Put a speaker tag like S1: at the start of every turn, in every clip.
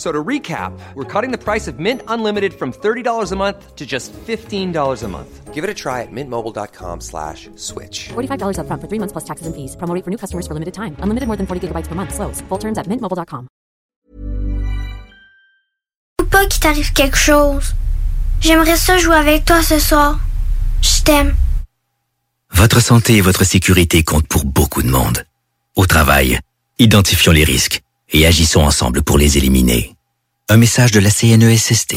S1: So to recap, we're cutting the price of Mint Unlimited from $30 a month to just $15 a month. Give it a try at mintmobile.com slash switch.
S2: $45 up front for three months plus taxes and fees. Promo rate for new customers for limited time. Unlimited more than 40 gigabytes per month. Slows. Full terms at mintmobile.com.
S3: Faut pas qu'il t'arrive quelque chose. J'aimerais ça jouer avec toi ce soir. Je t'aime.
S4: Votre santé et votre sécurité comptent pour beaucoup de monde. Au travail, identifions les risques et agissons ensemble pour les éliminer. Un message de la CNESST.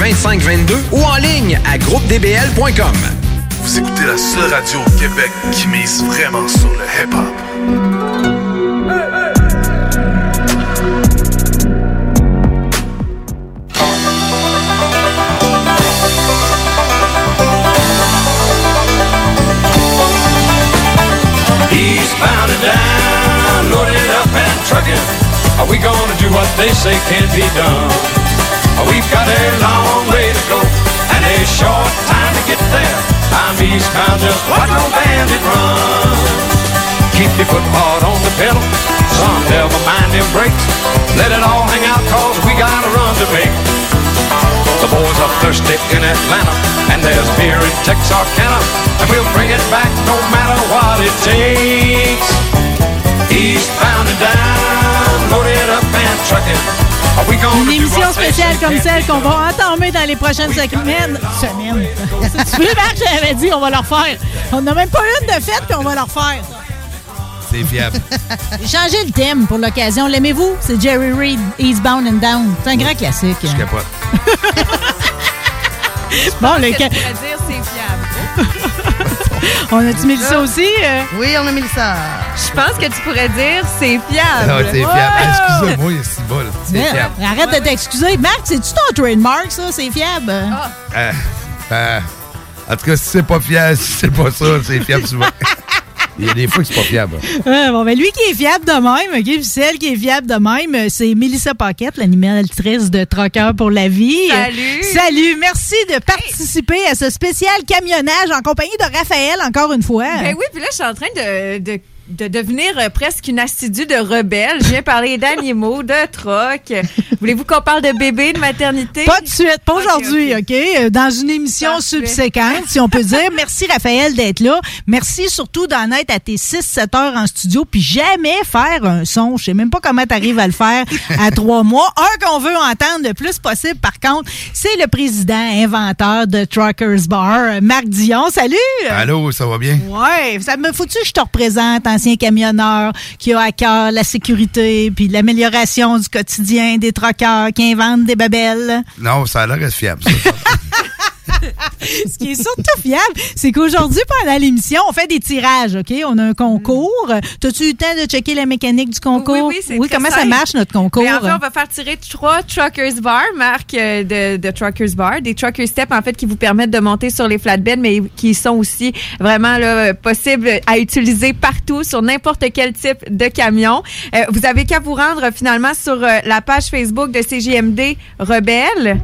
S5: 418-681-2522 ou en ligne à groupedbl.com.
S6: Vous écoutez la seule radio au Québec qui mise vraiment sur le hip-hop.
S7: Down, loaded up and trucking. Are we gonna do what they say can't be done? We've got a long way to go and a short time to get there. I'm eastbound, just watch no bandit run. Keep your foot hard on the pedal, son, never mind them brakes. Let it all hang out cause we got a run to make. The boys are thirsty in Atlanta, and there's beer in Texarkana, and we'll bring it back no matter what it takes. Eastbound and down, loaded up and trucking. Gonna
S8: Une émission spéciale comme celle qu'on va entamer dans les prochaines semaines. Semaines. tu veux, Marc, l'avais dit, on va leur faire. On n'a même pas une de fête, puis on va leur faire.
S9: C'est fiable.
S8: J'ai changé le thème pour l'occasion. L'aimez-vous? C'est Jerry Reed, Eastbound and Down. C'est un grand classique.
S9: Je capote.
S8: Bon, le
S10: que
S8: ca-
S10: tu pourrais dire? C'est fiable.
S8: On a-tu mis ça aussi? euh?
S10: Oui, on a mis ça. Je pense que tu pourrais dire c'est fiable.
S9: Ah, c'est fiable. Excusez-moi, il y a six balles. C'est fiable.
S8: Arrête de t'excuser. Marc, c'est-tu ton trademark, ça? C'est fiable.
S9: Ah, ah, en tout cas, si c'est pas fiable, si c'est pas ça, c'est fiable souvent. Il y a des fois que c'est pas fiable.
S8: Ouais, bon, ben lui qui est fiable de même, OK, celle qui est fiable de même, euh, c'est Mélissa Paquette, l'animatrice de Troqueur pour la vie.
S10: Salut!
S8: Salut! Merci de participer à ce spécial camionnage en compagnie de Raphaël, encore une fois.
S10: Ben oui, puis là, je suis en train de, de, de devenir euh, presque une assidue de rebelle. Je viens parler d'animaux, de troc. Voulez-vous qu'on parle de bébé, de maternité?
S8: Pas de suite, pas aujourd'hui, OK? Euh, Dans une émission
S10: Parfait.
S8: subséquente, si on peut dire. Merci, Raphaël, d'être là. Merci surtout d'en être à tes 6-7 heures en studio, puis jamais faire un son. Je sais même pas comment tu arrives à le faire à trois mois. Un qu'on veut entendre le plus possible, par contre, c'est le président inventeur de Truckers Bar, Marc Dion. Salut!
S9: Allô, ça va bien?
S8: Ouais, ça me faut-tu que je te représente, ancien camionneur qui a à cœur la sécurité puis l'amélioration du quotidien des troqueurs qui inventent des babelles?
S9: Non, ça a l'air fiable, ça.
S8: Ce qui est surtout fiable, c'est qu'aujourd'hui, pendant l'émission, on fait des tirages, OK? On a un concours. T'as-tu eu le temps de checker la mécanique du concours?
S10: Oui, oui, c'est très
S8: comment ça marche, notre concours?
S10: Mais en fait, on va faire tirer trois Truckers Bar, marque euh, de, de Truckers Bar, des Trucker Steps en fait qui vous permettent de monter sur les flatbeds, mais qui sont aussi vraiment là, possibles à utiliser partout sur n'importe quel type de camion. Euh, vous avez qu'à vous rendre finalement sur euh, la page Facebook de CGMD Rebelle.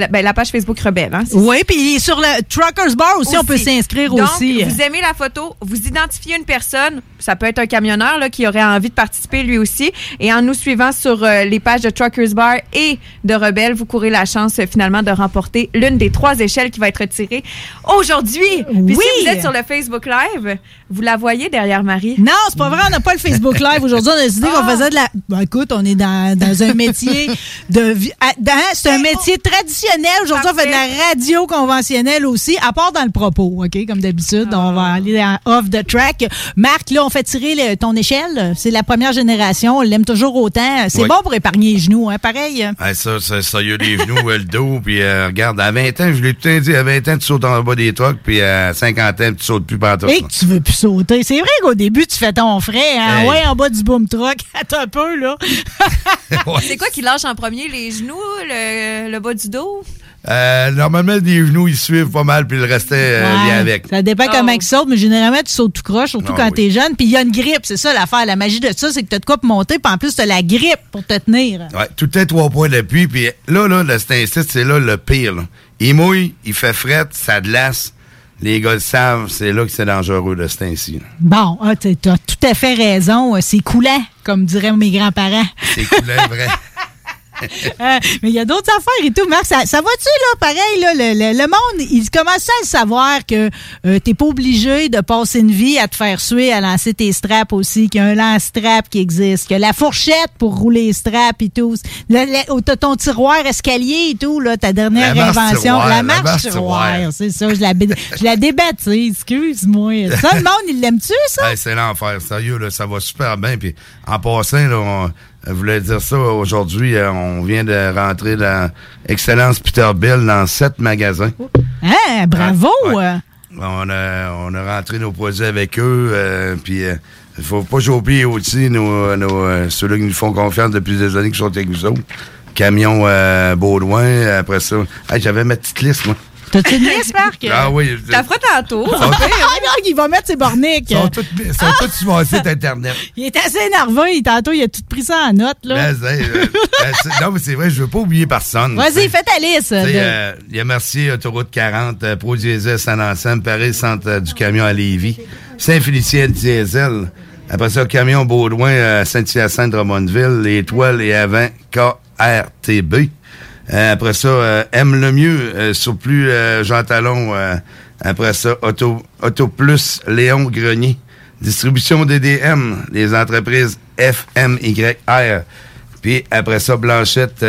S10: La, ben, la page Facebook Rebelle, hein,
S8: Oui, puis sur le Truckers Bar aussi, on peut s'inscrire aussi.
S10: Vous aimez la photo, vous identifiez une personne, ça peut être un camionneur là, qui aurait envie de participer lui aussi, et en nous suivant sur euh, les pages de Truckers Bar et de Rebelle, vous courez la chance euh, finalement de remporter l'une des trois échelles qui va être tirée aujourd'hui. Puis
S8: Oui.
S10: si vous êtes sur le Facebook Live, vous la voyez derrière Marie.
S8: Non, c'est pas vrai, on n'a pas le Facebook Live aujourd'hui. On a décidé qu'on faisait de la. Ben, écoute, on est dans, dans un métier de. dans- C'est un métier traditionnel. Aujourd'hui, on fait de la radio conventionnelle aussi, à part dans le propos, OK? Comme d'habitude, on va aller en off the track. Marc, là, on fait tirer le- ton échelle. C'est la première génération. On l'aime toujours autant. C'est
S9: Oui.
S8: bon pour épargner les genoux, hein? Pareil.
S9: Ouais, ça, ça, ça, il y a les genoux, euh, le dos, puis euh, regarde, à 20 ans, je l'ai tout le temps dit, à 20 ans, tu sautes en bas des trucks, puis à 50 ans, tu sautes plus partout.
S8: Et que tu veux plus sauter. C'est vrai qu'au début, tu fais ton frais, hein?
S9: Hey.
S8: Ouais, en bas du boom truck. Attends un peu, là.
S10: C'est quoi qui lâche en premier, les genoux, le, le bas du dos?
S9: Euh, normalement, les genoux, ils suivent pas mal, puis le reste euh,
S8: Ouais,
S9: vient avec.
S8: Ça dépend
S10: Oh.
S8: comment ils sautent, mais généralement, tu sautes tout croche, surtout
S9: Ah
S8: quand
S9: oui.
S8: t'es jeune. Puis il y a une grippe, c'est ça l'affaire. La magie de ça, c'est que t'as de quoi pour monter, puis en plus, t'as la grippe pour te tenir.
S9: Ouais, tout temps trois points d'appui, puis là, là, le Stain c'est là le pire. là. Il mouille, il fait fret, ça glace. Les gars le savent, c'est là que c'est dangereux, le Stain-ci. là.
S8: Bon, ah, t'as t'as tout à fait raison. Euh, C'est coulant, comme diraient mes grands-parents.
S9: C'est coulant, vrai.
S8: Euh, mais il y a d'autres affaires et tout. Marc, ça, ça va-tu, là, pareil, là, le, le- le monde, il commence à le savoir que euh, t'es pas obligé de passer une vie à te faire suer, à lancer tes straps aussi, qu'il y a un lance-strap qui existe, que la fourchette pour rouler les straps et tout. Oh, T'as ton tiroir escalier et tout, là, ta dernière
S9: La
S8: invention.
S9: tiroir,
S8: la marche
S9: marche
S8: tiroir,
S9: tiroir.
S8: c'est ça. Je la, je la débaptise, excuse-moi. Ça, le monde, il l'aime-tu, ça?
S9: Hey, c'est l'enfer, sérieux, là, ça va super bien. Puis en passant, là, on, je voulais dire ça aujourd'hui, euh, on vient de rentrer dans Excellence Peterbilt dans sept magasins.
S8: Hein, bravo!
S9: Ouais. On a, on a rentré nos produits avec eux, euh, puis il faut pas oublier aussi nos, nos, euh, ceux-là qui nous font confiance depuis des années qui sont avec nous autres. Camion euh, Baudouin, après ça. Hey, J'avais ma petite liste, moi.
S8: T'as-tu une liste, Marc?
S9: Ah oui.
S10: T'as fera tantôt.
S8: Ah, non, il va mettre ses borniques.
S9: Ils sont tous sur mon site Internet.
S8: Il est assez énervé. il- Tantôt, il a tout pris ça en note. Là.
S9: Euh, ben, non, mais c'est vrai, je veux pas oublier personne.
S8: Vas-y, fais ta liste. De-
S9: euh, Il y a Mercier, Autoroute 40, euh, Pro Diesel Saint-Anselme, Paris, Centre euh, du camion à Lévis, Saint-Félicien Diesel, après ça, Camion Baudouin, Saint-Hyacinthe, Drummondville, L'Étoile et avant, KRTB. Euh, après ça, euh, Aime le mieux, euh, Surplus euh, Jean Talon. après ça, Auto, Auto Plus, Léon Grenier. Distribution DDM, les entreprises FMYR. Puis après ça, Blanchette,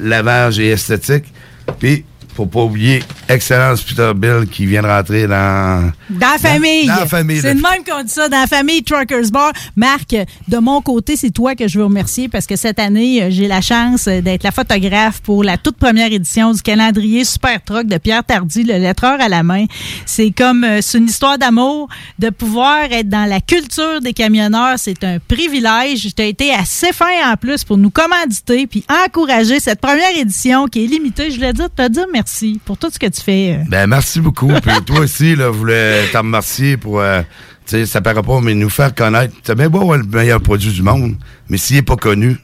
S9: lavage et esthétique. Puis, faut pas oublier, Excellence Peterbilt qui vient de rentrer dans...
S8: Dans la famille.
S9: Dans la famille.
S8: C'est de même qu'on dit ça, dans la famille Truckers Bar. Marc, de mon côté, c'est toi que je veux remercier parce que cette année, euh, j'ai la chance euh, d'être la photographe pour la toute première édition du calendrier Super Truck de Pierre Tardy, le lettreur à la main. C'est comme, euh, c'est une histoire d'amour, de pouvoir être dans la culture des camionneurs. C'est un privilège. Tu as été assez fin en plus pour nous commanditer puis encourager cette première édition qui est limitée. Je voulais dire, te dire merci pour tout ce que tu fais. euh.
S9: Ben, merci beaucoup. Puis toi aussi, là, je voulais te remercier pour... euh, tu sais, ça paraît pas, mais nous faire connaître. T'as bien beau avoir le meilleur produit du monde, mais s'il est pas connu,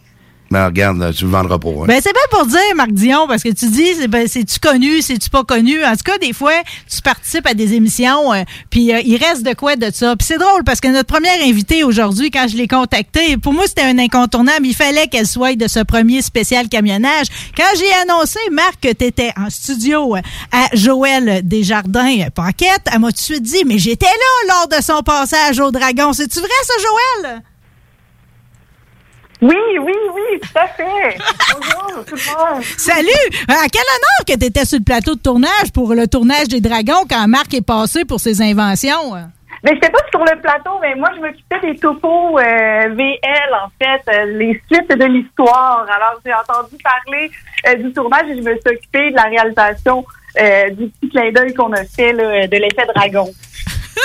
S9: Mais regarde, tu vendras pas. hein.
S8: Ben, c'est bien pour dire, Marc Dion, parce que tu dis, c'est ben, c'est-tu connu, c'est-tu pas connu? En tout cas, des fois, tu participes à des émissions, euh, puis euh, il reste de quoi de ça. Puis c'est drôle, parce que notre première invitée aujourd'hui, quand je l'ai contactée, pour moi, c'était un incontournable. Il fallait qu'elle soit de ce premier spécial camionnage. Quand j'ai annoncé, Marc, que tu étais en studio euh, à Joël Desjardins euh, Paquette, elle m'a tout de suite dit, mais j'étais là lors de son passage au Dragon. C'est-tu vrai, ça, Joël?
S11: Oui, oui, oui, tout à fait. Bonjour, tout le monde.
S8: Salut! Euh, À quel honneur que tu étais sur le plateau de tournage pour le tournage des Dragons quand Marc est passé pour ses inventions?
S11: Mais j'étais pas sur le plateau, mais moi, je m'occupais des topos euh, VL, en fait, euh, les suites de l'histoire. Alors, j'ai entendu parler euh, du tournage et je me suis occupée de la réalisation du petit clin d'œil qu'on a fait là, de l'effet dragon.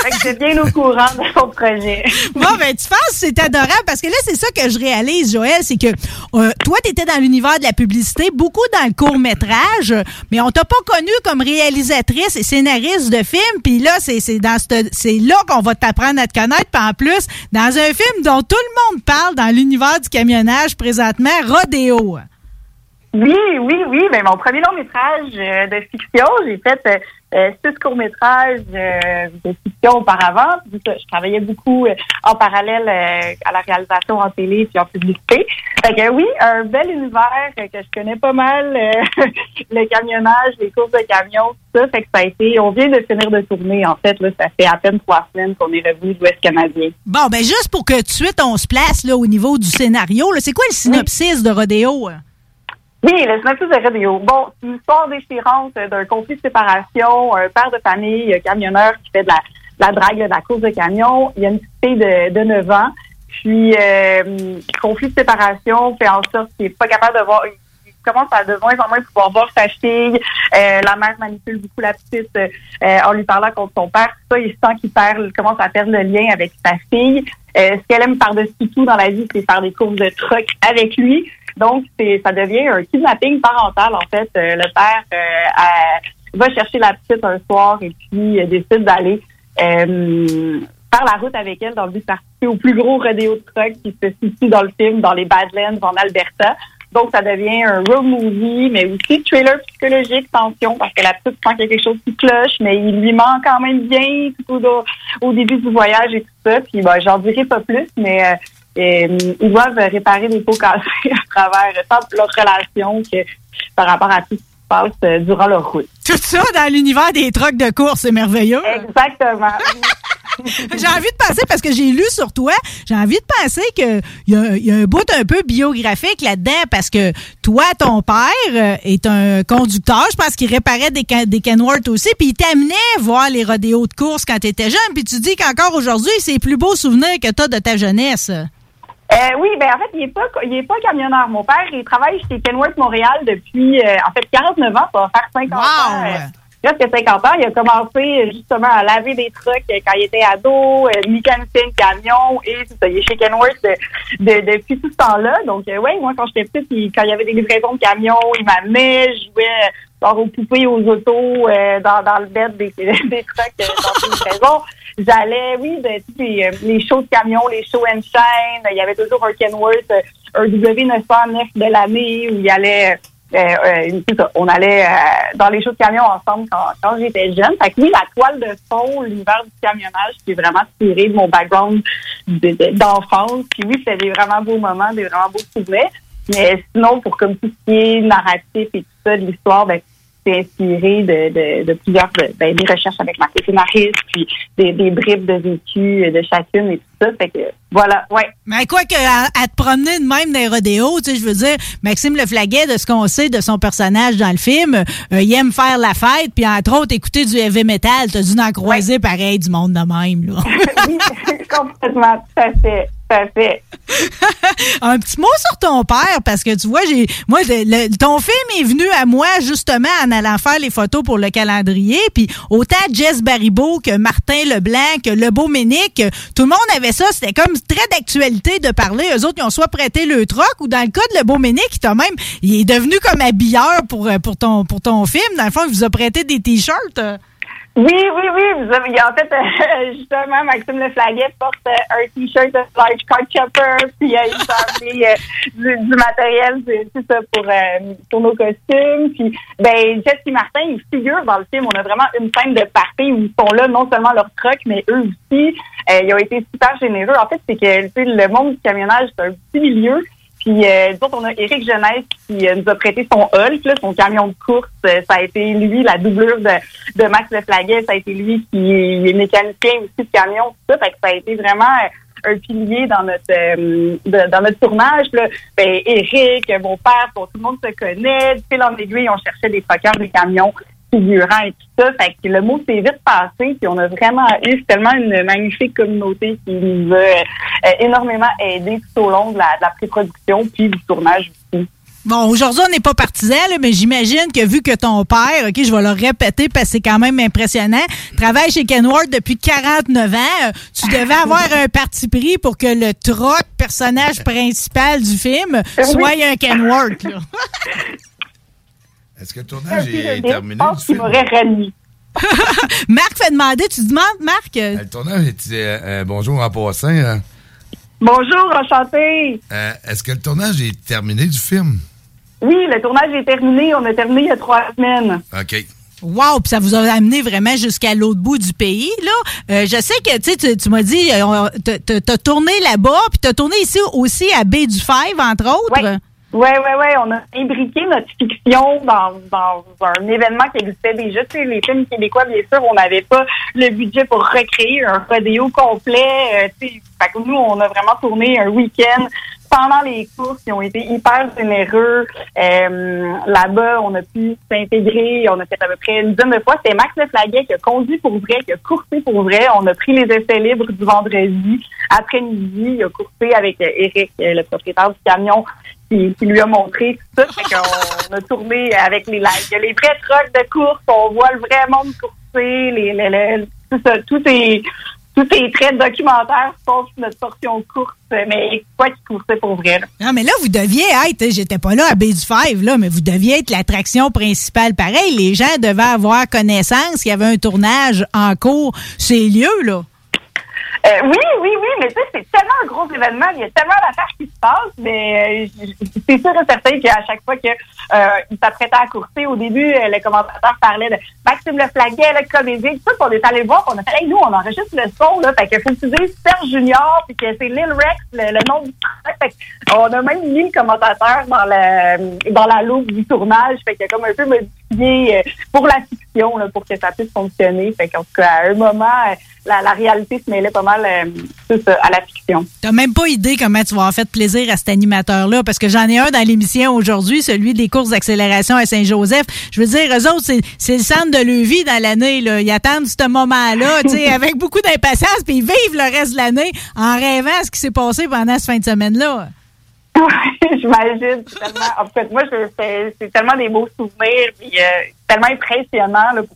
S11: Fait que bien au courant de son projet.
S8: Bon, ben, tu penses c'est adorable? Parce que là, c'est ça que je réalise, Joël, c'est que euh, toi, tu étais dans l'univers de la publicité, beaucoup dans le court-métrage, mais on t'a pas connu comme réalisatrice et scénariste de film. Puis là, c'est c'est dans c'est là qu'on va t'apprendre à te connaître. Puis en plus, dans un film dont tout le monde parle dans l'univers du camionnage présentement, Rodéo.
S11: Oui, oui, oui. Ben, mon premier long métrage euh, de fiction, j'ai fait euh, euh, six courts métrages de fiction auparavant. Puis Je travaillais beaucoup en parallèle à la réalisation en télé puis en publicité. Fait que oui, un bel univers que je connais pas mal, le camionnage, les courses de camions, tout ça. Fait que ça a été, on vient de finir de tourner en fait. Ça fait à peine trois semaines qu'on est revenu de l'Ouest canadien.
S8: Bon, ben juste pour que tout de suite on se place là, au niveau du scénario, c'est quoi le synopsis de Rodéo?
S11: Oui, le synopsis de Rodeo. Bon, c'est une histoire déchirante euh, d'un conflit de séparation, un père de famille, un camionneur qui fait de la, la drague, de la course de camion. Il y a une petite fille de, de 9 ans. Puis, euh, conflit de séparation fait en sorte qu'il n'est pas capable de voir... Il commence à de moins en moins pouvoir voir sa fille. Euh, la mère manipule beaucoup la petite euh, en lui parlant contre son père. Tout ça, il sent qu'il perd, commence à perdre le lien avec sa fille. Euh, ce qu'elle aime par-dessus tout dans la vie, c'est faire des courses de truck avec lui. Donc, c'est, ça devient un kidnapping parental, en fait. Euh, le père euh, va chercher la petite un soir et puis euh, décide d'aller faire la route avec elle dans le but de participer au plus gros rodéo de truck qui se situe dans le film, dans les Badlands, en Alberta. Donc, ça devient un road movie, mais aussi trailer psychologique, tension, parce que la petite sent quelque chose qui cloche, mais il lui manque quand même bien au, début du voyage et tout ça. Puis, ben, j'en dirai pas plus, mais ils doivent réparer des pots cassés à travers tant leur relation que par rapport à tout ce qui se passe euh, durant leur route.
S8: Tout ça dans l'univers des trucks de course, c'est merveilleux.
S11: Exactement.
S8: j'ai envie de penser, parce que j'ai lu sur toi, j'ai envie de penser qu'il y, a- y a un bout un peu biographique là-dedans, parce que toi, ton père euh, est un conducteur, je pense qu'il réparait des, can- des Kenworth aussi, puis il t'amenait voir les rodéos de course quand tu étais jeune, puis tu dis qu'encore aujourd'hui, c'est les plus beaux souvenirs que tu as de ta jeunesse.
S11: Euh, oui, ben en fait, il est pas il est pas camionneur. Mon père, il travaille chez Kenworth Montréal depuis euh, en fait 49 ans, ça va faire 50 ans. euh, Presque 50 ans, il a commencé euh, justement à laver des trucks euh, quand il était ado, euh, mécanicien de camion, et c'est ça, il est chez Kenworth de- de- depuis tout ce temps-là. Donc, euh, ouais, moi, quand j'étais petite, il- quand il y avait des livraisons de camions, il m'amenait, je jouais genre aux poupées, aux autos, euh, dans, dans le bed des, des trucks euh, dans les livraisons. J'allais, oui, de, tous les, euh, les shows de camions, les shows and shine. Il y avait toujours un Kenworth, euh, un W909 de l'année où il y allait... euh, on allait dans les shows de camions ensemble quand, quand j'étais jeune. Fait que oui, la toile de fond, l'univers du camionnage, qui est vraiment tiré de mon background de- de- d'enfance. Puis oui, c'était des vraiment beaux moments, des vraiment beaux souvenirs. Mais sinon, pour comme tout ce qui est narratif et tout ça de l'histoire, ben, c'est inspiré de, de, de plusieurs de- ben, des recherches avec ma scénariste, puis des, des bribes de vécu de chacune et tout ça. Fait que voilà, ouais.
S8: Mais quoi que à, à te promener de même dans les rodéos, tu sais, je veux dire, Maxime Le Flaguet, de ce qu'on sait de son personnage dans le film, euh, il aime faire la fête, puis entre autres écouter du heavy metal. T'as dû en croiser pareil du monde de même, là.
S11: Complètement, tout à fait,
S8: Un petit mot sur ton père, parce que tu vois, j'ai, moi, le- ton film est venu à moi justement en allant faire les photos pour le calendrier, puis autant Jess Baribeau que Martin Leblanc, que Le Beau Ménic, tout le monde avait ça. C'était comme très d'actualité de parler. Eux autres, ils ont soit prêté le troc, ou dans le cas de Le Beau Ménic, il même, il est devenu comme habilleur pour, euh, pour ton, pour ton film. Dans le fond, il vous a prêté des t-shirts.
S11: Oui, oui, oui. Vous avez, en fait, euh, justement, Maxime Leflaguet porte euh, un T-shirt de Large Card Chopper, puis euh, il euh, du, du matériel, c'est c'est ça, pour, euh, pour nos costumes. Puis, ben, Jesse Martin, il figure dans le film. On a vraiment une scène de party où ils sont là, non seulement leur truck, mais eux aussi. Ils ont été super généreux. En fait, c'est que le monde du camionnage, c'est un petit milieu. Puis, euh, autres, on a Éric Jeunesse qui euh, nous a prêté son Hulk, là, son camion de course. Euh, ça a été lui, la doublure de, Max Leflaguet. Ça a été lui qui est mécanicien aussi de camion, tout ça. Ça a été vraiment euh, un pilier dans notre dans notre tournage. Là. Ben, Éric, mon père, tout le monde se connaît. De fil en on cherchait des truckers, des camions figurants et tout ça. Fait que le mot s'est vite passé. Puis on a vraiment eu tellement une magnifique communauté qui nous a euh, énormément aidé tout au long de la, de la pré-production puis du tournage aussi.
S8: Bon, aujourd'hui, on n'est pas partisan, mais j'imagine que vu que ton père, OK, je vais le répéter parce que c'est quand même impressionnant, travaille chez Kenworth depuis 49 ans, euh, tu devais avoir un parti pris pour que le troc, personnage principal du film, soit un Kenworth. là.
S9: Est-ce que le tournage est
S11: je
S9: terminé
S11: pense qu'il m'aurait renié.
S8: Marc fait demander, tu demandes, Marc? euh,
S9: Le tournage est... euh, euh, bonjour en passant. hein.
S11: Bonjour, enchanté.
S9: Euh, Est-ce que le tournage est terminé du film?
S11: Oui, le tournage est terminé. On a terminé il y a trois semaines.
S9: OK.
S8: Wow, puis ça vous a amené vraiment jusqu'à l'autre bout du pays, là. Euh, je sais que, tu sais, tu- m'as dit, euh, t'as tourné là-bas, puis t'as tourné ici aussi à Baie du Five, entre autres.
S11: Oui, oui, oui. On a imbriqué notre fiction dans, dans un événement qui existait déjà. Tu sais, les films québécois, bien sûr, on n'avait pas le budget pour recréer un rodéo complet. Euh, tu sais, fait que nous, on a vraiment tourné un week-end pendant les courses. Ils ont été hyper généreux. Euh, Là-bas, on a pu s'intégrer. On a fait à peu près une dizaine de fois. C'était Max Leflaguet qui a conduit pour vrai, qui a coursé pour vrai. On a pris les essais libres du vendredi après-midi. Il a coursé avec euh, Eric, euh, le propriétaire du camion, qui, qui lui a montré tout ça. Fait qu'on a tourné avec les lives. Il y a les vrais trucks de course. On voit le vrai monde courser. Les, les, les- tout ça, tout est tous ces traits documentaires sauf notre portion course, mais quoi qui coursait pour vrai. là.
S8: Non, mais là, vous deviez être, j'étais pas là à Baie du Five, là, mais vous deviez être l'attraction principale. Pareil, les gens devaient avoir connaissance qu'il y avait un tournage en cours ces lieux, là.
S11: Euh, oui, oui, oui, mais tu sais, c'est tellement un gros événement, il y a tellement d'affaires qui se passent, mais euh, c'est sûr et certain qu'à chaque fois qu'il s'apprêtait à courser, au début, euh, le commentateur parlait de Maxime Le Flaguet, le comédien, tout ça, on est allé voir, on a fait, hey, nous, on enregistre le son, là, fait qu'il faut utiliser Serge Junior, puis que c'est Lil Rex, le, nom du fait qu'on a même mis le commentateur dans la, dans la loupe du tournage, fait qu'il a comme un peu euh, pour la fiction, là, pour que ça puisse fonctionner, fait qu'en tout cas, à un moment, euh, la, la réalité se mêlait pas mal euh, ça, à la fiction.
S8: T'as même pas idée comment tu vas avoir fait plaisir à cet animateur-là, parce que j'en ai un dans l'émission aujourd'hui, celui des courses d'accélération à Saint-Joseph. Je veux dire, eux autres, c'est, le centre de leur vie dans l'année. Ils attendent ce moment-là, avec beaucoup d'impatience, puis ils vivent le reste de l'année en rêvant à ce qui s'est passé pendant cette fin de semaine-là.
S11: J'imagine. en fait, moi, c'est tellement des beaux souvenirs, puis euh, tellement impressionnant là, pour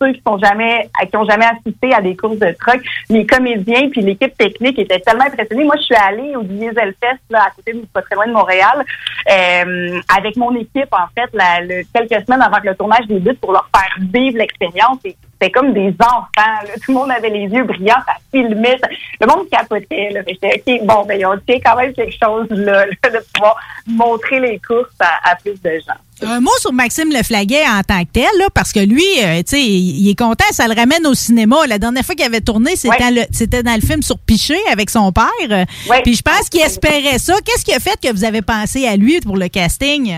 S11: ceux qui sont jamais, qui ont jamais assisté à des courses de truck. Les comédiens puis l'équipe technique étaient tellement impressionnés. Moi, je suis allée au Diesel Fest là, à côté de pas très loin de Montréal, euh, avec mon équipe en fait, la- le- quelques semaines avant que le tournage débute pour leur faire vivre l'expérience. C'était comme des enfants. là. Tout le monde avait les yeux brillants, ça filmait. ça- le monde capotait. Là. J'étais, OK, bon, ben, on tient quand même quelque chose là, là, de pouvoir montrer les courses à, à plus de gens.
S8: Un mot sur Maxime Leflaguet en tant que tel, là, parce que lui, euh, tu sais, il il est content, ça le ramène au cinéma. La dernière fois qu'il avait tourné, c'était dans le film sur Piché avec son père. Puis je pense qu'il espérait ça. Qu'est-ce qui a fait que vous avez pensé à lui pour le casting?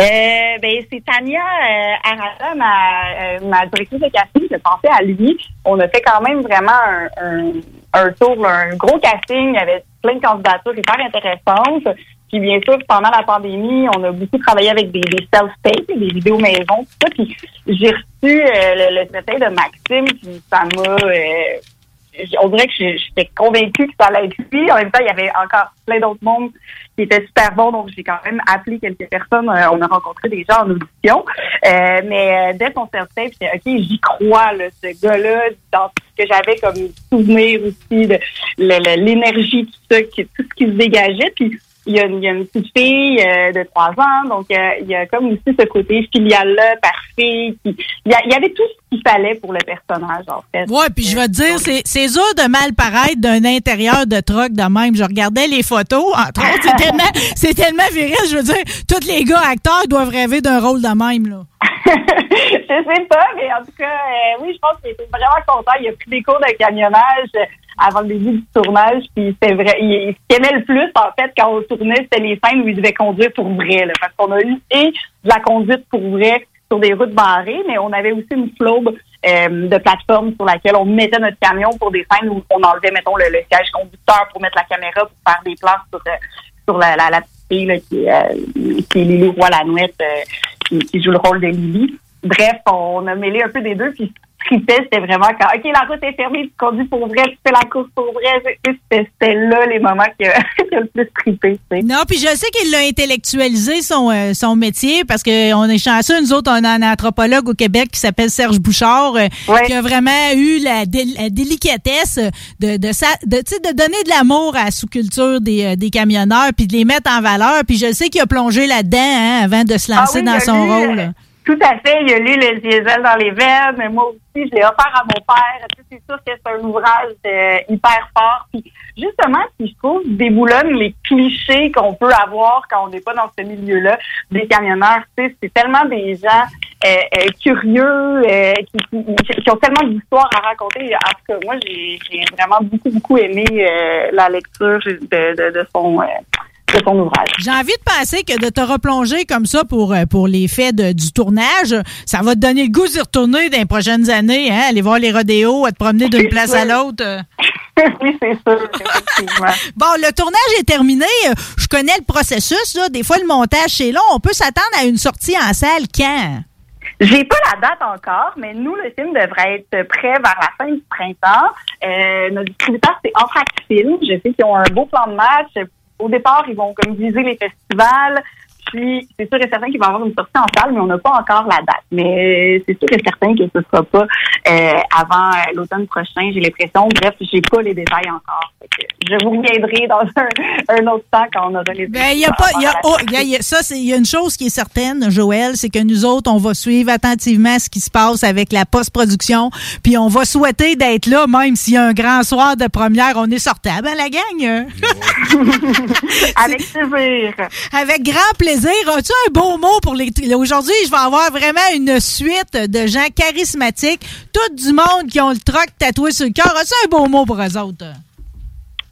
S11: Euh, ben, c'est Tania euh, Arata, ma, euh, ma directrice de casting, a pensé à lui. On a fait quand même vraiment un, un, tour, un gros casting. Avait plein de candidatures hyper intéressantes. Puis bien sûr, pendant la pandémie, on a beaucoup travaillé avec des, self-tapes, des vidéos maison, tout ça. Puis j'ai reçu le, le conseil de Maxime, puis ça m'a... on dirait que j'étais convaincue que ça allait être lui. En même temps, il y avait encore plein d'autres mondes qui étaient super bons, donc j'ai quand même appelé quelques personnes. Euh, on a rencontré des gens en audition. Euh, mais euh, dès son self-tape, j'étais OK, j'y crois, là, ce gars-là, dans ce que j'avais comme souvenir aussi, de l'énergie, tout ça, tout ce qui se dégageait. Puis il y a, une petite fille de trois ans, donc il y a comme aussi ce côté filial-là, parfait. Il, y il y avait tout qu'il fallait pour le personnage, en fait.
S8: Ouais, puis je vais te dire, c'est, c'est dur de mal paraître d'un intérieur de truck de même. Je regardais les photos, entre autres, c'est tellement, c'est tellement viril. Je veux dire, tous les gars acteurs doivent rêver d'un rôle de même, là.
S11: je sais pas, mais en tout cas, euh, oui, je pense qu'il était vraiment content. Il a pris des cours de camionnage avant le début du tournage, puis c'est vrai. Il, ce qu'il aimait le plus, en fait, quand on tournait, c'était les scènes où il devait conduire pour vrai, là, parce qu'on a eu et de la conduite pour vrai sur des routes barrées, mais on avait aussi une flobe euh, de plateforme sur laquelle on mettait notre camion pour des scènes où on enlevait, mettons, le, le siège conducteur pour mettre la caméra pour faire des plans sur, euh, sur la, la, la petite fille là, qui, euh, qui est Lily Roy-Lanouette, euh, qui, qui joue le rôle de Lily. Bref, on a mêlé un peu des deux, puis tripait, c'était vraiment quand, OK, la route est fermée, tu conduis pour vrai, tu fais la course pour vrai. C'était là les moments qui a, le plus trippé.
S8: Non, puis je sais qu'il a intellectualisé son, euh, son métier parce qu'on est chanceux. Nous autres, on a un anthropologue au Québec qui s'appelle Serge Bouchard, euh, qui a vraiment eu la, dé- la délicatesse de, de, sa- de, de donner de l'amour à la sous-culture des, euh, des camionneurs puis de les mettre en valeur. Puis je sais qu'il a plongé là-dedans hein, avant de se lancer
S11: Ah oui,
S8: dans son rôle.
S11: Euh, Tout à fait. Il a lu le diesel dans les veines. Moi aussi, je l'ai offert à mon père. C'est sûr que c'est un ouvrage euh, hyper fort? Puis justement, si je trouve déboulonne les clichés qu'on peut avoir quand on n'est pas dans ce milieu-là des camionneurs. C'est tellement des gens euh, euh, curieux euh, qui, qui- qui ont tellement d'histoires à raconter. En tout cas, moi, j'ai vraiment beaucoup, beaucoup aimé euh, la lecture de, de, de son... de ouvrage.
S8: J'ai envie de penser que de te replonger comme ça pour, euh, pour les faits de- du tournage, ça va te donner le goût d'y retourner dans les prochaines années, hein? aller voir les rodéos, à te promener d'une place à l'autre.
S11: oui, c'est sûr, effectivement.
S8: Bon, le tournage est terminé. Je connais le processus. Là. Des fois, le montage, c'est long. On peut s'attendre à une sortie en salle quand?
S11: J'ai pas la date encore, mais nous, le film devrait être prêt vers la fin du printemps. Euh, notre distributeur, c'est Entrac Film. Je sais qu'ils ont un beau plan de match. Au départ, ils vont comme viser les festivals. Puis, c'est sûr et certain qu'il va y avoir une sortie en salle, mais on n'a pas encore la date. Mais c'est sûr et certain que ce sera pas euh, avant euh, l'automne prochain, j'ai l'impression. Bref, j'ai pas les détails encore. Je vous reviendrai dans un, un autre temps quand on aura les
S8: Ben, il y a pas, il y a, oh, il y a- il y a- ça, c'est, il y a une chose qui est certaine, Joël, c'est que nous autres, on va suivre attentivement ce qui se passe avec la post-production, puis on va souhaiter d'être là, même s'il y a un grand soir de première, on est sortable, hein, la gang?
S11: Avec plaisir.
S8: Avec grand plaisir. As-tu un beau mot pour les, aujourd'hui, je vais avoir vraiment une suite de gens charismatiques, tout du monde qui ont le troc tatoué sur le cœur. As-tu un beau mot pour eux autres?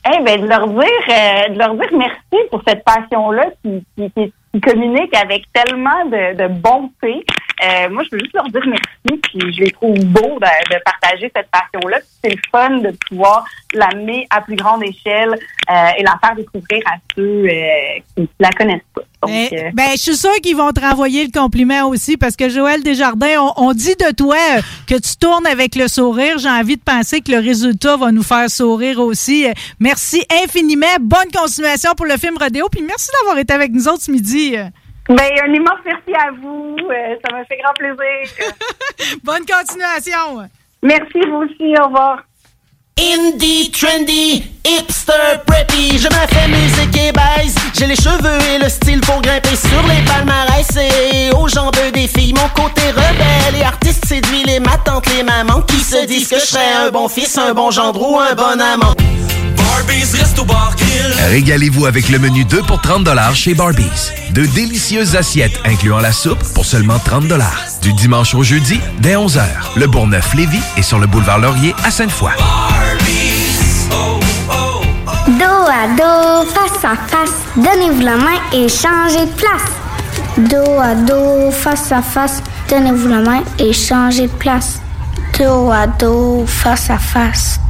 S11: Eh ben, de leur dire, euh, de leur dire merci pour cette passion-là qui, qui, qui, communique avec tellement de, bonté. Euh, moi, je veux juste leur dire merci, puis je les trouve beaux de, de partager cette passion-là. C'est le fun de pouvoir l'amener à plus grande échelle euh, et la faire découvrir à ceux euh, qui ne la connaissent pas. Donc, euh,
S8: ben, je suis sûre qu'ils vont te renvoyer le compliment aussi parce que Joël Desjardins, on, on dit de toi que tu tournes avec le sourire. J'ai envie de penser que le résultat va nous faire sourire aussi. Merci infiniment. Bonne continuation pour le film Rodéo. Puis merci d'avoir été avec nous autres ce midi.
S11: Ben, un immense merci à vous. Ça m'a fait grand plaisir.
S8: Bonne continuation.
S11: Merci, vous aussi. Au revoir.
S12: Indie, trendy, hipster, preppy, je me fais musique et baise. J'ai les cheveux et le style pour grimper sur les palmarès et aux jambes des filles. Mon côté rebelle et artiste séduit les ma tante, les mamans qui se disent que je serais un bon fils, un bon gendre ou un bon amant.
S13: Régalez-vous avec le menu 2 pour 30 chez Barbies. De délicieuses assiettes incluant la soupe pour seulement 30 Du dimanche au jeudi, dès 11h. Le Bourgneuf-Lévis est sur le boulevard Laurier à Sainte-Foy.
S3: Dos à dos, face à face, donnez-vous la main et changez de place. Dos à dos, face à face, donnez-vous la main et changez de place. Dos à dos, face à face,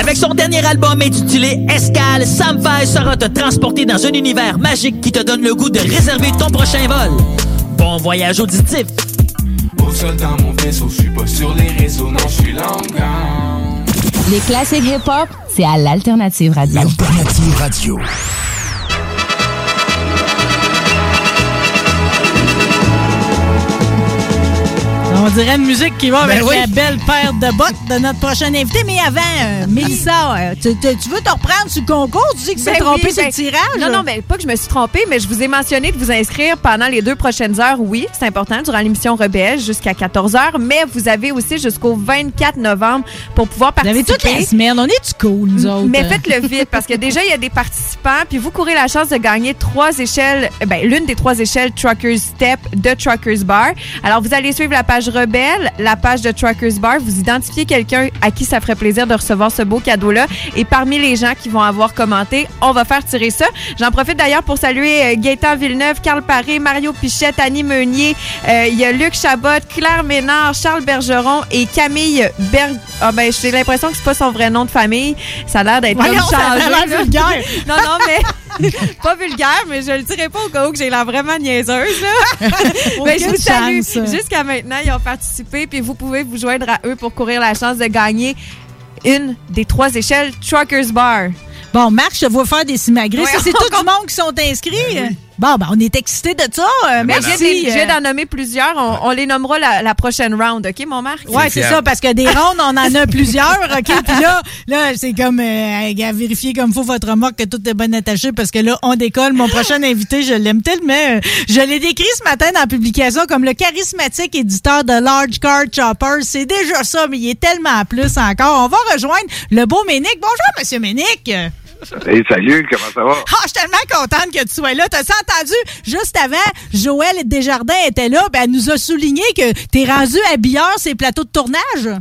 S14: Avec son dernier album intitulé Escale, Sam Fay sera te transporter dans un univers magique qui te donne le goût de réserver ton prochain vol. Bon voyage auditif.
S15: Au sol dans mon vaisseau, je suis pas sur les réseaux, non, je suis.
S16: Les classiques hip-hop, c'est à l'Alternative Radio.
S17: L'Alternative Radio.
S8: On dirait une musique qui va
S10: Ben
S8: avec
S10: oui.
S8: la belle paire de bottes de notre prochain invité. Mais avant, euh, Mélissa, euh, tu, tu- tu veux te reprendre sur le concours? Tu dis que c'est
S10: Ben
S8: trompé
S10: oui,
S8: sur
S10: ben-
S8: le tirage?
S10: Non, non, mais pas que je me suis trompée, mais je vous ai mentionné de vous inscrire pendant les deux prochaines heures. Oui, c'est important, durant l'émission Rebelle jusqu'à 14 h. Mais vous avez aussi jusqu'au 24 novembre pour pouvoir
S8: Vous avez
S10: participer.
S8: toute la semaine. On est-tu cool, nous autres?
S10: Mais faites-le vite parce que déjà, il y a des participants, puis vous courez la chance de gagner trois échelles, euh, ben, l'une des trois échelles Truckers Step de Truckers Bar. Alors, vous allez suivre la page Rebelle, la page de Truckers Bar, vous identifiez quelqu'un à qui ça ferait plaisir de recevoir ce beau cadeau-là, et parmi les gens qui vont avoir commenté, on va faire tirer ça. J'en profite d'ailleurs pour saluer euh, Gaëtan Villeneuve, Carl Paré, Mario Pichette, Annie Meunier, euh, il y a Luc Chabot, Claire Ménard, Charles Bergeron et Camille Berg... Ah ben, j'ai l'impression que c'est pas son vrai nom de famille. Ça a l'air d'être comme
S8: ça a
S10: changé.
S8: l'air
S10: là.
S8: vulgaire.
S10: non, non, mais pas vulgaire, mais je le dirai pas au cas où que j'ai l'air vraiment niaiseuse. Là. mais je
S8: Aucune
S10: vous salue. Jusqu'à maintenant, ils ont participé, puis vous pouvez vous joindre à eux pour courir la chance de gagner une des trois échelles Truckers Bar.
S8: Bon, Marc, je vois faire des simagrées.
S10: Ouais,
S8: c'est tout du monde qui sont inscrits. Bon, ben, on est excités de ça. Euh,
S10: Mais
S8: merci.
S10: j'ai des- j'ai
S8: euh,
S10: d'en nommer plusieurs. On, on les nommera la, la prochaine round, OK, mon Marc?
S8: Ouais, c'est ça, parce que des rondes, on en a plusieurs, OK? Puis là, là c'est comme euh, à vérifier comme faut votre remorque que tout est bien attaché parce que là, on décolle. Mon prochain invité, je l'aime tellement. euh, Je l'ai décrit ce matin dans la publication comme le charismatique éditeur de Large Car Choppers. C'est déjà ça, mais il est tellement plus encore. On va rejoindre le beau Ménic. Bonjour, Monsieur Ménic.
S18: Hey, salut, comment ça va?
S8: Ah, je suis tellement contente que tu sois là. T'as entendu? Juste avant, Joël Desjardins était là. Ben, elle nous a souligné que t'es rendu habilleur ces plateaux de tournage.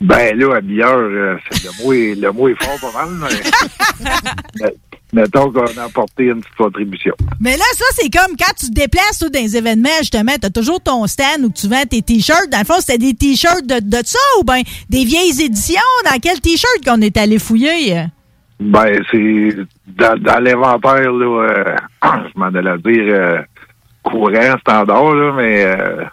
S18: Ben là, habilleur, euh, c'est- le, mot est, le mot est fort pas mal, mais mais- mettons qu'on a apporté une petite contribution.
S8: Mais là, ça, c'est comme quand tu te déplaces toi, dans les événements, justement, t'as toujours ton stand où tu vends tes t-shirts. Dans le fond, c'était des t-shirts de, de ça ou bien des vieilles éditions? Dans quel t-shirt qu'on est allé fouiller?
S18: Ben, c'est dans, l'inventaire, là, euh, je m'en allais dire euh, courant, standard, là, mais euh,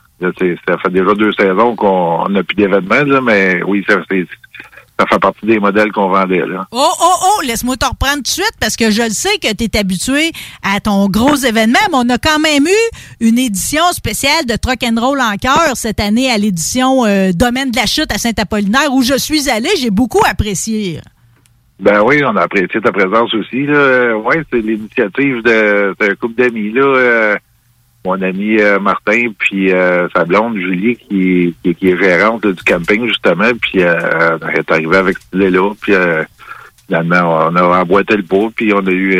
S18: ça fait déjà deux saisons qu'on n'a plus d'événements, là, mais oui, ça, ça fait partie des modèles qu'on vendait, là.
S8: Oh, oh, oh, laisse-moi te reprendre tout de suite parce que je le sais que tu es habitué à ton gros événement, mais on a quand même eu une édition spéciale de Truck and Roll en cœur cette année à l'édition Domaine de la Chute à Saint-Apollinaire où je suis allé. J'ai beaucoup apprécié.
S18: Ben oui, on a apprécié ta présence aussi. Là. Ouais, c'est l'initiative de- d'un couple d'amis. là. Euh, mon ami euh, Martin, puis euh, sa blonde Julie, qui, qui, qui est gérante là, du camping, justement, puis euh, elle est arrivée avec cette idée-là, puis euh, finalement, on a emboîté le pot, puis on a eu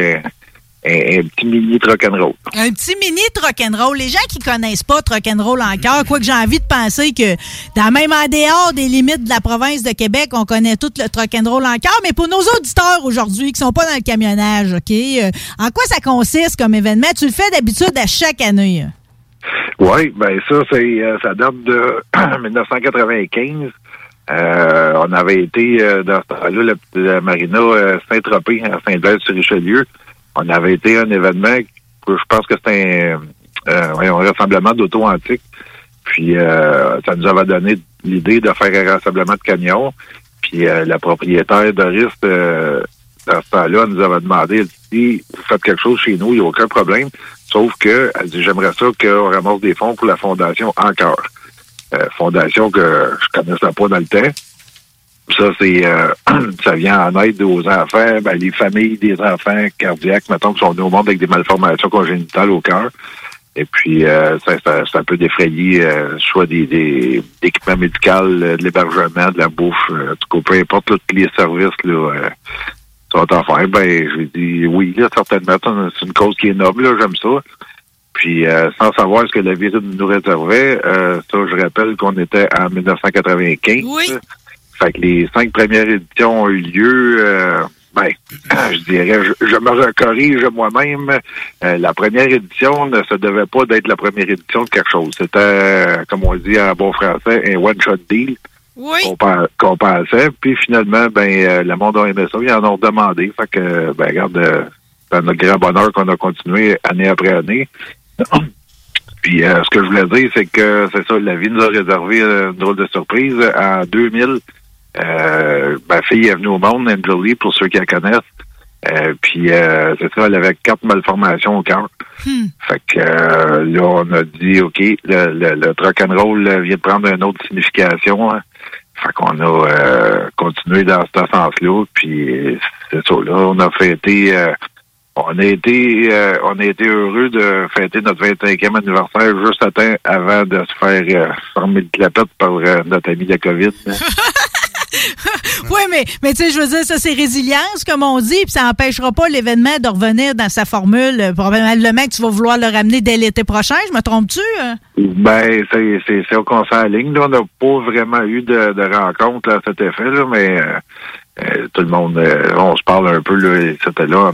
S18: un, petit mini rock'n'roll.
S8: Un petit mini rock'n'roll. Les gens qui connaissent pas rock'n'roll en cœur, quoique j'ai envie de penser que dans même en dehors des limites de la province de Québec, on connaît tout le rock'n'roll en cœur. Mais pour nos auditeurs aujourd'hui qui sont pas dans le camionnage, OK? euh, en quoi ça consiste comme événement? Tu le fais d'habitude à chaque année.
S18: Oui, ben ça, c'est euh, ça date de 1995. Euh, on avait été dans ce temps-là, la, la marina Saint-Tropez à Saint-Blaise-sur-Richelieu. On avait été à un événement je pense que c'était un, euh, un rassemblement d'auto antiques. Puis euh, ça nous avait donné l'idée de faire un rassemblement de camions. Puis euh, la propriétaire Doris, euh, dans ce temps-là, nous avait demandé, elle dit, vous faites quelque chose chez nous, il n'y a aucun problème. Sauf que, elle dit, j'aimerais ça qu'on ramasse des fonds pour la fondation encore. Euh, fondation que je connaissais pas dans le temps. Ça, c'est euh, ça vient en aide aux enfants, ben, les familles des enfants cardiaques, mettons, qui sont nés au monde avec des malformations congénitales au cœur. Et puis, euh, ça, ça, peut défrayer euh, soit des, des équipements médicaux, euh, de l'hébergement, de la bouffe, euh, en tout cas, peu importe tous les services là, euh, sont offerts. Ben, j'ai dit oui, là, certainement, c'est une cause qui est noble, j'aime ça. Puis, euh, sans savoir ce que la vie nous réservait, euh, ça, je rappelle qu'on était en 1995.
S8: Oui.
S18: Fait que les cinq premières éditions ont eu lieu, euh, ben, je dirais, je, je me corrige moi-même. euh, la première édition ne se devait pas d'être la première édition de quelque chose. C'était, euh, comme on dit en bon français, un one-shot deal. qu'on pen- qu'on pensait. Puis finalement, ben euh, le monde a aimé ça. Ils en ont demandé. Fait que, ben regarde, c'est notre grand bonheur qu'on a continué année après année. Puis euh, ce que je voulais dire, c'est que c'est ça, la vie nous a réservé une drôle de surprise. En 2000, euh, ma fille est venue au monde, Angelie, pour ceux qui la connaissent. Euh, puis euh, c'est ça, elle avait quatre malformations au cœur. Fait que euh, là, on a dit OK, le, le, le roll euh, vient de prendre une autre signification. hein. Fait qu'on a euh, continué dans ce sens-là. Puis c'est ça, là, on a fêté euh, on a été euh, on a été heureux de fêter notre 25e anniversaire juste à temps avant de se faire former le clapette par notre ami de la COVID.
S8: Oui, mais, mais tu sais, je veux dire, ça, c'est résilience, comme on dit, puis ça n'empêchera pas l'événement de revenir dans sa formule. Euh, Probablement que tu vas vouloir le ramener dès l'été prochain, je me trompe-tu? euh?
S18: Ben, c'est c'est qu'on s'enligne. Là, on n'a pas vraiment eu de, de rencontre à cet effet, là, mais euh, euh, tout le monde, on se parle un peu, là, c'était là,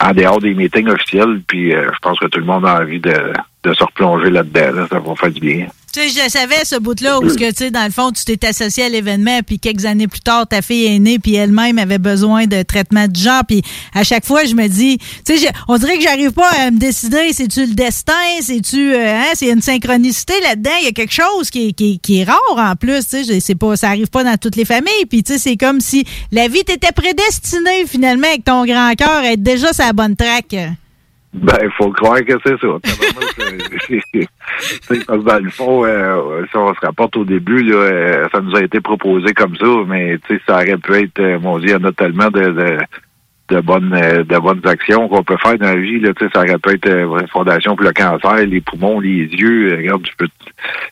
S18: en dehors des meetings officiels, puis je pense que tout le monde a envie de, de se replonger là-dedans. Là, ça va faire du bien.
S8: Sais, je savais, ce bout-là, où, que, tu sais, dans le fond, tu t'es associé à l'événement, puis quelques années plus tard, ta fille est née, puis elle-même avait besoin de traitement de genre, puis à chaque fois, je me dis, tu sais, on dirait que j'arrive pas à me décider, c'est-tu le destin, c'est-tu, euh, hein, c'est une synchronicité là-dedans, il y a quelque chose qui est, rare en plus, tu sais, c'est pas, ça arrive pas dans toutes les familles, puis tu sais, c'est comme si la vie t'était prédestinée, finalement, avec ton grand cœur, à être déjà sur la bonne track.
S18: Ben, il faut croire que c'est ça. Parce que dans le fond, euh, si on se rapporte au début, là, euh, ça nous a été proposé comme ça, mais ça aurait pu être, euh, mon Dieu, il y en a tellement de, de, bonnes euh, de bonnes actions qu'on peut faire dans la vie. Là, ça aurait pu être euh, Fondation pour le cancer, les poumons, les yeux. regarde, tu peux,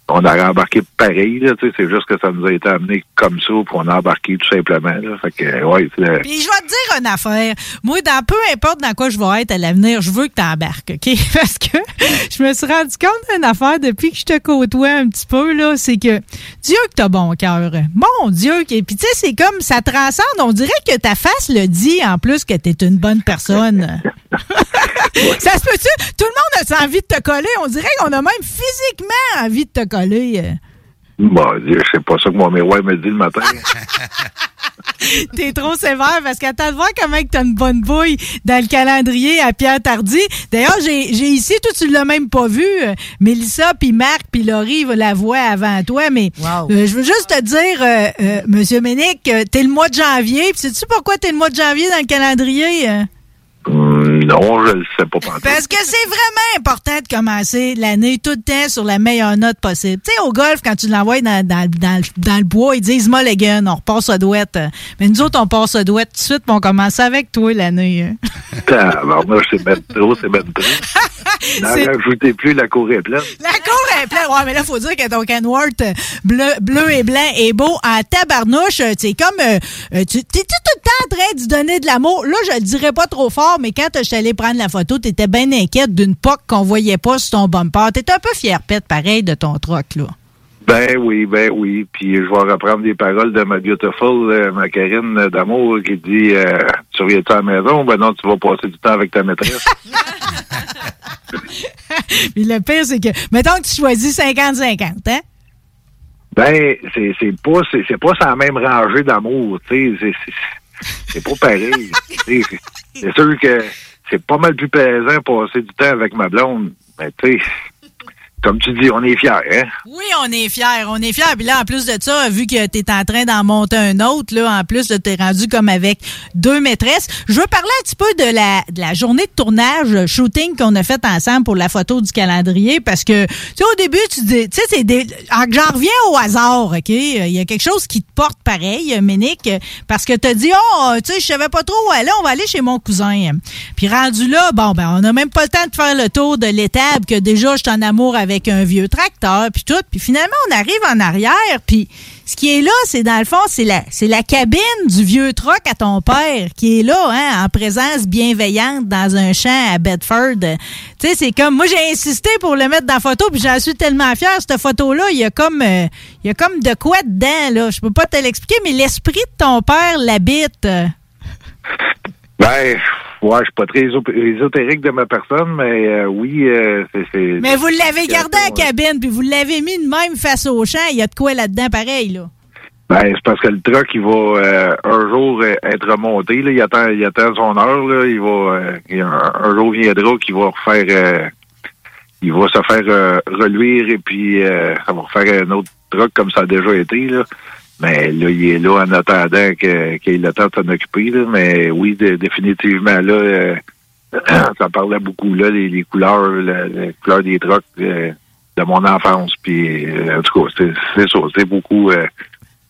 S18: on aurait embarqué pareil. Là, tu sais, c'est juste que ça nous a été amené comme ça, puis on a embarqué tout simplement. Là, fait que, ouais,
S8: Puis je vais te dire une affaire. Moi, dans peu importe dans quoi je vais être à l'avenir, je veux que tu embarques, OK? Parce que je me suis rendu compte d'une affaire depuis que je te côtoie un petit peu, là, c'est que Dieu que t'as bon cœur. Mon Dieu. que- Puis tu sais, c'est comme ça transcende. On dirait que ta face le dit en plus que t'es une bonne personne. ça se peut-tu? Tout le monde a envie de te coller. On dirait qu'on a même physiquement envie de te coller.
S18: bon, Dieu, c'est pas ça que mon miroir me dit le matin.
S8: T'es trop sévère parce qu'attends de voir comment que t'as une bonne bouille dans le calendrier à Pierre Tardy. D'ailleurs, j'ai j'ai ici, toi, tu l'as même pas vu. euh, Mélissa, puis Marc, puis Laurie la voient avant toi. Mais euh, je veux juste te dire, euh, euh, Monsieur Ménic, euh, t'es le mois de janvier. Puis sais-tu pourquoi t'es le mois de janvier dans le calendrier?
S18: Non, je le sais pas.
S8: Parce que c'est vraiment important de commencer l'année tout le temps sur la meilleure note possible. Tu sais, au golf, quand tu l'envoies dans, dans, dans, le- dans le bois, ils disent Mulligan, on repasse à douette. Mais nous autres, on passe à douette tout de suite, puis on commence avec toi l'année. hein.
S18: Tabarnouche, c'est ben trop, c'est ben trop. N'en rajoutez plus, la cour est pleine.
S8: La cour est pleine. Ouais, mais là, faut dire que ton Kenworth bleu, bleu et blanc est beau en tabarnouche. C'est comme, euh, euh, tu t'es tout le temps en train de donner de l'amour? Là, je le dirais pas trop fort, mais quand je suis allé prendre la photo, t'étais bien inquiète d'une poque qu'on voyait pas sur ton bumper. T'étais un peu fier pète, pareil, de ton troc, là.
S18: Ben oui, ben oui. Puis je vais reprendre des paroles de ma beautiful, euh, ma Karine d'amour, qui dit euh, Tu reviens-tu à la maison? Ben non, tu vas passer du temps avec ta maîtresse.
S8: Puis le pire, c'est que, mettons que tu choisis 50-50, hein?
S18: ben, c'est c'est pas c'est c'est pas sa même rangée d'amour, tu sais. C'est- c'est- C'est pas pareil. Tu c'est sûr que c'est pas mal plus plaisant passer du temps avec ma blonde. Mais tu sais, comme tu dis, on est fiers, hein?
S8: Oui, on est fiers, on est fiers. Puis là, en plus de ça, vu que tu en train d'en monter un autre, là, en plus, tu es rendu comme avec deux maîtresses. Je veux parler un petit peu de la, de la journée de tournage euh, shooting qu'on a fait ensemble pour la photo du calendrier parce que, tu sais, au début, tu dis, tu sais, c'est des, en- j'en reviens au hasard, OK? Il y a quelque chose qui te porte pareil, euh, Ménic, euh, parce que tu dit, oh, tu sais, je savais pas trop où aller, on va aller chez mon cousin. Puis rendu là, bon, ben, on n'a même pas le temps de faire le tour de l'étable que déjà, je suis en amour avec un vieux tracteur, puis tout. Puis finalement, on arrive en arrière, puis ce qui est là, c'est dans le fond, c'est la, c'est la cabine du vieux truck à ton père qui est là, hein, en présence bienveillante dans un champ à Bedford. Tu sais, c'est comme, moi, j'ai insisté pour le mettre dans la photo, puis j'en suis tellement fière, cette photo-là, il y a comme, euh, il y a comme de quoi dedans, là. Je peux pas te l'expliquer, mais l'esprit de ton père l'habite.
S18: Ben, ouais, je suis pas très éso- ésotérique de ma personne, mais euh, oui, euh, c'est...
S8: Mais vous l'avez gardé à la
S18: Ouais.
S8: cabine, puis vous l'avez mis de même face au champ. Il y a de quoi là-dedans pareil, là?
S18: Ben, c'est parce que le truck, il va euh, un jour être remonté. Là, il, attend, il attend son heure. Là, il va, il- un, un jour viendra qu'il va refaire... il va se faire reluire et puis ça va refaire un autre truck comme ça a déjà été. Là. Mais là, il est là en attendant qu'il ait le temps de s'en occuper. Là. Mais oui, dé- définitivement, là, euh, ça parlait beaucoup, là, les, couleurs, la- les couleurs des trucks euh, de mon enfance. Puis, euh, en tout cas, c'est c'est ça, c'est beaucoup... euh,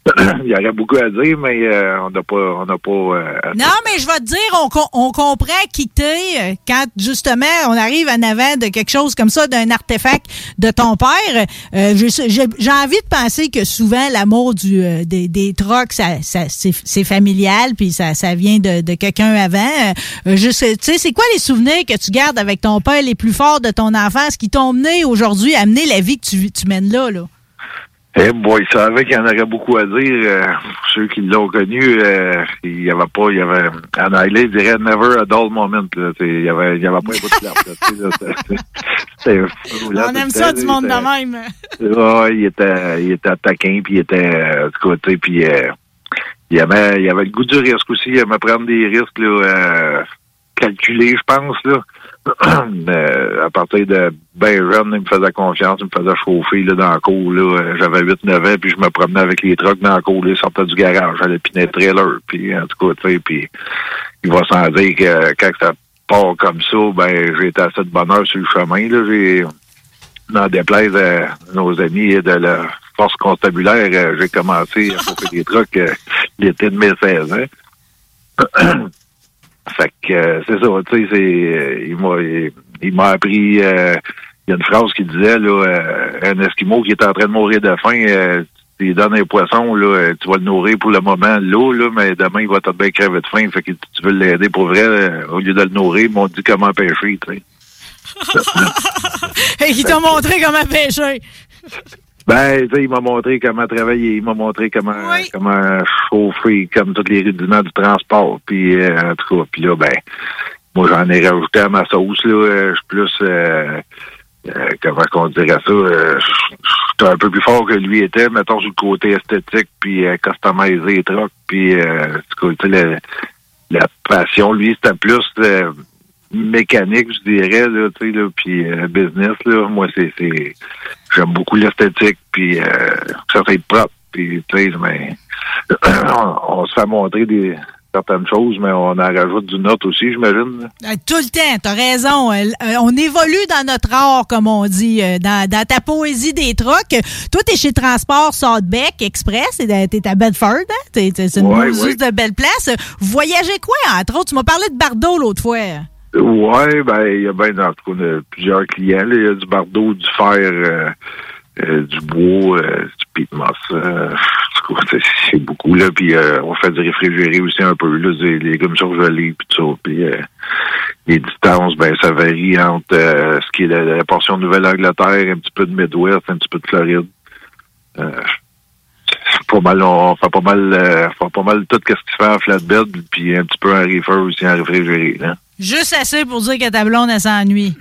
S18: il y aurait beaucoup à dire, mais euh, on n'a pas... On n'a pas euh,
S8: Non, mais je vais te dire, on, on comprend qui t'es euh, quand justement on arrive en avant de quelque chose comme ça, d'un artefact de ton père. Euh, j'ai envie de penser que souvent l'amour du des, des trucks, ça, ça, c'est familial, puis ça, ça vient de, de quelqu'un avant. Je sais- tu sais, c'est quoi les souvenirs que tu gardes avec ton père les plus forts de ton enfance qui t'ont mené aujourd'hui à mener la vie que tu, tu mènes là, là?
S18: Eh boy, il savait qu'il y en aurait beaucoup à dire. euh, pour ceux qui l'ont connu, euh, il y avait pas, il y avait, en anglais, il dirait never a dull moment. Là, il y avait, il y avait pas un bout de c'était- fou, là,
S8: On aime ça du monde de même.
S18: Ouais, il était, il était taquin, puis il était, euh, tu sais, puis euh, il avait, il avait le goût du risque aussi. Il aimait prendre des risques, là, euh, calculés, je pense, là. Euh, à partir de ben jeune, il me faisait confiance, il me faisait chauffer, là, dans la cour, là. Euh, J'avais 8-9 ans, puis je me promenais avec les trucks dans la cour, là, il sortait du garage, j'allais piner le trailer, puis en tout cas, tu sais, puis il va sans dire que quand ça part comme ça, ben, j'ai été assez de bonheur sur le chemin, là. J'ai, n'en déplaise à nos amis de la force constabulaire, euh, j'ai commencé à faire des trucs euh, l'été de mes 16 ans. fait que euh, c'est ça, tu sais, c'est euh, il m'a il, il m'a appris euh, il y a une phrase qui disait là euh, un esquimau qui est en train de mourir de faim euh, tu lui donnes un poisson là, tu vas le nourrir pour le moment l'eau là, mais demain il va te bien crever de faim, fait que tu veux l'aider pour vrai au lieu de le nourrir, ils m'ont dit comment pêcher, tu sais.
S8: Et qui t'ont montré comment pêcher.
S18: Ben, tu sais, il m'a montré comment travailler, il m'a montré comment comment chauffer, comme tous les rudiments du transport. Puis euh, en tout cas, puis là, ben, moi j'en ai rajouté à ma sauce là. euh, Je suis plus euh, euh, comment qu'on dirait ça, euh, suis un peu plus fort que lui était, mettons sur le côté esthétique, puis euh, customiser les trucks, puis euh, tu sais, la, la passion, lui, c'était plus euh, mécanique, je dirais, là, tu sais, là, puis euh, business, là. Moi, c'est, c'est, j'aime beaucoup l'esthétique, puis euh, ça soit propre, puis tu sais, mais on, on se fait montrer des certaines choses, mais on en rajoute du note aussi, j'imagine.
S8: Euh, Tout le temps, t'as raison. Euh, on évolue dans notre art, comme on dit, dans, dans ta poésie des trucks. Toi, t'es chez Transport Sodbeck Express, t'es à Bedford, hein? T'es- C'est une
S18: Ouais, ouais.
S8: de belle place. Vous voyagez quoi, entre autres? Tu m'as parlé de Bardot l'autre fois.
S18: Ouais, ben, il y a bien, on a plusieurs clients. Il y a du bardeau, du fer, euh, euh, du bois, euh, du peat moss. c'est- beaucoup, là. Puis euh, on fait du réfrigéré aussi un peu, là, des légumes surgelés, puis tout ça. Puis euh, les distances, ben, ça varie entre euh, ce qui est la, la portion Nouvelle-Angleterre, un petit peu de Midwest, un petit peu de Floride. Pas mal, on fait pas mal, on fait pas mal tout ce qui se fait en flatbed, puis un petit peu en reefer aussi en réfrigéré, là.
S8: Juste assez pour dire que ta blonde, elle s'ennuie.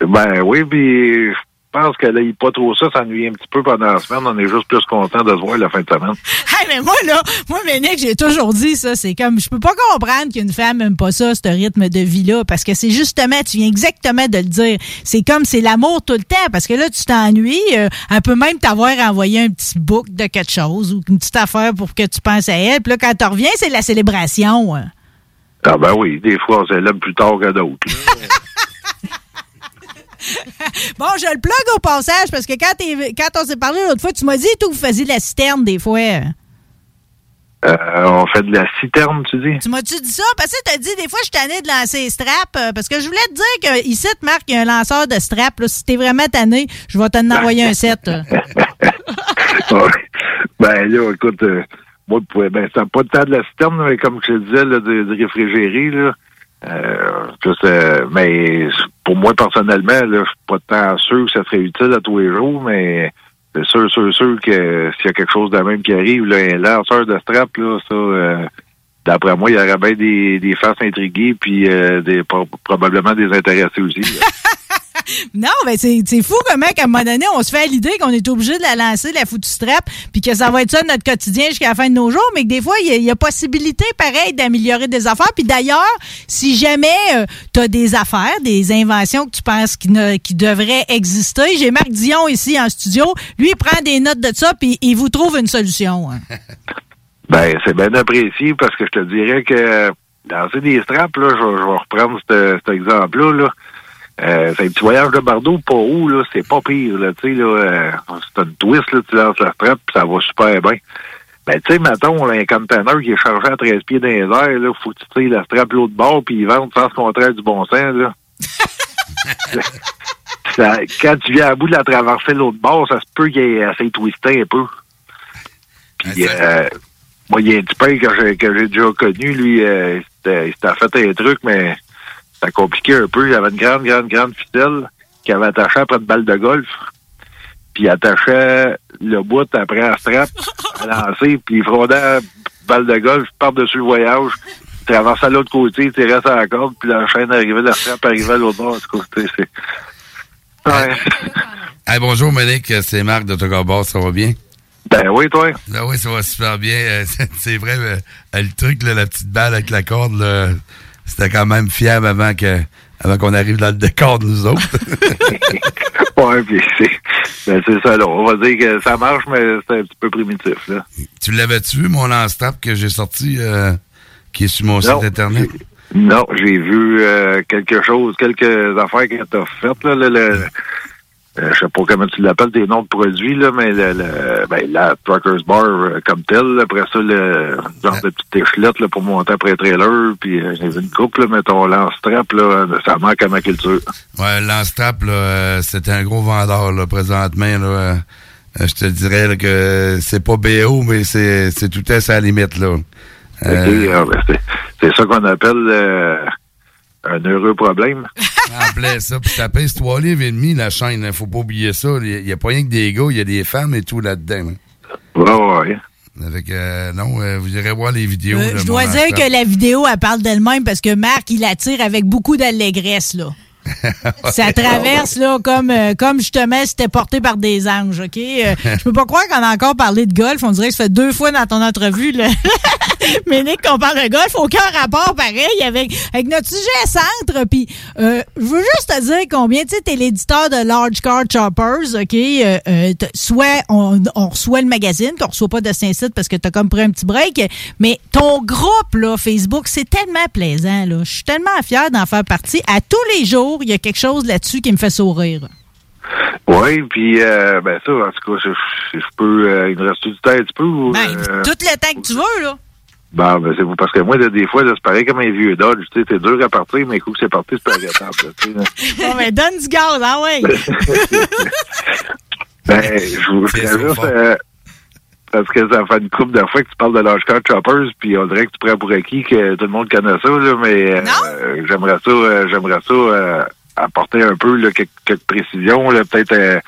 S18: Ben oui, puis je pense qu'elle n'aille pas trop ça, s'ennuyer un petit peu pendant la semaine. On est juste plus content de se voir la fin de semaine.
S8: Hey, mais moi, là, moi, Ménic, j'ai toujours dit ça. C'est comme, je peux pas comprendre qu'une femme aime pas ça, ce rythme de vie-là, parce que c'est justement, tu viens exactement de le dire. C'est comme, c'est l'amour tout le temps, parce que là, tu t'ennuies. euh, elle peut même t'avoir envoyé un petit book de quelque chose ou une petite affaire pour que tu penses à elle. Puis là, quand tu reviens, c'est la célébration. hein.
S18: Ah ben oui, des fois, on s'élève plus tard que d'autres.
S8: Bon, je le plug au passage, parce que quand, quand on s'est parlé l'autre fois, tu m'as dit, tout, vous faisiez de la citerne des fois.
S18: Euh, on fait de la citerne, tu dis?
S8: Tu m'as-tu dit ça? Parce que tu as dit, des fois, je suis tanné de lancer les straps. euh, parce que je voulais te dire que ici, Marc, il y a un lanceur de straps. Là, si t'es vraiment tanné, je vais t'en envoyer un set.
S18: Ouais. ben là, écoute, euh, moi, ben, c'est pas le temps de la citerne, mais comme je te disais, là, de, de réfrigérer, là. Euh, je sais, mais pour moi, personnellement, là, je suis pas tant sûr que ça serait utile à tous les jours, mais c'est sûr, sûr, sûr que s'il y a quelque chose de même qui arrive, là, un lanceur de strap, là, ça, euh, d'après moi, il y aurait bien des, des faces intriguées, puis euh, des, pro- probablement des intéressés aussi.
S8: Non, mais c'est c'est fou comment, qu'à un moment donné, on se fait l'idée qu'on est obligé de la lancer, la foutue strap, puis que ça va être ça notre quotidien jusqu'à la fin de nos jours, mais que des fois, il y a- possibilité, pareil, d'améliorer des affaires. Puis d'ailleurs, si jamais tu as des affaires, des inventions que tu penses qui, devraient exister, j'ai Marc Dion ici en studio. Lui, il prend des notes de ça, puis il vous trouve une solution. hein.
S18: Ben, c'est bien apprécié parce que je te dirais que lancer des straps, là, je, vais- reprendre ce- cet exemple-là. Là. Euh, c'est un petit voyage de Bardo, pas où, là, c'est pas pire, là, tu sais, là, euh, c'est une twist, là, tu lances la strap, puis ça va super bien. Ben, tu sais, mettons, là, un container qui est chargé à 13 pieds dans les airs, là, faut que tu tires la strap l'autre bord, puis ils vendent sans ce contraire du bon sens, là. Ça- quand tu viens à bout de la traverser l'autre bord, ça se peut qu'il ait assez twisté un peu. Puis, euh, moi, il y a un petit père que j'ai, que j'ai déjà connu, lui, euh, il s'était fait un truc, mais ça compliqué un peu. Il avait une grande, grande, grande ficelle qu'il avait attachée après une balle de golf. Puis il attachait le bout après la strap à lancer, puis il fraudait la balle de golf par-dessus le voyage. Il traversait à l'autre côté, il tirait sur la corde, puis la chaîne arrivait, la strap arrivait à l'autre bord. C'est- Ouais.
S9: Hey, bonjour, Monique. C'est Marc de Togobar. Ça va bien?
S18: Ben oui, toi.
S9: Ben oui, ça va super bien. Euh, c'est- C'est vrai, euh, le truc, là, la petite balle avec la corde, là, c'était quand même fiable avant que avant qu'on arrive dans le décor, nous autres.
S18: ouais, puis c'est, ben ça, là. On va dire que ça marche, mais c'est un petit peu primitif, là.
S9: tu l'avais-tu vu, mon lance-trap que j'ai sorti, euh, qui est sur mon
S18: Non.
S9: site Internet?
S18: Non, j'ai vu euh, quelque chose, quelques affaires que t'as faites, là, le, le- euh, je sais pas comment tu l'appelles, tes noms de produits, là, mais le, le- ben, la Truckers Bar euh, comme tel, là, après ça, le genre de petite échelette là, pour monter après le trailer, puis euh, j'ai vu une coupe, là, mais ton lance-trap, là, ça manque à ma culture.
S9: Ouais, lance-trap, là, euh, c'est un gros vendeur, là, présentement, là. euh, je te dirais là, que c'est pas BO, mais c'est c'est tout à sa limite, là. Euh,
S18: ben, c'est, ça qu'on appelle un heureux problème.
S9: En plein ça. Puis ça pèse trois livres et demi, la chaîne. hein. Faut pas oublier ça. Il n'y a, pas rien que des gars, il y a des femmes et tout là-dedans.
S18: Ouais, ouais.
S9: Avec, euh, non, euh, vous irez voir les vidéos.
S8: Euh, je dois dire que la vidéo, elle parle d'elle-même parce que Marc, il la tire avec beaucoup d'allégresse, là. Ça traverse, là, comme, euh, comme justement c'était porté par des anges, OK? Euh, je peux pas croire qu'on a encore parlé de golf. On dirait que ça fait deux fois dans ton entrevue, là. Nick, qu'on parle de golf, aucun rapport pareil avec, avec notre sujet centre. Puis, euh, je veux juste te dire combien, tu sais, t'es l'éditeur de Large Car Choppers, OK? Euh, euh, soit on, on reçoit le magazine, qu'on reçoit pas de Saint-Site parce que t'as comme pris un petit break, mais ton groupe, là, Facebook, c'est tellement plaisant, là. Je suis tellement fière d'en faire partie. À tous les jours, il y a quelque chose là-dessus qui me fait sourire.
S18: Oui, puis euh, ben ça, en tout cas, je, je- je peux, euh, il me reste du temps un petit peu. ou,
S8: Ben,
S18: euh,
S8: tout le temps que tu veux, là.
S18: ben, ben, c'est vous, parce que moi, des fois, c'est pareil comme un vieux Dodge, tu sais, c'est dur à partir, mais coup que c'est parti, c'est pas là.
S8: Bon, ben, donne du gaz, ah ouais.
S18: Ben, je vous juste, euh, parce que ça fait une couple de fois que tu parles de Large Car Choppers, puis on dirait que tu prends pour acquis que tout le monde connaît ça, là, mais euh, j'aimerais ça, euh, j'aimerais ça euh, apporter un peu là, quelques, quelques précisions, peut-être euh,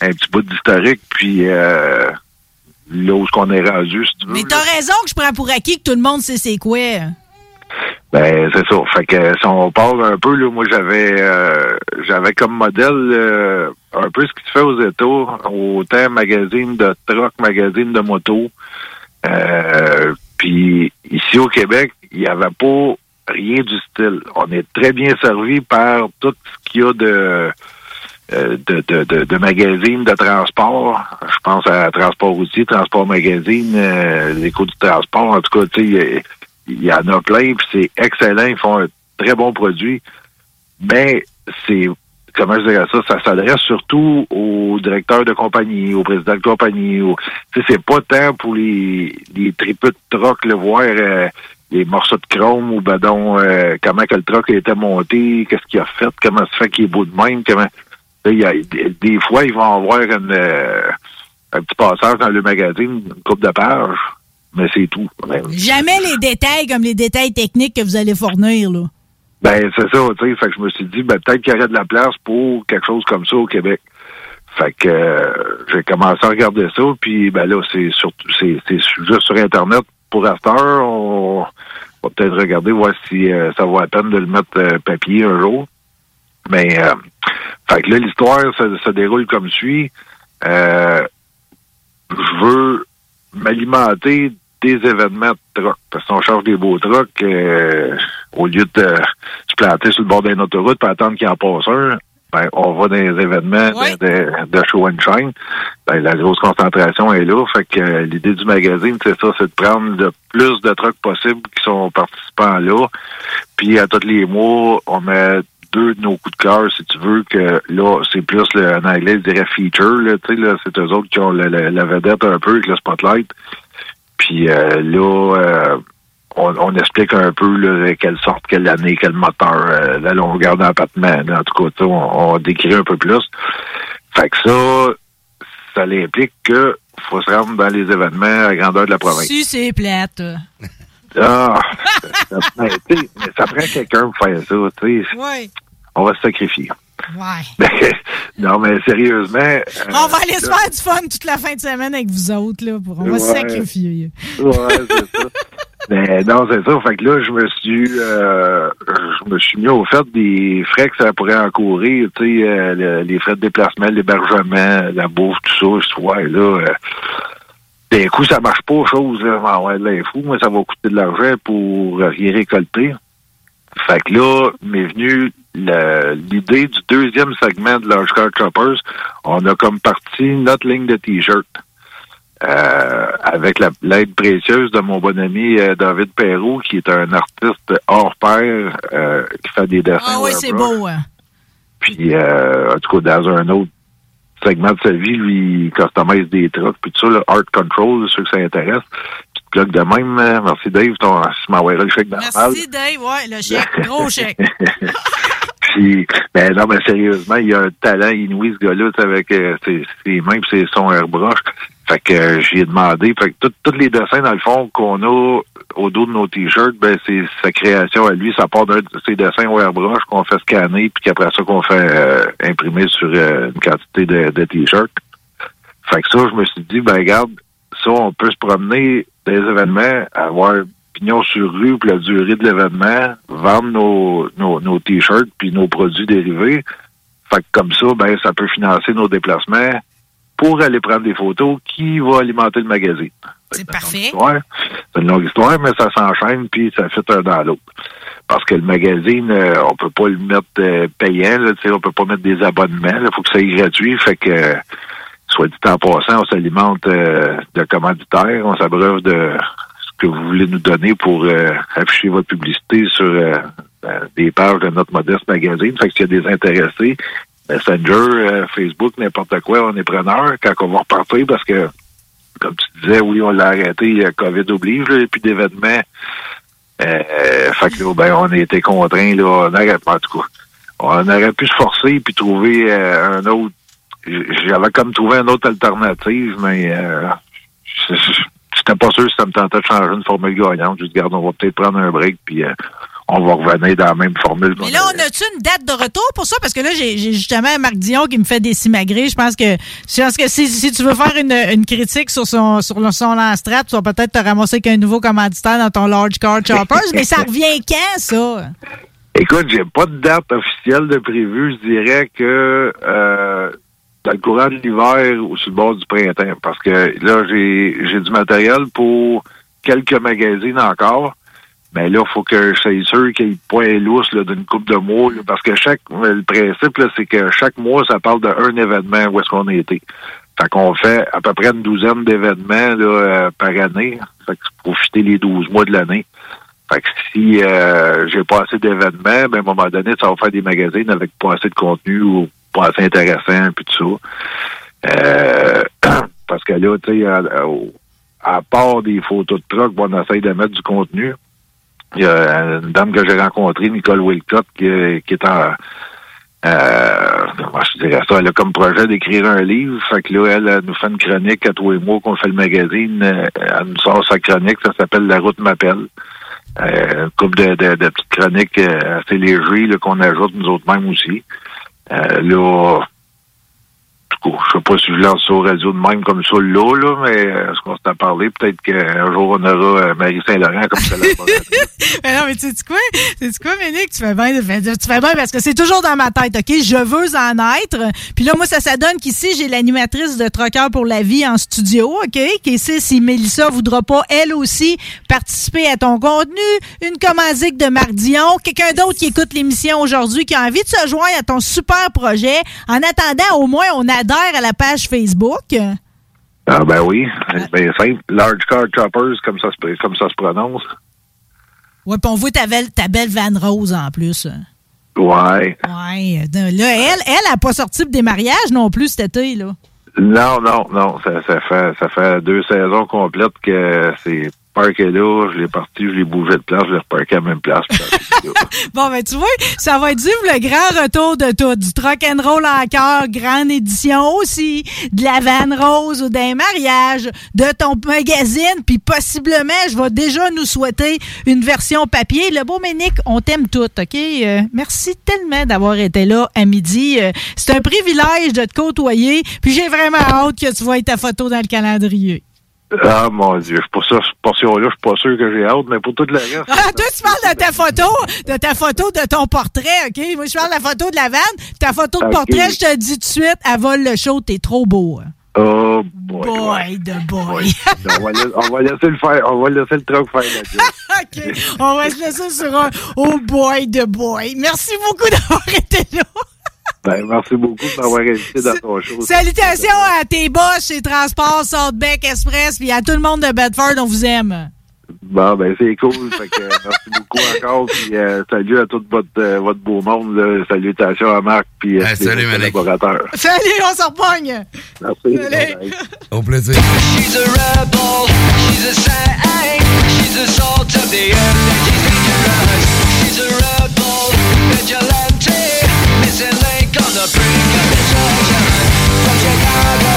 S18: un petit bout d'historique, puis euh, là où est-ce qu'on est rendu, si tu veux.
S8: Mais t'as raison que je prends pour acquis que tout le monde sait c'est quoi.
S18: Ben c'est ça. Fait que si on parle un peu, là, moi j'avais euh, j'avais comme modèle euh, un peu ce qui se fait aux États, autant magazine de truck, magazine de moto. Euh, Puis ici au Québec, il n'y avait pas rien du style. On est très bien servi par tout ce qu'il y a de de, de, magazines de transport. Je pense à Transport routier, Transport magazine, euh, l'écho du transport. En tout cas, tu sais, il y en a plein, puis c'est excellent. Ils font un très bon produit. Mais c'est, comment je dirais ça, ça s'adresse surtout aux directeurs de compagnie, aux présidents de compagnie. Aux, c'est pas tant pour les, les tripes de troc, le voir euh, les morceaux de chrome ou ben donc, euh, comment que le troc a été monté, qu'est-ce qu'il a fait, comment ça fait qu'il est beau de même, comment... Là, y a, des, des fois, ils vont avoir une, euh, un petit passage dans le magazine, une coupe de pages, mais c'est tout.
S8: Jamais les détails comme les détails techniques que vous allez fournir, là.
S18: Ben, c'est ça, tu sais. Fait que je me suis dit, ben, peut-être qu'il y aurait de la place pour quelque chose comme ça au Québec. Fait que euh, j'ai commencé à regarder ça, puis ben là, c'est surtout c'est, juste sur Internet pour After. On va peut-être regarder, voir si euh, ça vaut la peine de le mettre euh, papier un jour. Mais Fait que là, l'histoire se, se déroule comme suit. Euh, je veux m'alimenter des événements de truck. Parce qu'on charge des beaux trucks, euh, au lieu de euh, se planter sur le bord d'une autoroute pour attendre qu'il en passe un, ben, on va dans les événements de, de, de show and shine. Ben, la grosse concentration est là. Fait que euh, l'idée du magazine, c'est ça, c'est de prendre le plus de trucks possible qui sont participants là. Puis à tous les mois, on met deux de nos coups de cœur, si tu veux, que là, c'est plus le, en anglais, je dirais feature, là, tu sais, là, c'est eux autres qui ont la, la- la vedette un peu avec le spotlight. Puis euh, là, euh, on, on explique un peu là, quelle sorte, quelle année, quel moteur, euh, la longueur d'empattement. En tout cas, on, on décrit un peu plus. Fait que ça, ça implique que faut se rendre dans les événements à grandeur de la province.
S8: Si c'est plate.
S18: Ah, ça, ben, mais ça prend quelqu'un pour faire ça, tu sais. On va se sacrifier.
S8: Ouais.
S18: non, mais sérieusement. euh,
S8: On va aller se faire du fun toute la fin de semaine avec vous autres. Là, pour, on va se sacrifier.
S18: Ouais, c'est ça. Mais non, c'est ça. Fait que là, je me suis euh, je me suis mis au fait des frais que ça pourrait encourir, tu sais, euh, le- les frais de déplacement, l'hébergement, la bouffe, tout ça. Ouais, là, d'un coup, ça marche pas, chose, là. Ah ouais, là, fou, moi, ça va coûter de l'argent pour rien récolter. Fait que là, m'est venue l'idée du deuxième segment de Large Car Choppers. On a comme parti notre ligne de T-shirt. Euh, avec la- l'aide précieuse de mon bon ami euh, David Perrault, qui est un artiste hors pair, euh, qui fait des dessins.
S8: Ah oui, c'est beau. hein.
S18: Puis, en tout cas, dans un autre segment de sa vie, lui, il customise des trucs. Puis tout ça, le Art Control, ceux que ça intéresse. Plug de même. euh, Merci Dave, ton, tu m'envoierais le chèque dans.
S8: Merci, Dave. Ouais, le chèque. Gros chèque.
S18: Puis, ben non, mais sérieusement, il a un talent inouï, ce gars-là, avec euh, ses, ses mains et ses sons airbrush. Fait que euh, j'y ai demandé. Fait que tous les dessins, dans le fond, qu'on a au dos de nos t-shirts, ben c'est sa création à lui. Ça part de ses dessins au airbrush qu'on fait scanner, puis qu'après ça, qu'on fait euh, imprimer sur euh, une quantité de, de t-shirts. Fait que ça, je me suis dit, ben regarde, ça, on peut se promener dans les événements, avoir pignon sur rue pour la durée de l'événement, vendre nos, nos, nos t-shirts puis nos produits dérivés. Fait que comme ça, ben, ça peut financer nos déplacements pour aller prendre des photos qui va alimenter le magazine?
S8: C'est parfait.
S18: C'est une longue histoire, mais ça s'enchaîne puis ça fait un dans l'autre. Parce que le magazine, euh, on peut pas le mettre euh, payant, là, on peut pas mettre des abonnements, il faut que ça soit gratuit. Fait que, soit dit en passant, on s'alimente euh, de commanditaires, on s'abreuve de ce que vous voulez nous donner pour euh, afficher votre publicité sur euh, euh, des pages de notre modeste magazine. Fait que s'il y a des intéressés, Messenger, euh, Facebook, n'importe quoi, on est preneur quand on va repartir parce que, comme tu disais, oui, on l'a arrêté, a COVID oblige, là, et puis d'événements. Euh, fait que ben, on a été contraints, là, on aurait, en tout cas, on aurait pu se forcer puis trouver euh, un autre. J'avais comme trouvé une autre alternative, mais euh, j'étais pas sûr si ça me tentait de changer une formule gagnante. Je dis, regarde, on va peut-être prendre un break puis euh, on va revenir dans la même formule.
S8: Mais là, on a-tu une date de retour pour ça? Parce que là, j'ai j'ai justement Marc Dion qui me fait des simagrées. Je pense que, je pense que si, si tu veux faire une, une critique sur son, sur le- son lance-trap, tu vas peut-être te ramasser qu'un nouveau commanditaire dans ton Large Car Choppers. mais ça revient quand, ça?
S18: Écoute, j'ai pas de date officielle de prévu. Je dirais que euh, dans le courant de l'hiver ou sur le bord du printemps. Parce que là, j'ai j'ai du matériel pour quelques magazines encore. Mais là, faut que sois sûr qu'il y ait point lousse d'une coupe de mois. là, parce que chaque le principe, c'est que chaque mois, ça parle d'un événement où est-ce qu'on a été. Fait qu'on fait à peu près une douzaine d'événements euh, par année. Fait que c'est profiter les 12 mois de l'année. Fait que si euh, j'ai pas assez d'événements, ben, à un moment donné, ça va faire des magazines avec pas assez de contenu ou pas assez intéressant, puis tout ça. Euh, parce que là, tu sais, à, part des photos de truck, on essaye de mettre du contenu. Il y a une dame que j'ai rencontrée, Nicole Wilcott, qui, est en... Euh, comment je dirais ça, elle a comme projet d'écrire un livre. Fait que là, elle, nous fait une chronique à tous les mois qu'on fait le magazine. Euh, Elle nous sort sa chronique, ça s'appelle La route m'appelle. Euh, une couple de, petites chroniques euh, assez légers là, qu'on ajoute nous autres mêmes aussi. Là, coup, je sais pas si je lance ça au radio de même comme ça là, là mais euh, ce qu'on s'est parlé, peut-être qu'un jour on aura euh, Marie Saint-Laurent comme ça.
S8: mais non, mais tu sais quoi? Tu quoi, Ménic? Tu fais bien, tu fais bien parce que c'est toujours dans ma tête, OK? Je veux en être. Puis là, moi, ça, ça donne qu'ici, j'ai l'animatrice de Troqueur pour la vie en studio, OK? Qui sait si Mélissa voudra pas, elle aussi, participer à ton contenu, une commandique de Mardion, quelqu'un d'autre qui écoute l'émission aujourd'hui, qui a envie de se joindre à ton super projet. En attendant, au moins, on à la page Facebook.
S18: Ah ben oui, ben simple. Large Car Choppers, comme ça, se- comme ça se prononce.
S8: Ouais, puis on voit ta belle, ta belle Van Rose en plus.
S18: Ouais.
S8: Ouais. Là, elle, elle a pas sorti des mariages non plus cet été, là.
S18: Non, non, non. Ça, ça fait ça fait deux saisons complètes que c'est parqué là, je l'ai parti, je l'ai bougé de place, je l'ai reparqué à la même place.
S8: Bon, ben, tu vois, ça va être du le grand retour de tout. Du rock and roll en cœur, grande édition aussi, de la Van Rose ou d'un mariage, de ton magazine, puis possiblement, je vais déjà nous souhaiter une version papier. Le beau Ménic, on t'aime tout, OK? Euh, merci tellement d'avoir été là à midi. Euh, C'est un privilège de te côtoyer, puis j'ai vraiment hâte que tu vois ta photo dans le calendrier.
S18: Ah mon Dieu, pour ça, portion-là, je suis pas sûr que j'ai hâte, mais pour tout le reste.
S8: Ah, toi, tu parles de ta photo, de ta photo de ton portrait, OK? Moi, je parle de la photo de la vanne. Ta photo de portrait, je te dis tout de suite, elle vole le show, t'es trop beau. hein.
S18: Oh boy.
S8: Boy de boy.
S18: on, va laisser, on va laisser le faire, on va laisser le truc faire la job.
S8: OK. On va se laisser sur un oh boy de boy. Merci beaucoup d'avoir été là.
S18: Ben, merci beaucoup de m'avoir invité dans ton show.
S8: Salutations à tes boss chez Transport, Saltbeck Express, puis à tout le monde de Bedford, on vous aime.
S18: Bon, ben, c'est cool. Fait que, euh, merci beaucoup encore. Puis, euh, salut à tout votre, euh, votre beau monde. Là. Salutations à Marc. Puis, euh, tous les collaborateurs.
S8: Salut, on s'en repogne.
S18: Merci.
S8: Salut.
S9: Au plaisir.
S7: She's a rebel, she's a saint, she's a salt of the earth she's dangerous. She's a rebel,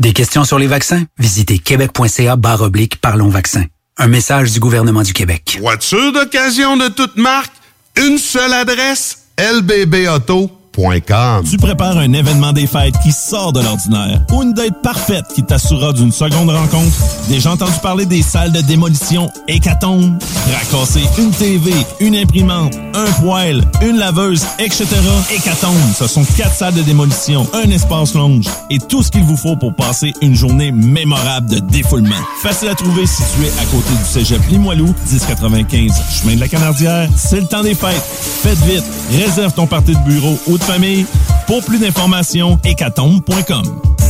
S19: Des questions sur les vaccins? Visitez québec.ca barre oblique Parlons vaccins. Un message du gouvernement du Québec.
S20: Voiture d'occasion de toute marque, une seule adresse,
S21: Tu prépares un événement des fêtes qui sort de l'ordinaire ou une date parfaite qui t'assurera d'une seconde rencontre. Déjà entendu parler des salles de démolition Hécatombe? Racasser une TV, une imprimante, un poêle, une laveuse, etc. Hécatombe, ce sont quatre salles de démolition, un espace lounge et tout ce qu'il vous faut pour passer une journée mémorable de défoulement. Facile à trouver situé à côté du cégep Limoilou, 1095 chemin de la Canardière. C'est le temps des fêtes. Faites vite. Réserve ton party de bureau ou de Pour plus d'informations, hécatombe.com.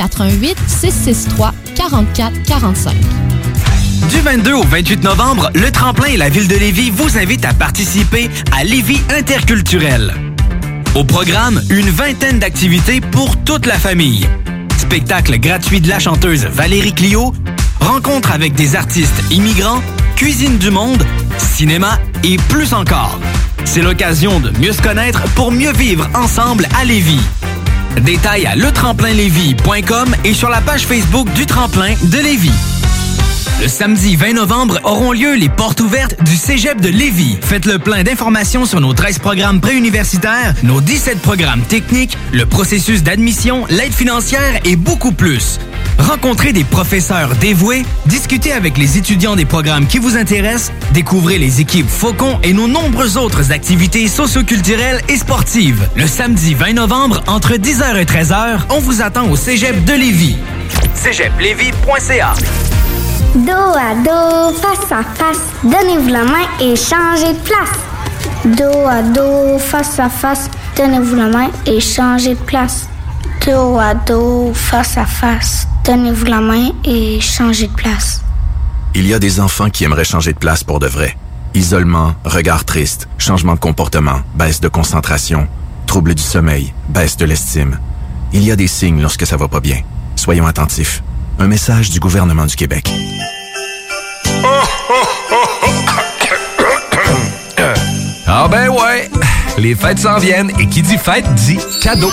S22: 88 663 44 45.
S23: Du 22 au 28 novembre, le Tremplin et la Ville de Lévis vous invitent à participer à Lévis Interculturel. Au programme, une vingtaine d'activités pour toute la famille. Spectacle gratuit de la chanteuse Valérie Clio, rencontre avec des artistes immigrants, cuisine du monde, cinéma et plus encore. C'est l'occasion de mieux se connaître pour mieux vivre ensemble à Lévis. Détails à letremplinlévis.com et sur la page Facebook du Tremplin de Lévis. Le samedi 20 novembre auront lieu les portes ouvertes du Cégep de Lévis. Faites le plein d'informations sur nos 13 programmes préuniversitaires, nos 17 programmes techniques, le processus d'admission, l'aide financière et beaucoup plus. Rencontrez des professeurs dévoués, discutez avec les étudiants des programmes qui vous intéressent, découvrez les équipes Faucon et nos nombreuses autres activités socioculturelles et sportives. Le samedi 20 novembre, entre 10h et 13h, on vous attend au Cégep de Lévis. cégeplevy.ca
S3: Dos à dos, face à face, donnez-vous la main et changez de place. Dos à dos, face à face, donnez-vous la main et changez de place. Dos à dos, face à face, donnez-vous la main et changez de place.
S24: Il y a des enfants qui aimeraient changer de place pour de vrai. Isolement, regard triste, changement de comportement, baisse de concentration, trouble du sommeil, baisse de l'estime. Il y a des signes lorsque ça va pas bien. Soyons attentifs. Un message du gouvernement du Québec.
S13: Ah ben ouais, les fêtes s'en viennent et qui dit fête dit cadeau.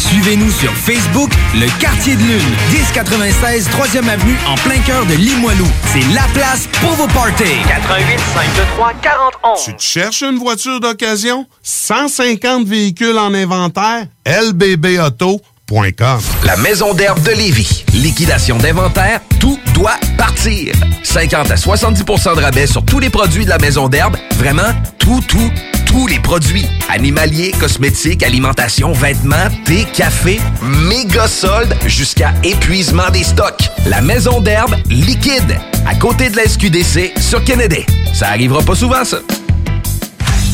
S23: Suivez-nous sur Facebook, Le Quartier de Lune, 1096 3e Avenue en plein cœur de Limoilou. C'est la place pour vos parties.
S25: 88 523 41.
S20: Tu te cherches une voiture d'occasion? 150 véhicules en inventaire?
S13: La Maison d'herbe de Lévis. Liquidation d'inventaire, tout doit partir. 50 à 70% de rabais sur tous les produits de la Maison d'herbe. Vraiment, tout, tout, tous les produits. Animaliers, cosmétiques, alimentation, vêtements, thé, café, méga soldes jusqu'à épuisement des stocks. La Maison d'herbe liquide, à côté de la SQDC sur Kennedy. Ça arrivera pas souvent, ça.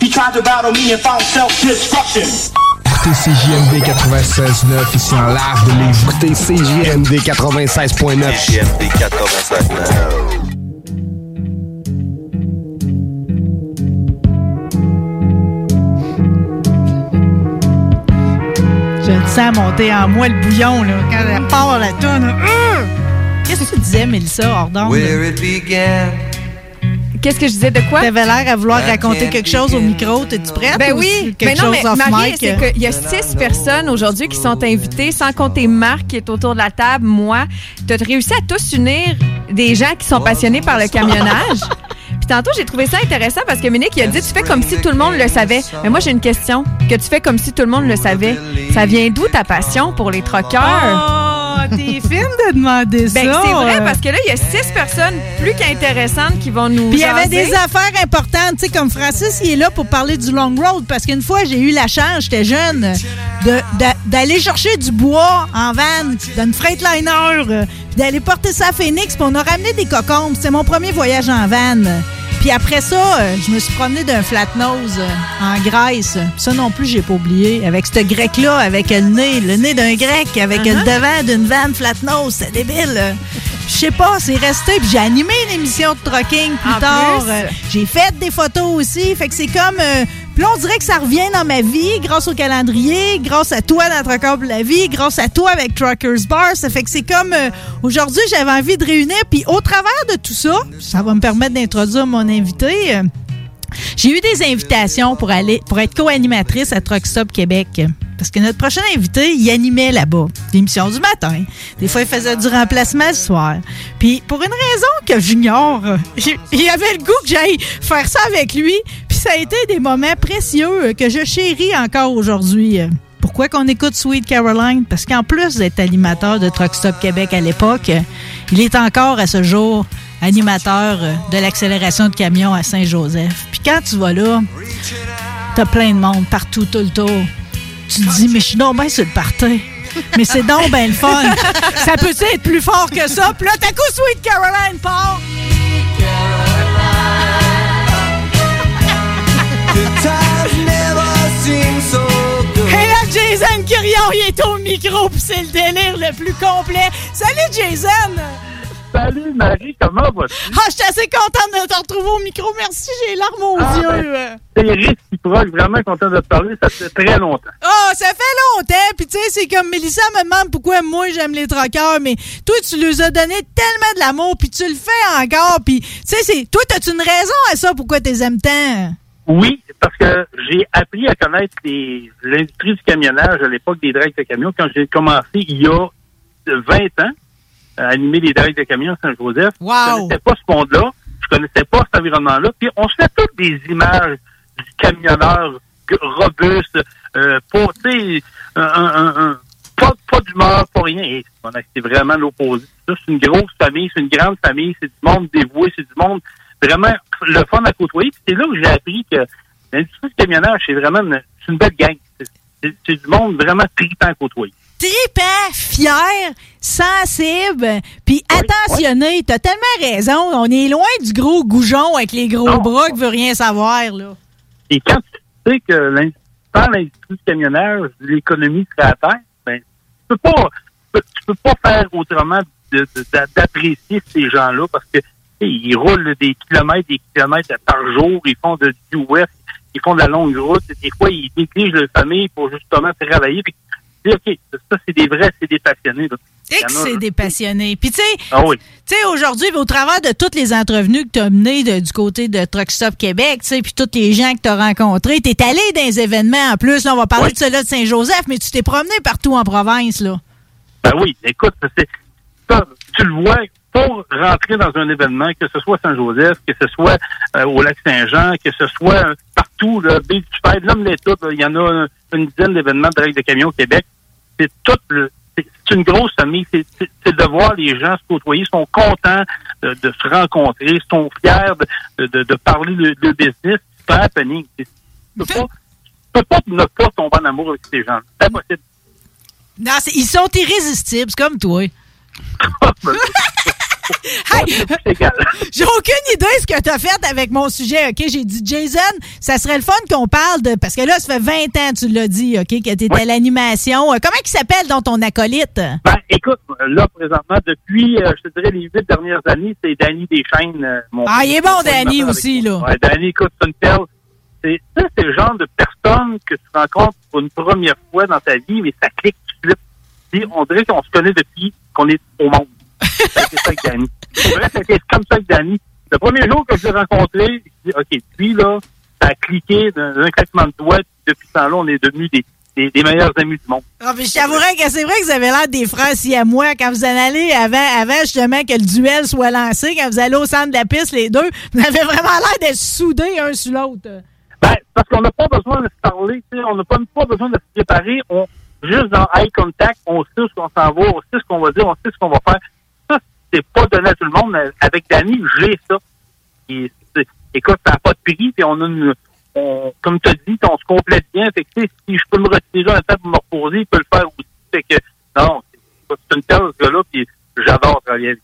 S26: He tried to battle me and found self-destruction.
S27: CJMD 96.9 ici en live de Lévis. Écoutez CJMD 96.9. CJMD 96.9.
S8: Je le sens monter en moi le bouillon là, quand elle part la tonne. Qu'est-ce que tu disais, Mélissa, hors d'onde?
S10: Qu'est-ce que je disais de quoi?
S8: T'avais l'air à vouloir raconter quelque chose au micro. T'es-tu prête?
S10: Ben
S8: ou
S10: oui.
S8: Quelque
S10: Mais non,
S8: chose
S10: mais
S8: off
S10: Marie, c'est qu'il y a six personnes aujourd'hui qui sont invitées, sans compter Marc qui est autour de la table, moi. Tu as réussi à tous unir des gens qui sont passionnés par le camionnage? Puis tantôt, j'ai trouvé ça intéressant parce que Ménic, il a dit Tu fais comme si tout le monde le savait. Mais moi, j'ai une question. Que tu fais comme si tout le monde le savait. Ça vient d'où ta passion pour les troqueurs?
S8: T'es fine de demander ça.
S10: Ben, c'est vrai parce que là, il y a six personnes plus qu'intéressantes qui vont nous.
S8: Puis il y avait des affaires importantes, tu sais, comme Francis, il est là pour parler du long road, parce qu'une fois, j'ai eu la chance, j'étais jeune, d'aller chercher du bois en van, d'une Freightliner, euh, puis d'aller porter ça à Phoenix, puis on a ramené des cocombes. C'était mon premier voyage en van. Puis après ça, euh, je me suis promené d'un flat nose euh, en Grèce. Ça non plus, j'ai pas oublié. Avec ce grec-là, avec le nez, le nez d'un grec, avec le
S10: Uh-huh.
S8: devant d'une van flat nose. C'est débile. Je sais pas, c'est resté. Puis j'ai animé une émission de trucking plus
S10: En
S8: tard. Euh, j'ai fait des photos aussi. Fait que c'est comme. Puis on dirait que ça revient dans ma vie grâce au calendrier, grâce à toi dans Trucker pour la vie, grâce à toi avec Truckers Bar. Ça fait que c'est comme. euh, Aujourd'hui, j'avais envie de réunir. Puis au travers de tout ça, ça va me permettre d'introduire mon invité. euh, j'ai eu des invitations pour aller pour être co-animatrice à Truck Stop Québec. Parce que notre prochain invité, il animait là-bas. L'émission du matin. Des fois, il faisait du remplacement le soir. Puis, pour une raison que j'ignore, il avait le goût que j'aille faire ça avec lui. Puis, ça a été des moments précieux que je chéris encore aujourd'hui. Pourquoi qu'on écoute Sweet Caroline? Parce qu'en plus d'être animateur de Truck Stop Québec à l'époque, il est encore à ce jour animateur de l'accélération de camions à Saint-Joseph. Puis quand tu vas là, t'as plein de monde partout, tout le tour. Tu te dis, mais je suis donc bien sur le party. Mais c'est donc bien le fun. ça peut être plus fort que ça? Puis là, t'as coup Sweet Caroline part. Et là, Jason Curion, il est au micro, puis c'est le délire le plus complet. Salut, Jason!
S28: Salut Marie, comment vas-tu?
S8: Ah, je suis assez contente de te retrouver au micro. Merci, j'ai les larmes aux
S28: Ah,
S8: yeux.
S28: ben, C'est réciproque, vraiment content de te parler, ça fait très longtemps.
S8: Ah, ça fait longtemps. Puis tu sais, c'est comme Mélissa me demande pourquoi moi j'aime les troqueurs, mais toi tu leur as donné tellement de l'amour, puis tu le fais encore. Puis tu sais, c'est toi t'as une raison à ça pourquoi tu les aimes tant?
S28: Oui, parce que j'ai appris à connaître l'industrie du camionnage à l'époque des drags de camions quand j'ai commencé il y a 20 ans animer les drags de camions à Saint-Joseph.
S8: Wow.
S28: Je connaissais pas ce monde-là, je connaissais pas cet environnement-là. Puis on se fait toutes des images du camionneur robuste, euh, pas, tu sais, un, un- un- pas, pas d'humeur, pas rien. C'est vraiment l'opposé. C'est une grosse famille, c'est une grande famille, c'est du monde dévoué, c'est du monde vraiment le fun à côtoyer. Puis c'est là que j'ai appris que l'industrie du camionnage, c'est vraiment une, c'est une belle gang. C'est du monde vraiment trippant à côtoyer.
S8: Tripant, fier, sensible, puis attentionné. T'as tellement raison. On est loin du gros goujon avec les gros bras qui veut rien savoir, là.
S28: Et quand tu sais que sans l'industrie du camionnage, l'économie serait à terre, ben, tu peux pas, tu peux, pas faire autrement d'apprécier ces gens-là parce que ils roulent des kilomètres, des kilomètres par jour, ils font de, du ouest, ils font de la longue route, des fois ils négligent leur famille pour justement travailler. Puis, dis, OK, ça c'est des vrais, c'est des passionnés. là.
S8: Et que c'est des passionnés. Puis tu sais,
S28: Ah oui.
S8: Tu sais, aujourd'hui, au travers de toutes les entrevenues que tu as menées de- du côté de Truck Stop Québec, tu sais, puis tous les gens que tu as rencontrés, tu es allé dans les événements en plus. Là, on va parler de cela de Saint-Joseph, mais tu t'es promené partout en province, là.
S28: Ben oui, écoute, tu le vois, pour rentrer dans un événement, que ce soit Saint-Joseph, que ce soit euh, au Lac-Saint-Jean, que ce soit euh, partout, là, du Fête, l'homme l'État, là, il y en a une dizaine d'événements de règles de camions au Québec. C'est tout le- c'est une grosse famille. C'est, de voir les gens se côtoyer, ils sont contents de, de se rencontrer, ils sont fiers de, de, de parler de, de business. C'est pas happening. Tu peux pas, tu peux pas ne pas tomber en amour avec ces gens. C'est impossible.
S8: Non, ils sont irrésistibles, c'est comme toi. Hey, J'ai aucune idée ce que tu as fait avec mon sujet, OK? J'ai dit, Jason, ça serait le fun qu'on parle de... Parce que là, ça fait 20 ans, tu l'as dit, OK, que tu étais à l'animation. Euh, Comment il s'appelle dans ton acolyte?
S28: Ben, écoute, là, présentement, depuis, euh, je te dirais, les huit dernières années, c'est Danny Deschaines. euh, mon
S8: Ah, il est bon, Danny, aussi, là.
S28: Ouais, Danny, écoute, c'est une perle. C'est, ça, c'est le genre de personne que tu rencontres pour une première fois dans ta vie, mais ça clique tout de suite. On dirait qu'on se connaît depuis qu'on est au monde. C'est ça avec Danny. C'est vrai, c'était comme ça avec Danny. Le premier jour que je l'ai rencontré, je dis, OK, lui, là, ça a cliqué d'un claquement de doigts. puis Depuis ce temps-là, on est devenus des, des, des meilleurs amis du monde.
S8: Ah, mais je t'avouerais que c'est vrai que vous avez l'air des frères si à moi quand vous en allez avant, avant justement que le duel soit lancé, quand vous allez au centre de la piste, les deux, vous avez vraiment l'air d'être soudés un sur l'autre.
S28: Ben, parce qu'on n'a pas besoin de se parler, on n'a pas, pas besoin de se préparer. On, juste dans eye contact, on sait ce qu'on s'en va, on sait ce qu'on va dire, on sait ce qu'on va faire. C'est pas donné à tout le monde. Avec Danny, j'ai ça. Et, écoute, ça n'a pas de prix, puis on a une, on, comme tu as dit, on se complète bien. Fait que, si je peux me retirer un temps pour me reposer, il peut le faire aussi. Que, non, c'est une perle, ce gars-là, puis j'adore travailler avec.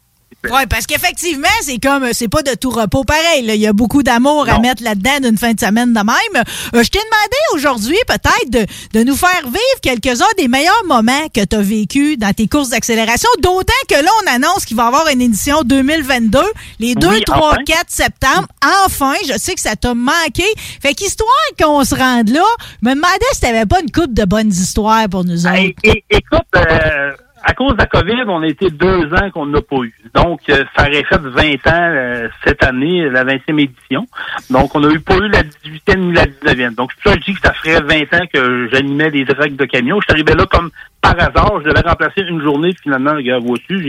S8: Oui, parce qu'effectivement, c'est comme, c'est pas de tout repos pareil. là. Il y a beaucoup d'amour à mettre là-dedans d'une fin de semaine de même. Euh, je t'ai demandé aujourd'hui, peut-être, de, de nous faire vivre quelques-uns des meilleurs moments que tu as vécu dans tes courses d'accélération. D'autant que là, on annonce qu'il va y avoir une édition 2022, les 2,
S28: Oui,
S8: 3,
S28: enfin.
S8: 4 septembre. Enfin, je sais que ça t'a manqué. Fait qu'histoire qu'on se rende là, je me demandais si t'avais pas une coupe de bonnes histoires pour nous autres.
S28: Écoute, euh, à cause de la COVID, on a été deux ans qu'on n'a pas eu. Donc, euh, ça aurait fait 20 ans euh, cette année, la 20e édition. Donc, on n'a eu pas eu la 18e ni la 19e. Donc, ça, je dis que ça ferait 20 ans que j'animais des dragues de camions. Je suis arrivé là comme par hasard. Je devais remplacer une journée. Finalement, le gars, vois-tu,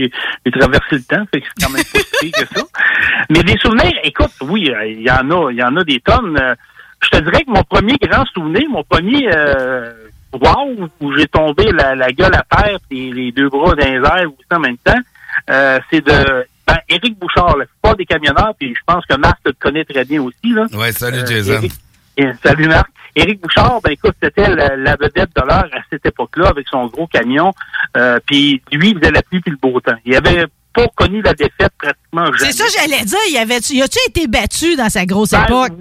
S28: j'ai traversé le temps. Fait que c'est quand même pire que ça. Mais des souvenirs, écoute, oui, euh, il y en a, il y en a des tonnes. Euh, Je te dirais que mon premier grand souvenir, mon premier euh, wow, où j'ai tombé la, la gueule à terre et les deux bras dans les airs aussi en même temps, euh, c'est de ben, Éric Bouchard, la plupart des camionneurs, puis je pense que Marc le connaît très bien aussi. Là.
S9: Ouais, salut
S28: Euh,
S9: Jason.
S28: Éric- et- salut Marc. Éric Bouchard, ben écoute, c'était la, la vedette de l'heure à cette époque-là avec son gros camion. Euh, puis lui, il faisait la pluie puis le beau temps. Il avait pas connu la défaite pratiquement jamais.
S8: C'est ça, j'allais dire. Y avait-tu, y a-tu été battu dans sa grosse
S28: Ben,
S8: époque?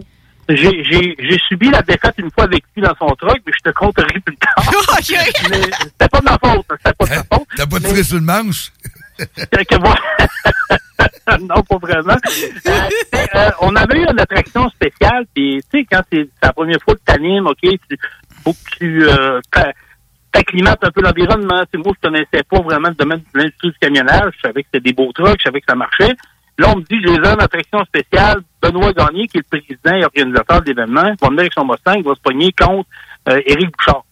S28: J'ai, j'ai, j'ai subi la défaite une fois avec lui dans son truck, mais je te compterai plus tard. Mais c'était pas de ma faute. hein, C'était pas de ma faute.
S9: T'as pas tiré sur le manche?
S28: Que moi- non, pas vraiment. Euh, euh, on avait eu une attraction spéciale, puis tu sais, quand c'est c'est la première fois que t'animes, OK, tu faut que tu euh, t'a- t'acclimates un peu l'environnement. Tu sais, moi, je connaissais pas vraiment le domaine de l'industrie du camionnage. Je savais que c'était des beaux trucks, je savais que ça marchait. Là, on me dit, j'ai une attraction spéciale. Benoît Gagné, qui est le président et organisateur de l'événement, va venir avec son Mustang, va se pogner contre euh, Éric Bouchard.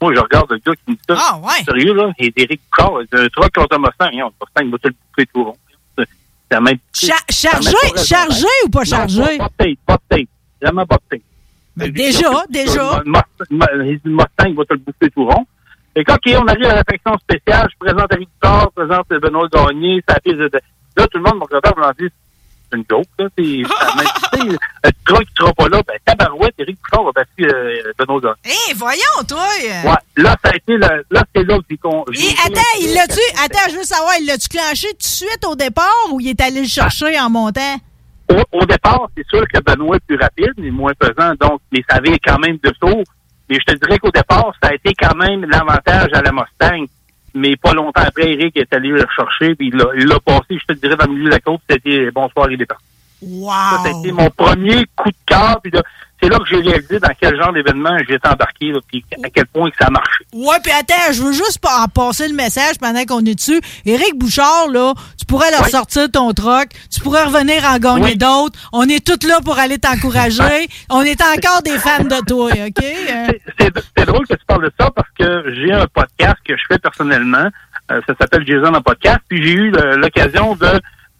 S28: Moi, je regarde le gars qui me dit ça.
S8: Ah, ouais.
S28: Sérieux, là? Et Éric Bouchard, c'est un truck contre un Mustang. Hein, le Mustang va te le bouffer tout rond. C'est la même.
S8: Cha- chargé, chargé ou pas
S28: Non,
S8: chargé?
S28: Pas, pas de tape, pas de tape. Vraiment pas de.
S8: Ben, déjà, déjà.
S28: Le Mustang, va te le bouffer tout rond. Et quand, on arrive à l'attraction spéciale, je présente Eric Bouchard, je présente Benoît Gagné, ça fait de... Là, tout le monde me regarde et me dit, c'est une joke, là. C'est, tu sais, le truck qui sera pas là, ben, tabarouette, Éric Bouchard va battre euh, Benoît.
S8: Hé, voyons, toi!
S28: Ouais, là, ça a été le, là, c'est là que j'ai con.
S8: Et attends, il l'a-tu, attends, je veux savoir, il l'a-tu clenché tout de suite au départ ou il est allé le chercher en montant?
S28: Au, au départ, c'est sûr que Benoît est plus rapide, mais moins pesant, donc, mais ça avait quand même de saut. Mais je te dirais qu'au départ, ça a été quand même l'avantage à la Mustang. Mais pas longtemps après, Eric est allé le chercher, puis il l'a il l'a passé, je te dirais, dans le milieu de la côte, c'était bonsoir, il est parti.
S8: Wow!
S28: Ça, ça a été mon premier coup de cœur, puis là, c'est là que j'ai réalisé dans quel genre d'événement j'étais embarqué, puis à quel point que ça marchait.
S8: Ouais, puis attends, je veux juste pas en passer le message pendant qu'on est dessus. Éric Bouchard, là, tu pourrais leur sortir ton troc, tu pourrais revenir en gagner
S28: Oui.
S8: d'autres. On est tous là pour aller t'encourager. On est encore des fans de toi, OK?
S28: C'est drôle que tu parles de ça parce que j'ai un podcast que je fais personnellement. Euh, ça s'appelle Jason en podcast. Puis j'ai eu l'occasion de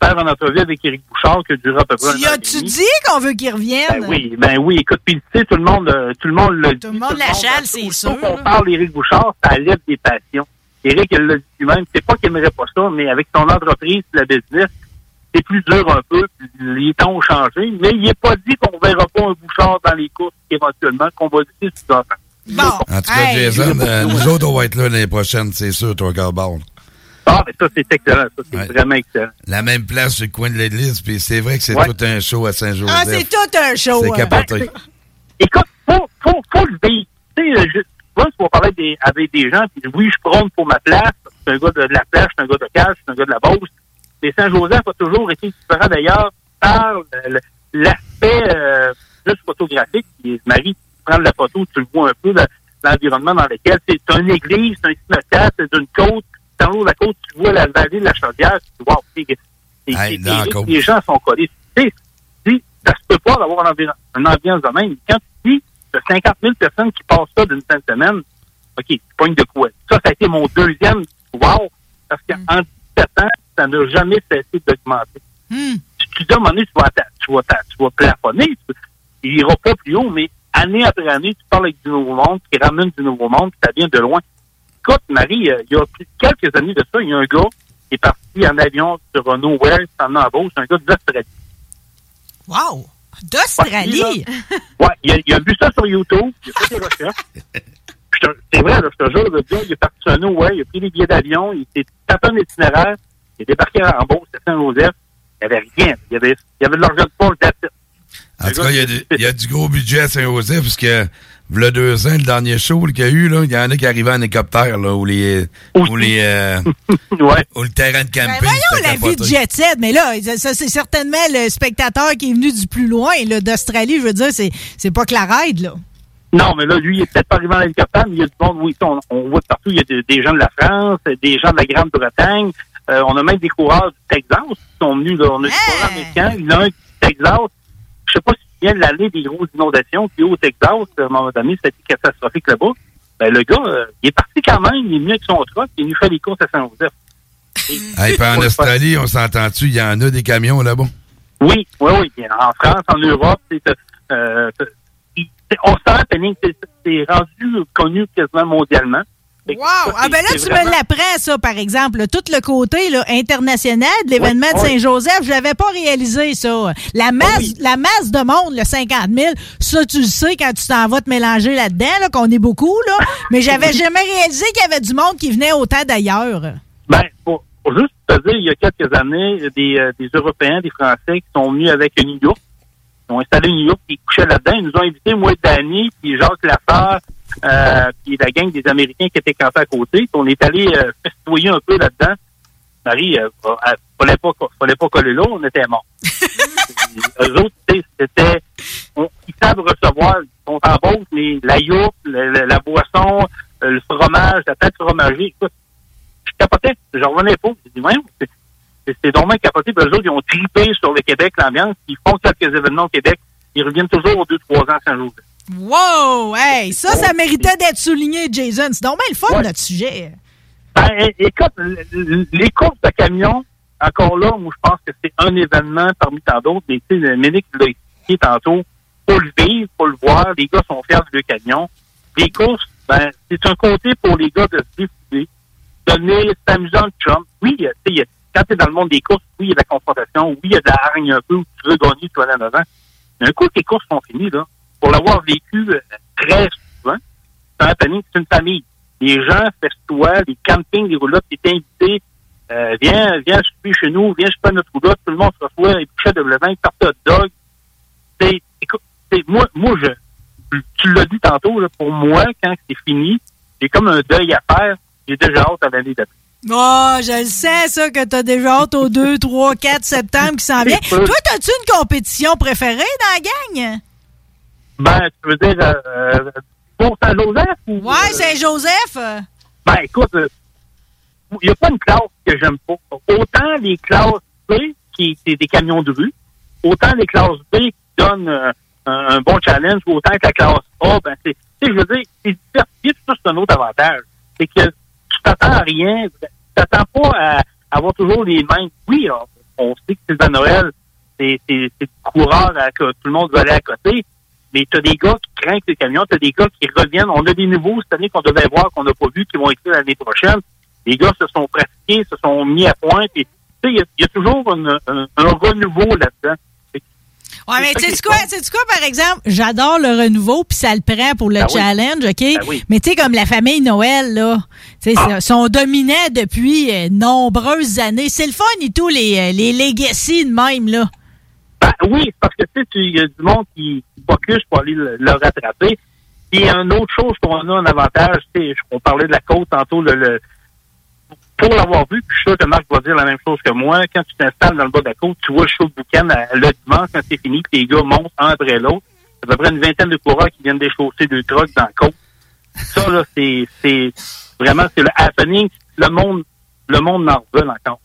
S28: faire une entrevue avec Éric Bouchard qui a duré à peu près un
S8: Tu
S28: an et
S8: as-tu
S28: demi.
S8: dit qu'on veut qu'il revienne?
S28: Ben oui, ben oui. Écoute, puis tu sais, tout le monde, euh, tout le monde le dit.
S8: Tout le monde l'achale, c'est sûr.
S28: Quand on parle d'Éric Bouchard, ça lève des passions. Éric, il l'a dit lui-même. C'est pas qu'il aimerait pas ça, mais avec son entreprise, la business, c'est plus dur un peu. puis Les temps ont changé, mais il n'est pas dit qu'on verra pas un Bouchard dans les courses éventuellement, qu'on va dire si ça.
S8: Bon.
S9: En tout cas,
S8: Hey.
S9: Jason, euh, nous autres, on va être là l'année prochaine, c'est sûr, toi, Garbard.
S28: Ah, mais ça, c'est excellent. Ça, c'est vraiment excellent.
S9: La même place sur le coin de l'église, puis c'est vrai que c'est
S28: Ouais.
S9: tout un show à Saint-Joseph.
S8: Ah, c'est tout un show.
S9: C'est
S8: hein.
S9: capoté.
S28: Écoute, faut, faut, faut le vivre. Tu sais, euh, je, moi, tu vas parler des, avec des gens, puis oui, je prône pour ma place. Je suis un gars de, de la plage, je suis un gars de cage, je suis un gars de la Beauce. Mais Saint-Joseph a toujours été différent d'ailleurs par l'aspect euh, juste photographique. Puis, Marie, tu prends la photo, tu le vois un peu, le- l'environnement dans lequel c'est une église, c'est un cimetière, c'est d'une côte. Dans l'eau de la côte, tu vois la vallée de la Chaudière, tu vois, les- gens sont collés. Tu sais, tu dis, ça se peut pas d'avoir une ambiance de même. Quand tu dis, de 50 000 personnes qui passent ça d'une fin de semaine, OK, tu pognes de quoi? Ça, ça a été mon deuxième wow, parce qu'en 17 ans, ça n'a jamais cessé d'augmenter.
S8: Hmm.
S28: Tu tu dis à un moment donné, tu vas, tu vas, tu vas plafonner, tu- il ira pas plus haut, mais année après année, tu parles avec du nouveau monde, qui ramène du nouveau monde, puis ça vient de loin. Écoute, Marie, euh, il y a plus- quelques années de ça, il y a un gars qui est parti en avion sur un Nowhere, à Beauce, un gars d'Australie.
S8: Wow! D'Australie!
S28: Ouais, il a, il a vu ça sur YouTube, il a fait des recherches. C'est vrai, là, je te jure, le gars, il est parti sur un Nowhere, il a pris des billets d'avion, il s'est tapé un itinéraire, il est débarqué en Beauce, à Saint-Joseph, il n'y avait rien. Il y avait, il y avait de l'argent de poche.
S9: En tout cas, il y, a du- il y a du gros budget à Saint-Joseph, parce que, v'là deux ans, le dernier show qu'il y a eu, là, il y en a qui arrivaient en hélicoptère, là, où les, où les, euh, où le terrain de
S8: Ben
S9: camping.
S8: voyons
S9: c'était
S8: la vie de jet set, mais là, ça c'est certainement le spectateur qui est venu du plus loin, là, d'Australie, je veux dire, c'est, c'est pas que la raide, là.
S28: Non, mais là, lui, il est peut-être pas arrivé en hélicoptère, mais il y a du monde, oui, on, on voit de partout, il y a de- des gens de la France, des gens de la Grande-Bretagne, euh, on a même des coureurs du Texas qui sont venus, là, on a des coureurs américains, il y en a un du Texas, je sais pas si tu viens de l'année des grosses inondations qui au Texas, à un moment donné, c'était catastrophique là-bas. Ben, le gars, euh, il est parti quand même, il est venu avec son truck, il venu faire des courses à Saint-Joseph.
S9: Hey, puis en Australie, on s'entend-tu, il y en a des camions là-bas?
S28: Oui, oui, oui. En France, en Europe, c'est, euh, on c'est rendu connu quasiment mondialement.
S8: Wow! Ah ben là, tu
S28: vraiment-
S8: me l'apprends, ça, par exemple. là. Tout le côté là, international de l'événement de. Saint-Joseph, je l'avais pas réalisé, ça. La masse, la masse de monde, le 50 000, ça, tu le sais quand tu t'en vas te mélanger là-dedans, là, qu'on est beaucoup, là. Mais j'avais jamais réalisé qu'il y avait du monde qui venait autant d'ailleurs.
S28: Ben, pour, pour juste te dire, il y a quelques années, des, euh, des Européens, des Français qui sont venus avec une York. Ils ont installé une York, ils couchaient là-dedans. Ils nous ont invités, moi et Danny, puis Jacques Lafare, euh, puis la gang des Américains qui étaient campés à côté. On est allé euh, festoyer un peu là-dedans. Marie, euh, fallait pas, fallait pas coller là, on était morts. Eux autres, c'était, on- ils savent recevoir, ils sont en bosse, mais la yourte, le- la boisson, euh, le fromage, la tête fromagée, écoute, je capotais, je revenais pas. Je dis, ouais, c'est, c'est, c'est dommage capoté, puis eux autres, ils ont tripé sur le Québec, l'ambiance, ils font quelques événements au Québec, ils reviennent toujours aux deux, trois ans sans jour.
S8: Wow! Hey, ça, ça méritait d'être souligné, Jason. C'est bien le fun, notre sujet.
S28: Ben, écoute, les courses de camions, encore là, moi, je pense que c'est un événement parmi tant d'autres. Mais tu sais, Ménic l'a expliqué tantôt. Faut le vivre, faut le voir. Les gars sont fiers du camion. Les courses, ben, c'est un côté pour les gars de se défouler, donner, s'amuser en chum. Oui, tu sais, quand t'es dans le monde des courses, oui, il y a de la confrontation, oui, il y a de la hargne un peu, où tu veux gagner, tu vas en avant. Mais un coup que les courses sont finies, là, pour l'avoir vécu euh, très souvent, happening, c'est une famille. Les gens festoient, les campings, les roulottes, t'es invité, euh, viens, viens souper chez nous, viens souper à notre roulotte, tout le monde se reçoit, et bouchette de levain, tarte hot dog. C'est, écoute, c'est, moi, moi, je, tu l'as dit tantôt, là, pour moi, quand c'est fini, j'ai comme un deuil à faire, j'ai déjà hâte à l'année d'après.
S8: Oh, je le sais, ça, que t'as déjà hâte au 2, 3, 4 septembre qui s'en vient. Toi, t'as-tu une compétition préférée dans la gang?
S28: Ben, tu veux dire, euh, euh, pour Saint-Joseph ou...
S8: Ouais, Saint-Joseph. euh,
S28: Ben, écoute, euh, il n'y a pas une classe que j'aime pas. Autant les classes B, qui c'est des camions de rue, autant les classes B qui donnent euh, un, un bon challenge, autant que la classe A, ben, c'est, tu sais, je veux dire, c'est diversifié, tout ça, c'est un autre avantage. C'est que tu t'attends à rien, tu t'attends pas à avoir toujours les mêmes. Oui, on, on sait que c'est à Noël, c'est, c'est, c'est coureur à, que tout le monde va aller à côté, mais tu as des gars qui craignent les camions, tu as des gars qui reviennent. On a des nouveaux cette année qu'on devait voir, qu'on n'a pas vu, qui vont être l'année prochaine. Les gars se sont pratiqués, se sont mis à point. Tu il y a- il y, a toujours une- un, un renouveau là-dedans.
S8: Ouais, mais tu sais quoi, sais-tu quoi, par exemple? J'adore le renouveau, puis ça le prend pour le
S28: Ben
S8: challenge, OK?
S28: Ben oui.
S8: Mais tu sais, comme la famille Noël, là, tu sais,
S28: Ah.
S8: sont dominants depuis euh, nombreuses années. C'est le fun et tout, les, euh, les legacy de même, là.
S28: Ben oui, parce que tu sais, il y a du monde qui focus pour aller le, le rattraper. Puis une autre chose qu'on a en avantage, on parlait de la côte tantôt, le, le- pour l'avoir vu, puis je suis sûr que Marc va dire la même chose que moi, quand tu t'installes dans le bas de la côte, tu vois le show de boucan le dimanche quand c'est fini, puis les gars montent un après l'autre. C'est à peu près une vingtaine de coureurs qui viennent déchausser deux trucks dans la côte. Ça, là, c'est, c'est vraiment, c'est le happening. Le monde, le monde n'en veut encore.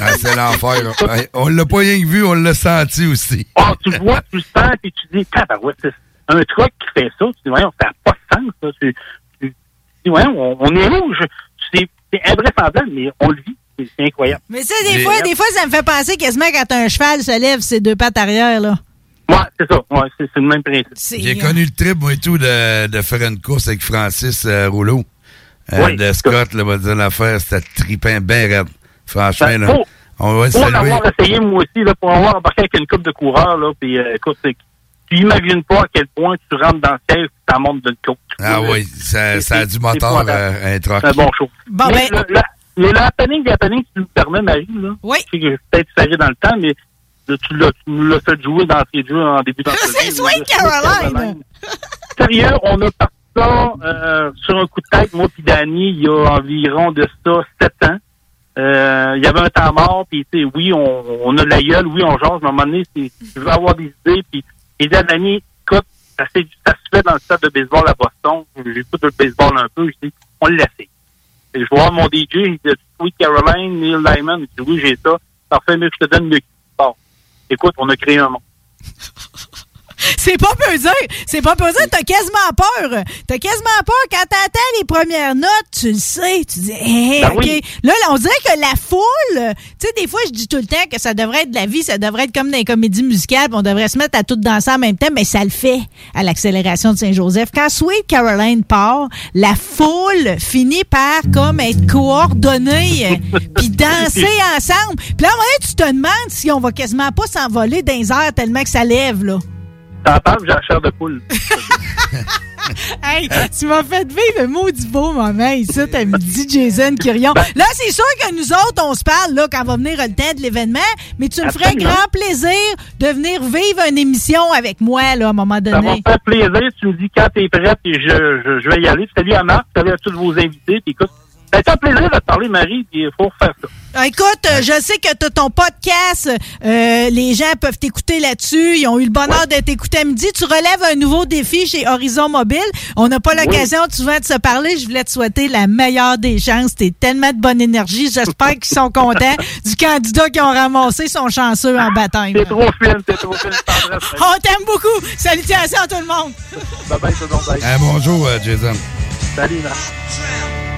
S9: Ah, c'est l'enfer. là. Ouais, On l'a pas rien vu, on l'a senti aussi.
S28: Ah, tu le vois, tu le sens, puis tu dis, tabarouette, c'est un truc qui fait ça. Tu dis, voyons, ça n'a pas de sens, ça. Tu, tu, tu dis, voyons, on, on est rouge. C'est, invraisemblable, mais on le vit. C'est, incroyable.
S8: Mais tu sais, des fois, des fois, ça me fait penser quasiment quand un cheval se lève ses deux pattes arrière, là.
S28: Ouais, c'est ça. Ouais, c'est, le même principe.
S9: J'ai connu le trip, moi et tout, de, de faire une course avec Francis euh, Rouleau. Euh,
S28: Oui.
S9: de Scott, là, va dire l'affaire, c'était trippant, ben raide. Franchement,
S28: Ben,
S9: là.
S28: faut-
S9: On va
S28: Pour l'avoir essayé, moi aussi, là, pour avoir embarqué avec une coupe de coureurs, là, puis euh, écoute, tu imagines pas à quel point tu rentres dans le siège et ça monte d'une côte.
S9: Ah oui, ça, ça a du moteur, euh, un.
S28: C'est un bon show.
S8: Bon,
S28: mais
S8: ben-
S28: le, le, mais le happening tu me permets, Marie, là.
S8: Oui.
S28: Je sais que peut-être serré dans le temps, mais là, tu, l'as, tu nous l'as fait jouer dans tes jeux en début d'entrevue.
S8: C'est Sweet Caroline!
S28: Sérieux, on a parti ça euh, sur un coup de tête, moi puis Danny, il y a environ de ça sept ans. Euh, il y avait un temps mort, puis oui, on, on a de la gueule, oui, on jase, mais à un moment donné, je veux avoir des idées, puis j'ai dit écoute, ça, ça se fait dans le stade de baseball à Boston, j'écoute le baseball un peu, je dis, on le laisse. Et je voir mon DJ, il dit, oui, Caroline, Neil Diamond, il oui, j'ai ça, parfait, mais je te donne le Bon, écoute, on a créé un monde.
S8: c'est pas peu dire. C'est pas peu dire. T'as quasiment peur. T'as quasiment peur. Quand t'entends les premières notes, tu le sais. Tu dis, hey,
S28: Ben
S8: OK.
S28: oui.
S8: Là, là, on dirait que la foule, tu sais, des fois, je dis tout le temps que ça devrait être de la vie, ça devrait être comme dans les comédies musicales, on devrait se mettre à tout danser en même temps, mais ça le fait à l'accélération de Saint-Joseph. Quand Sweet Caroline part, la foule finit par comme être coordonnée, puis danser ensemble. Puis là, à un moment donné, tu te demandes si on va quasiment pas s'envoler dans les airs tellement que ça lève, là.
S28: T'en parles, j'ai la chair de poule.
S8: Hey, tu m'as fait vivre un maudit beau moment ici, t'as dit Jason Quirion.
S28: Ben-
S8: Là, c'est sûr que nous autres, on se parle là quand va venir le temps de l'événement, mais tu me ferais grand plaisir de venir vivre une émission avec moi là, à un moment
S28: Ça va me
S8: donné.
S28: faire plaisir. Tu me dis quand t'es prête et je, je, je vais y aller. Salut à Marc, salut à tous vos invités. Puis écoute, ça a été un plaisir de te parler, Marie, puis il faut faire ça.
S8: Ah, Écoute, euh, je sais que t'as ton podcast, euh, les gens peuvent t'écouter là-dessus. Ils ont eu le bonheur de t'écouter à midi. Tu relèves un nouveau défi chez Horizon Mobile. On n'a pas l'occasion souvent de se parler. Je voulais te souhaiter la meilleure des chances. T'es tellement de bonne énergie. J'espère qu'ils sont contents du candidat qui ont ramassé son chanceux en baptême.
S28: T'es trop fine, t'es trop fine.
S8: On t'aime beaucoup. Salutations à tout le monde.
S28: Bye bye, tout le monde. Bye.
S9: Bonjour, euh, Jason.
S28: Salut, Marc.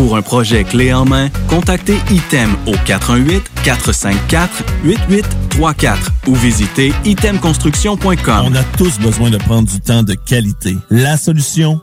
S29: Pour un projet clé en main, contactez ITEM au 418-454-8834 ou visitez itemconstruction.com.
S21: On a tous besoin de prendre du temps de qualité. La solution,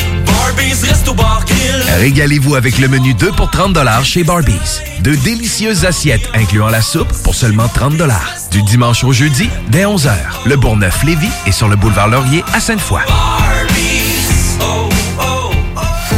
S21: voyage
S13: Régalez-vous avec le menu 2 pour 30 chez Barbies. De délicieuses assiettes incluant la soupe pour seulement 30 Du dimanche au jeudi, dès 11h. Le Bourgneuf-Lévis est sur le boulevard Laurier à Sainte-Foy.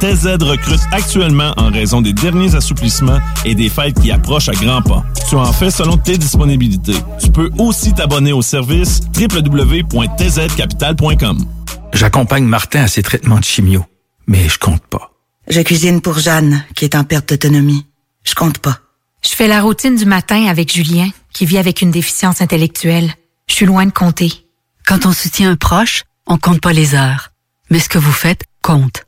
S21: TZ recrute actuellement en raison des derniers assouplissements et des fêtes qui approchent à grands pas. Tu en fais selon tes disponibilités. Tu peux aussi t'abonner au service www.tzcapital.com.
S30: J'accompagne Martin à ses traitements de chimio, mais je compte pas.
S31: Je cuisine pour Jeanne, qui est en perte d'autonomie. Je compte pas.
S32: Je fais la routine du matin avec Julien, qui vit avec une déficience intellectuelle. Je suis loin de compter.
S33: Quand on soutient un proche, on compte pas les heures. Mais ce que vous faites compte.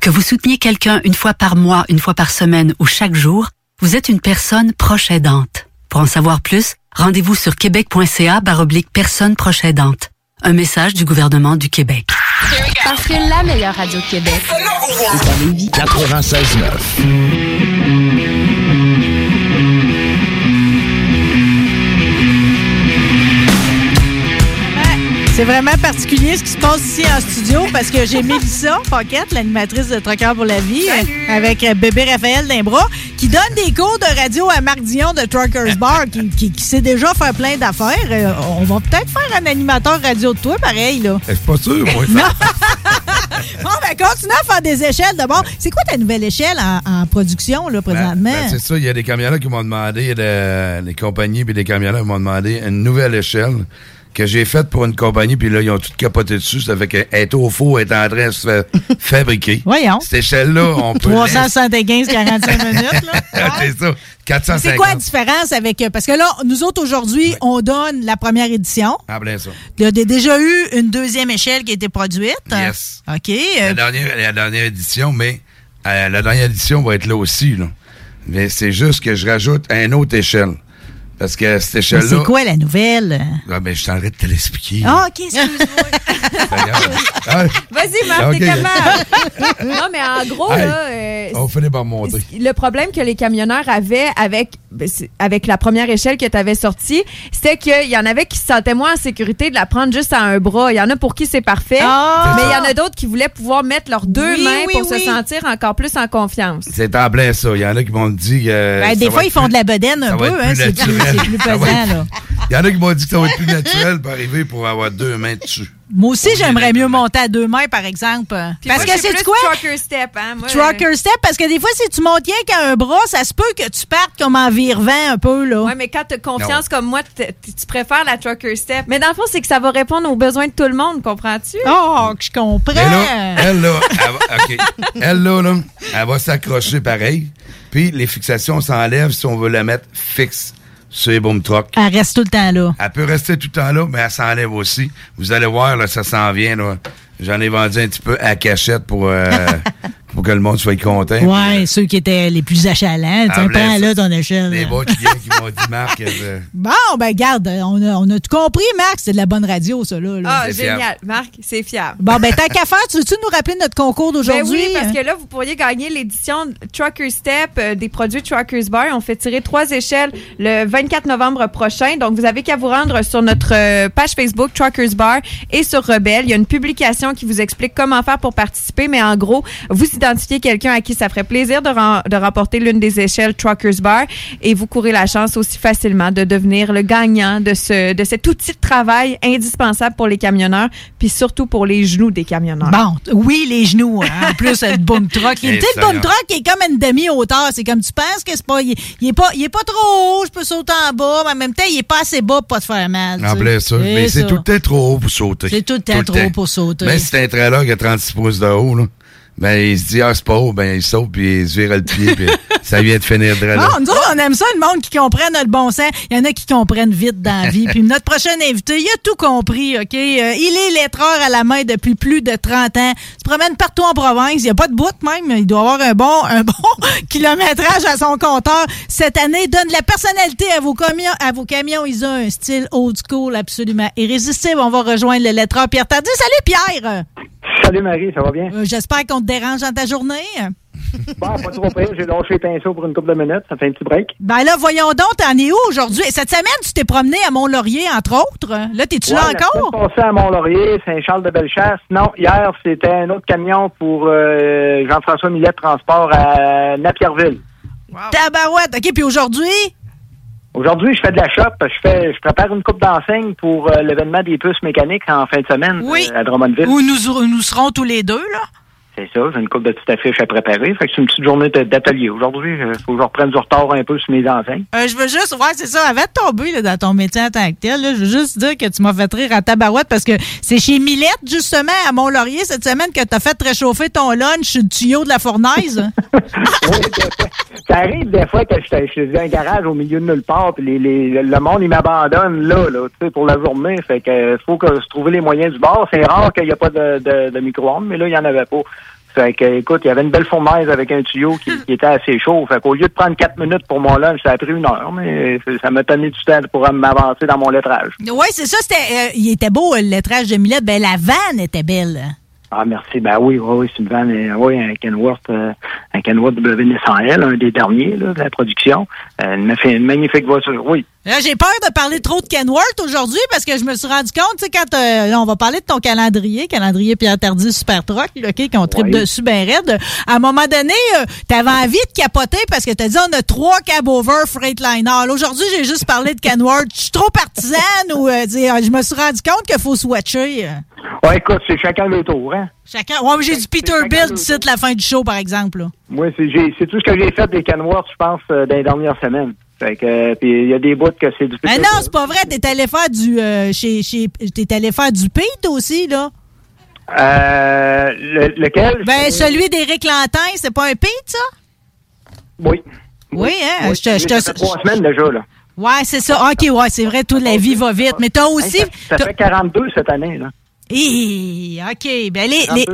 S33: Que vous souteniez quelqu'un une fois par mois, une fois par semaine ou chaque jour, vous êtes une personne proche aidante. Pour en savoir plus, rendez-vous sur québec.ca baroblique personne proche aidante. Un message du gouvernement du Québec.
S16: Parce que la meilleure radio de Québec est à Lévis.
S13: 96.9.
S8: C'est vraiment particulier ce qui se passe ici en studio parce que j'ai Mélissa Paquette, l'animatrice de Trucker pour la vie, avec euh, bébé Raphaël Dimbras, qui donne des cours de radio à Marc Dion de Truckers Bar, qui, qui- qui sait déjà faire plein d'affaires. Euh, on va peut-être faire un animateur radio de toi, pareil, là.
S9: Je suis pas sûr, moi.
S8: Non. bon, ben, continue à faire des échelles d'abord. C'est quoi ta nouvelle échelle en, en production, là, présentement?
S9: Ben, c'est ça, il y a des camionneurs qui m'ont demandé, de- des compagnies et des camionneurs m'ont demandé une nouvelle échelle que j'ai faite pour une compagnie, puis là, ils ont tout capoté dessus. Ça fait qu'elle est au four, elle est en train de se faire fabriquer.
S8: Voyons.
S9: Cette échelle-là, on peut...
S8: 375, 45 minutes, là.
S9: C'est ça. 450.
S8: C'est quoi la différence avec. euh, Parce que là, nous autres, aujourd'hui, on donne la première édition.
S9: Ah, ben ça.
S8: Il y a déjà eu une deuxième échelle qui a été produite.
S9: Yes.
S8: OK.
S9: La
S8: euh,
S9: dernière, la dernière édition, mais euh, la dernière édition va être là aussi. Là. Mais c'est juste que je rajoute une autre échelle. Parce que cette échelle-là.
S8: c'est quoi la nouvelle?
S9: Ah, ben, je suis en train de te l'expliquer.
S8: Ah, OK, excuse-moi.
S10: Vas-y, Marc, t'es capable. non, mais en gros,
S9: Hey,
S10: là, euh,
S9: on finit par monter.
S10: le problème que les camionneurs avaient avec, ben, avec la première échelle que tu avais sortie, c'était qu'il y en avait qui se sentaient moins en sécurité de la prendre juste à un bras. Il y en a pour qui c'est parfait,
S8: Ah!
S10: mais il y en a d'autres qui voulaient pouvoir mettre leurs deux
S8: Oui,
S10: mains
S8: oui,
S10: pour
S8: oui.
S10: se sentir encore plus en confiance.
S9: C'est en plein ça. Il y en a qui m'ont dit que.
S8: Ben, des fois, ils font de la bedaine un
S9: ça va
S8: peu.
S9: être
S8: Hein, c'est. C'est plus
S9: Ça va
S8: pesant,
S9: être-
S8: là.
S9: Il y en a qui m'ont dit que ça va être plus naturel pour arriver pour avoir deux mains dessus.
S8: Moi aussi, j'aimerais mieux monter à deux mains, par exemple.
S10: Puis
S8: parce
S10: moi,
S8: que
S10: c'est
S8: quoi?
S10: trucker step, hein. Moi,
S8: Trucker step, parce que des fois, si tu montes rien qu'à un bras, ça se peut que tu partes comme en virevent un peu, là.
S10: Ouais, mais quand tu as confiance comme moi, tu préfères la trucker step. Mais dans le fond, c'est que ça va répondre aux besoins de tout le monde, comprends-tu?
S8: Oh, que je comprends.
S9: Mais là, elle, là, elle va. Elle, là, là, elle va s'accrocher pareil. Puis les fixations s'enlèvent si on veut la mettre fixe les boom trucks.
S8: Elle reste tout le temps là.
S9: Elle peut rester tout le temps là, mais elle s'enlève aussi. Vous allez voir, là, ça s'en vient. là. J'en ai vendu un petit peu à cachette pour, euh, pour que le monde soit content.
S8: Ouais, ceux qui étaient les plus achalants.
S9: Ah,
S8: Tiens,
S9: ben,
S8: prends là ton échelle.
S9: Les bons clients qui m'ont dit, Marc, euh,
S8: Bon, ben garde, on a, on a tout compris, Marc. C'est de la bonne radio, ça, là.
S10: Ah,
S9: C'est
S10: génial.
S9: fiable.
S10: Marc, c'est fiable.
S8: Bon, ben tant qu'à faire, tu veux-tu nous rappeler notre concours
S10: Ben
S8: d'aujourd'hui?
S10: oui, parce que là, vous pourriez gagner l'édition Trucker Step euh, des produits Truckers Bar. On fait tirer trois échelles le 24 novembre prochain. Donc, vous avez qu'à vous rendre sur notre euh, page Facebook Truckers Bar et sur Rebelle. Il y a une publication qui vous explique comment faire pour participer. Mais en gros, vous identifiez quelqu'un à qui ça ferait plaisir de, de remporter l'une des échelles Truckers Bar et vous courez la chance aussi facilement de devenir le gagnant de, ce, de cet outil de travail indispensable pour les camionneurs puis surtout pour les genoux des camionneurs.
S8: Bon, oui, les genoux. hein. En plus, le boom truck. Tu sais, le
S9: ça,
S8: boom truck est comme une demi-hauteur. C'est comme tu penses que c'est pas. Il, il est pas. Il est pas trop haut, je peux sauter en bas, mais en même temps, il est pas assez bas pour pas te faire mal. tu
S9: en plein ça.
S8: C'est
S9: Mais c'est tout le temps trop haut pour sauter.
S8: C'est tout le temps trop haut pour sauter.
S9: C'est un trailer qui a 36 pouces de haut, là, ben, il se dit, ah, c'est pas haut, ben, il saute, puis il se vire le pied, puis ça vient de finir de là.
S8: Non, nous autres, on aime ça, le monde qui comprenne le bon sens. Il y en a qui comprennent vite dans la vie. Puis notre prochain invité, il a tout compris, OK? Euh, il est lettreur à la main depuis plus de 30 ans. Il se promène partout en province. Il n'y a pas de bout même. Il doit avoir un bon, un bon kilométrage à son compteur. Cette année, donne de la personnalité à vos camions. À vos camions, ils ont un style old school absolument irrésistible. On va rejoindre le lettreur Pierre Tardy. Salut, Pierre!
S34: Salut Marie, ça va bien?
S8: Euh, J'espère qu'on te dérange dans ta journée.
S34: Bon, pas trop pire, j'ai lâché les pinceaux pour une couple de minutes, ça fait un petit break.
S8: Ben là, voyons donc, t'en es où aujourd'hui? Et Cette semaine, tu t'es promené à Mont-Laurier, entre autres. Là, t'es-tu là
S34: Ouais,
S8: encore?
S34: semaine passée à Mont-Laurier, Saint-Charles-de-Bellechasse. Non, hier, c'était un autre camion pour euh, Jean-François Millet Transport à Napierville.
S8: Tabarouette. OK, puis aujourd'hui?
S34: Aujourd'hui, je fais de la shop, je fais, je prépare une coupe d'enseigne pour euh, l'événement des puces mécaniques en fin de semaine
S8: Oui.
S34: euh, à Drummondville.
S8: Où nous, nous serons tous les deux, là?
S34: C'est ça, j'ai une coupe de petites affiches à préparer. Fait que c'est une petite journée d'atelier. Aujourd'hui, il faut que je reprenne du retard un peu sur mes enseignes.
S8: Euh, je veux juste, ouais, c'est ça, avant de tomber là, dans ton métier en tant que tel, là, je veux juste dire que tu m'as fait rire à tabarouette parce que c'est chez Millette, justement, à Mont-Laurier, cette semaine, que t'as fait réchauffer ton lunch le tuyau de la fournaise.
S34: Ça arrive des fois que je suis- je dans un garage au milieu de nulle part, puis les, les- le monde, il m'abandonne là, là, tu sais, pour la journée. Fait que euh, faut que se trouver les moyens du bord. C'est rare qu'il n'y a pas de, de, de micro-ondes, mais là, il n'y en avait pas. Fait que, écoute, il y avait une belle fournaise avec un tuyau qui, qui était assez chaud. Fait qu'au lieu de prendre quatre minutes pour mon lunch, ça a pris une heure, mais ça m'a donné du temps pour m'avancer dans mon lettrage.
S8: oui, c'est ça, c'était, euh, il était beau, le lettrage de Millette. Ben, la vanne était belle.
S34: Ah, merci. Ben oui, oui, oui, c'est une vanne, euh, oui, un Kenworth, euh, un Kenworth W900L, un des derniers, là, de la production. Euh, une magnifique voiture, oui.
S8: Là, j'ai peur de parler trop de Kenworth aujourd'hui parce que je me suis rendu compte, tu sais, quand euh, on va parler de ton calendrier, calendrier Pierre Tardy Super Truck, là, OK, qu'on tripe
S34: Oui.
S8: dessus ben raide. À un moment donné, euh, t'avais envie de capoter parce que t'as dit on a trois cab over Freightliner. Aujourd'hui, j'ai juste parlé de Kenworth. Je suis trop partisane ou euh, dire, je me suis rendu compte qu'il faut swatcher. euh.
S34: Ouais, écoute, c'est chacun le tour, hein.
S8: Chacun. Ouais, mais j'ai du Peterbilt d'ici la fin du show, par exemple. là.
S34: Moi, c'est tout ce que j'ai fait des Kenworth, je pense, dans les dernières semaines. Fait que, euh, puis il y a des bouts que c'est du
S8: Ah non, c'est pas vrai. T'es allé faire du euh, chez, chez t'es allé faire du pit aussi, là.
S34: Euh, le- lequel?
S8: Ben celui d'Éric Lantin, c'est pas un pit, ça?
S34: Oui.
S8: Oui, hein?
S34: Oui,
S8: je te- je te-
S34: ça fait trois semaines déjà, là.
S8: Ouais, c'est ça. OK, ouais, c'est vrai, toute la vie va vite. Mais t'as aussi.
S34: Ça, ça fait 42 cette année, là.
S8: OK. Ben, les,
S34: 42
S8: les,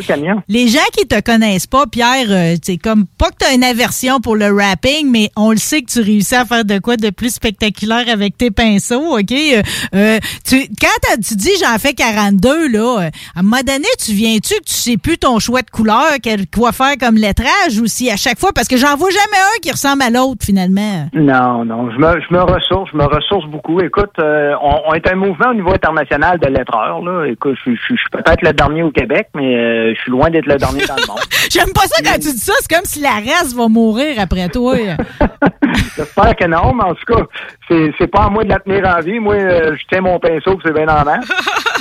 S8: les gens qui te connaissent pas, Pierre, euh, c'est comme pas que tu as une aversion pour le rapping, mais on le sait que tu réussis à faire de quoi de plus spectaculaire avec tes pinceaux, OK? Euh, euh, tu, quand tu dis j'en fais 42, là, euh, à un moment donné, tu viens-tu que tu sais plus ton choix de couleur, quel, quoi faire comme lettrage ou si à chaque fois, parce que j'en vois jamais un qui ressemble à l'autre, finalement.
S34: Non, non, je me, je me ressource, je me ressource beaucoup. Écoute, euh, on, on est un mouvement au niveau international de lettreurs, là. Écoute, je, je- je suis peut-être le dernier au Québec, mais euh, je suis loin d'être le dernier dans le monde.
S8: J'aime pas ça quand tu dis ça, c'est comme si la race va mourir après toi.
S34: J'espère que non, mais en tout cas, c'est, c'est pas à moi de la tenir en vie. Moi, euh, je tiens mon pinceau, c'est bien en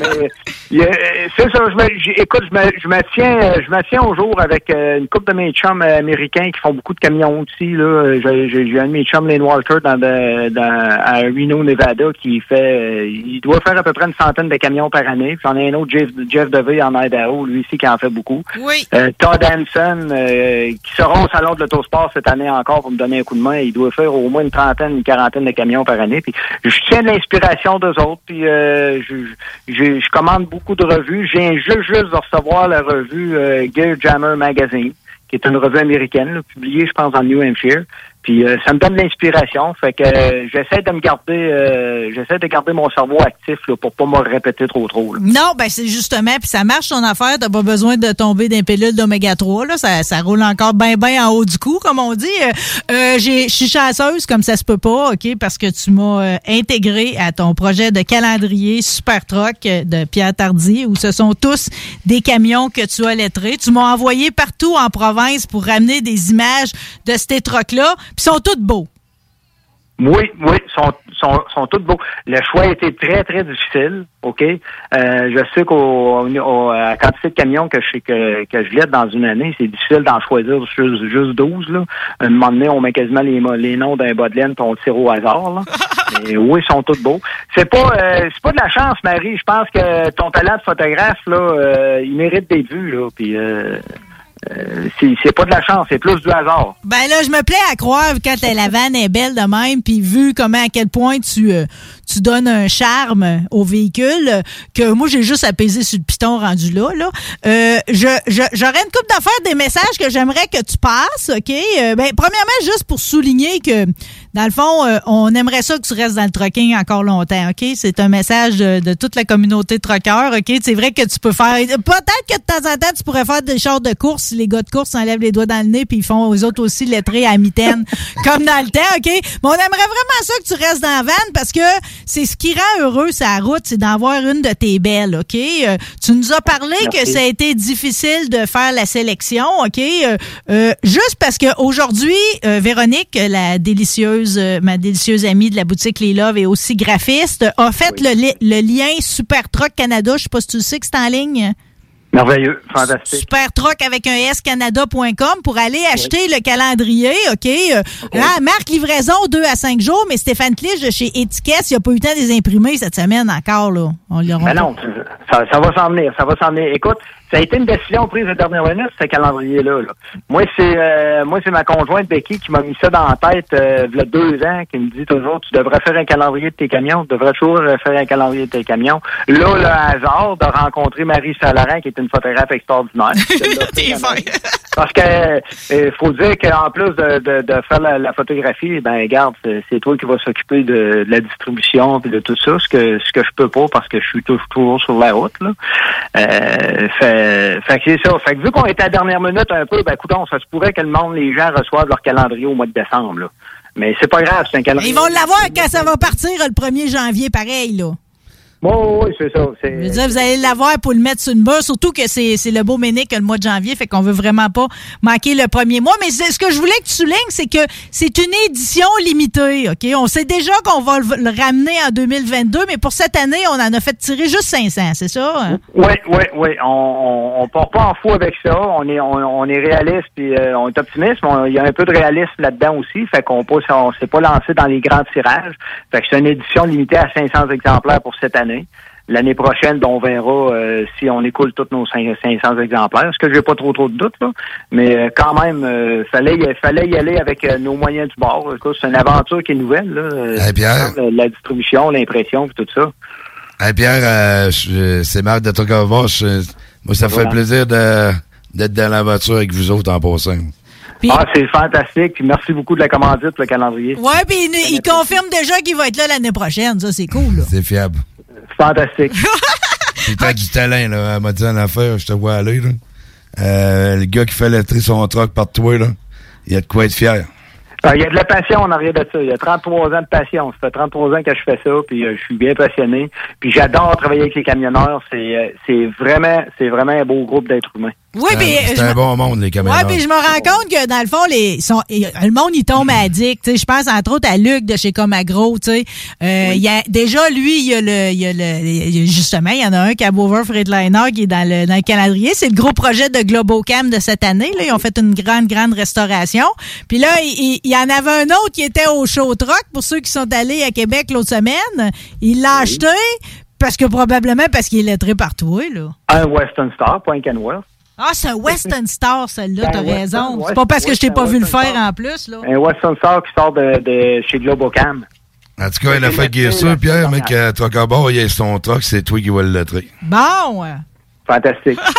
S34: mais a- c'est ça, je me, écoute, je me, je me tiens, euh, je me tiens au jour avec euh, une couple de mes chums euh, américains qui font beaucoup de camions aussi. Là, j'ai, j'ai, un de mes chums, Lane Walter, dans, de- dans à Reno, Nevada, qui fait, euh, il doit faire à peu près une centaine de camions par année. Puis j'en ai un autre, Jeff, Jeff Devey en Idaho, lui aussi qui en fait beaucoup.
S8: Oui.
S34: Euh, Todd Hanson, euh, qui sera au Salon de l'Autosport cette année encore pour me donner un coup de main. Il doit faire au moins une trentaine, une quarantaine de camions par année. Puis je tiens l'inspiration d'eux autres. Puis euh, je, je, je commande beaucoup de revues. Viens juste, juste de recevoir la revue euh, Gear Jammer Magazine, qui est une revue américaine, là, publiée, je pense, en New Hampshire. Puis euh, ça me donne l'inspiration. Fait que euh, j'essaie de me garder euh, j'essaie de garder mon cerveau actif là, pour pas me répéter trop trop. là.
S8: Non, ben c'est justement, puis ça marche ton affaire, t'as pas besoin de tomber d'un pilule d'oméga 3, là, ça, ça roule encore bien bien en haut du cou, comme on dit. Euh, euh, j'ai- je suis chanceuse, comme ça se peut pas, OK, parce que tu m'as euh, intégré à ton projet de calendrier Super Truck de Pierre Tardy, où ce sont tous des camions que tu as lettrés. Tu m'as envoyé partout en province pour ramener des images de ces trucks-là, puis ils sont tous beaux.
S34: Oui, oui, sont, sont, sont tous beaux. Le choix a été très, très difficile, OK? Euh, je sais qu'au la quantité de camions que je, que, que je lève dans une année, c'est difficile d'en choisir juste, juste 12, là. À un moment donné, on met quasiment les, les noms d'un bas de laine puis on le tire au hasard, là. Mais oui, ils sont tous beaux. C'est pas, euh, c'est pas de la chance, Marie. Je pense que ton talent de photographe, là, euh, il mérite d'être vu, là. Puis, euh, c'est pas de la chance, c'est plus du hasard.
S8: Ben là, je me plais à croire quand la vanne est belle de même, puis vu comment à quel point tu euh, tu donnes un charme au véhicule, que moi j'ai juste peser sur le piton rendu là. là. Euh, je je- j'aurais une coupe d'affaires des messages que j'aimerais que tu passes, ok? Euh, Ben premièrement juste pour souligner que dans le fond, euh, on aimerait ça que tu restes dans le trucking encore longtemps, ok? C'est un message de, de toute la communauté de truckers, ok? C'est vrai que tu peux faire, peut-être que de temps en temps tu pourrais faire des chars de course. Si les gars de course s'enlèvent les doigts dans le nez puis ils font aux autres aussi lettrés à mitaine, comme dans le temps, ok? Mais on aimerait vraiment ça que tu restes dans la vanne parce que c'est ce qui rend heureux sa route, c'est d'avoir une de tes belles, ok? Euh, Tu nous as parlé que ça a été difficile de faire la sélection, ok? Euh, euh, Juste parce que aujourd'hui, euh, Véronique, la délicieuse, euh, ma délicieuse amie de la boutique Les Love et aussi graphiste, a fait le, li- le lien Super Truck Canada. Je sais pas si tu sais que c'est en ligne.
S34: Merveilleux, fantastique.
S8: Supertruck avec un S Canada.com pour aller acheter le calendrier, OK? Euh, là, marque livraison 2 à 5 jours, mais Stéphane Clich de chez Étiquette, il a pas eu le temps de les imprimer cette semaine encore, là. On les
S34: Ben non, ça, ça va s'en venir, ça va s'en venir. Écoute, ça a été une décision prise la dernière minute, ce calendrier-là. là. Moi, c'est euh, moi, c'est ma conjointe Becky qui m'a mis ça dans la tête euh, il y a deux ans, qui me dit toujours tu devrais faire un calendrier de tes camions, tu devrais toujours euh, faire un calendrier de tes camions. Là, le hasard de rencontrer Marie Salarin, qui est une photographe extraordinaire. Parce que euh, faut dire qu'en plus de, de, de faire la, la photographie, ben regarde, c'est toi qui vas s'occuper de, de la distribution puis de tout ça, ce que ce que je peux pas parce que je suis tou- toujours sur la route. Là. Euh, fait, que c'est ça. Fait que vu qu'on était à la dernière minute un peu, ben écoutons, ça se pourrait que le monde, les gens reçoivent leur calendrier au mois de décembre. Là. Mais c'est pas grave, c'est un calendrier.
S8: Ils vont l'avoir quand ça va partir le 1er janvier, pareil, là.
S34: Oui, oui, c'est ça.
S8: Je veux dire, vous allez l'avoir pour le mettre sur une base, surtout que c'est le beau Ménic le mois de janvier, fait qu'on veut vraiment pas manquer le premier mois. Mais ce que je voulais que tu soulignes, c'est que c'est une édition limitée, OK? On sait déjà qu'on va le, le ramener en 2022, mais pour cette année, on en a fait tirer juste 500, c'est ça?
S34: Oui, oui, oui. On, on, on part pas en fou avec ça. On est, on, on est réaliste puis euh, on est optimiste. Il y a un peu de réalisme là-dedans aussi. Fait qu'on on s'est pas lancé dans les grands tirages. Fait que c'est une édition limitée à 500 exemplaires pour cette année. L'année prochaine, ben, on verra euh, si on écoule tous nos 500 500 exemplaires. Ce que j'ai pas trop trop de doutes, là. Mais euh, quand même, euh, fallait, y- fallait y aller avec euh, nos moyens du bord. C'est une aventure qui est nouvelle. Là.
S9: Hey, Pierre.
S34: La, la distribution, l'impression, tout ça.
S9: Hey Pierre, euh, je- c'est Marc de Tocavos. Moi, ça me fait plaisir d'être dans l'aventure avec vous autres en passant.
S34: Ah, c'est fantastique. Puis merci beaucoup de la commandite, le calendrier.
S8: Ouais, puis il, il confirme déjà qu'il va être là l'année prochaine. Ça, c'est cool.
S9: C'est fiable.
S34: Fantastique.
S9: Puis t'as du talent, là. Elle m'a dit en affaire, je te vois aller, là. Euh, le gars qui fait lettrer son truck par toi, là, il a de quoi être fier.
S34: Ah, Il y a de la passion en arrière de ça. Il y a 33 ans de passion. Ça fait 33 ans que je fais ça, puis euh, je suis bien passionné. Puis j'adore travailler avec les camionneurs. C'est euh, c'est vraiment c'est vraiment un beau groupe d'êtres humains.
S8: Oui,
S9: C'est
S8: puis
S9: un- C'est
S8: je
S9: un
S8: me-
S9: bon monde, les caméras.
S8: Ouais, puis je me rends compte que dans le fond, les sont, le monde il tombe addict. Tu sais, Je pense entre autres à Luc de chez Comagro. Tu sais, Euh, il y a déjà lui, il y a le, il y a le, y a- justement, il y en a un Cabover Freightliner qui est dans le dans le calendrier. C'est le gros projet de Globocam de cette année. Là, ils ont fait une grande grande restauration. Puis là, il, il- il y en avait un autre qui était au show truck pour ceux qui sont allés à Québec l'autre semaine. Il l'a acheté parce que probablement parce qu'il est lettré par toi là.
S34: Un Western Star, point Kenworth.
S8: Ah, c'est un Western Star, celle-là,
S34: Ben,
S8: t'as raison. C'est pas parce que je t'ai pas vu le faire en plus, là.
S34: Un Western Star qui sort de, de chez Globocam.
S9: En tout cas, il a fait est sûr, Pierre, mec, à Trocabord, il a son truck, c'est toi qui vas le lettrer.
S8: Bon.
S34: Fantastique.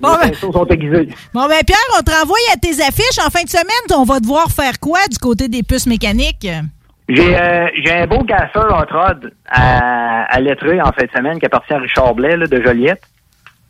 S8: Bon,
S34: les
S8: ben-
S34: sont aiguisés.
S8: Bon, ben, Pierre, on te renvoie à tes affiches. En fin de semaine, on va devoir faire quoi du côté des puces mécaniques?
S34: J'ai euh, j'ai un beau gasseur hot rod à, à lettrer en fin de semaine qui appartient à Richard Blais là, de Joliette.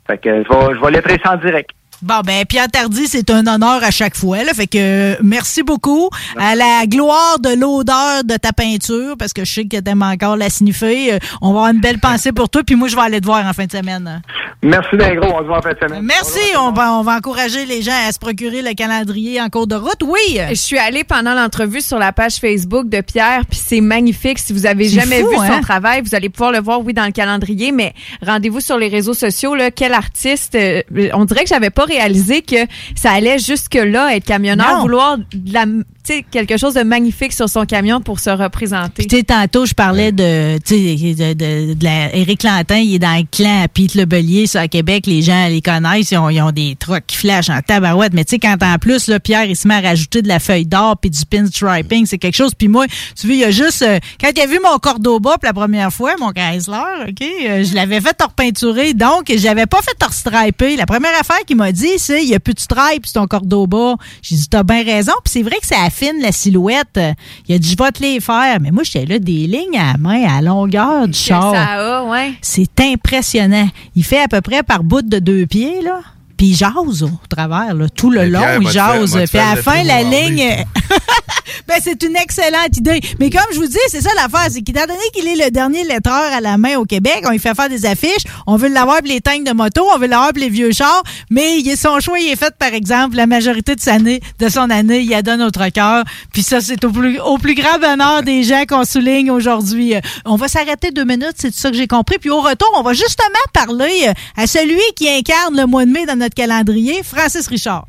S34: Fait que je vais, je vais ça en direct.
S8: Bon, ben, Pierre Tardy, c'est un honneur à chaque fois, là. Fait que, euh, merci beaucoup. À la gloire de l'odeur de ta peinture, parce que je sais que t'aimes encore la sniffer. Euh, on va avoir une belle pensée pour toi, puis moi, je vais aller te voir en fin de semaine.
S34: Merci bien gros, on se voit en fin de semaine.
S8: Merci. On va, on va encourager les gens à se procurer le calendrier en cours de route. Oui.
S10: Je suis allée pendant l'entrevue sur la page Facebook de Pierre, puis c'est magnifique. Si vous avez jamais
S8: fou,
S10: vu
S8: hein?
S10: son travail, vous allez pouvoir le voir, oui, dans le calendrier, mais rendez-vous sur les réseaux sociaux. Là, quel artiste euh, On dirait que j'avais pas réalisé que ça allait jusque là être camionneur,
S8: Non.
S10: vouloir de la, quelque chose de magnifique sur son camion pour se représenter.
S8: Tantôt, je parlais de, tu sais, de, de, de la, Éric Lantin, il est dans le clan à Pete Lebelier, ça, à Québec, les gens les connaissent, ils ont, ils ont des trucks qui flashent en tabarouette, mais tu sais, quand en plus, là, Pierre, il se met à rajouter de la feuille d'or puis du pinstriping, c'est quelque chose, puis moi, tu vois, il y a juste, euh, quand il a vu mon Cordoba pour la première fois, mon Chrysler, OK, euh, je l'avais fait repeinturer, donc, j'avais pas fait restriper. La première affaire qu'il m'a dit, c'est, il y a plus de stripe sur ton Cordoba. J'ai dit, t'as bien raison, puis c'est vrai que ça affine la silhouette. Il a dit, je vais te les faire, mais moi, j'étais là, des lignes à la main, à la longueur du char.
S10: ça a, ouais.
S8: C'est impressionnant. Il fait à peu près par bout de deux pieds, là. Puis il jase au travers, là, tout le
S9: Mais
S8: long,
S9: Pierre,
S8: il
S9: m'a te faire-
S8: jase.
S9: m'a te
S8: Puis à la fin, la ligne... ben, c'est une excellente idée. Mais comme je vous dis, c'est ça l'affaire, c'est qu'étant donné qu'il est le dernier lettreur à la main au Québec, on lui fait faire des affiches, on veut l'avoir pour les tanks de moto, on veut l'avoir pour les vieux chars, mais son choix, il est fait, par exemple, la majorité de, sa année, de son année, il a donné notre cœur. Puis ça, c'est au plus, au plus grand bonheur des gens qu'on souligne aujourd'hui. Euh, On va s'arrêter deux minutes, c'est tout ça que j'ai compris. Puis au retour, on va justement parler euh, à celui qui incarne le mois de mai dans notre calendrier, Francis Richard.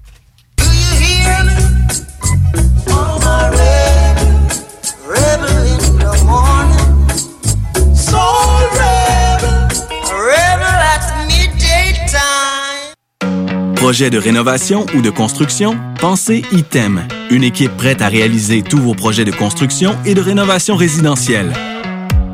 S23: Projet de rénovation ou de construction? Pensez ITEM, une équipe prête à réaliser tous vos projets de construction et de rénovation résidentielle.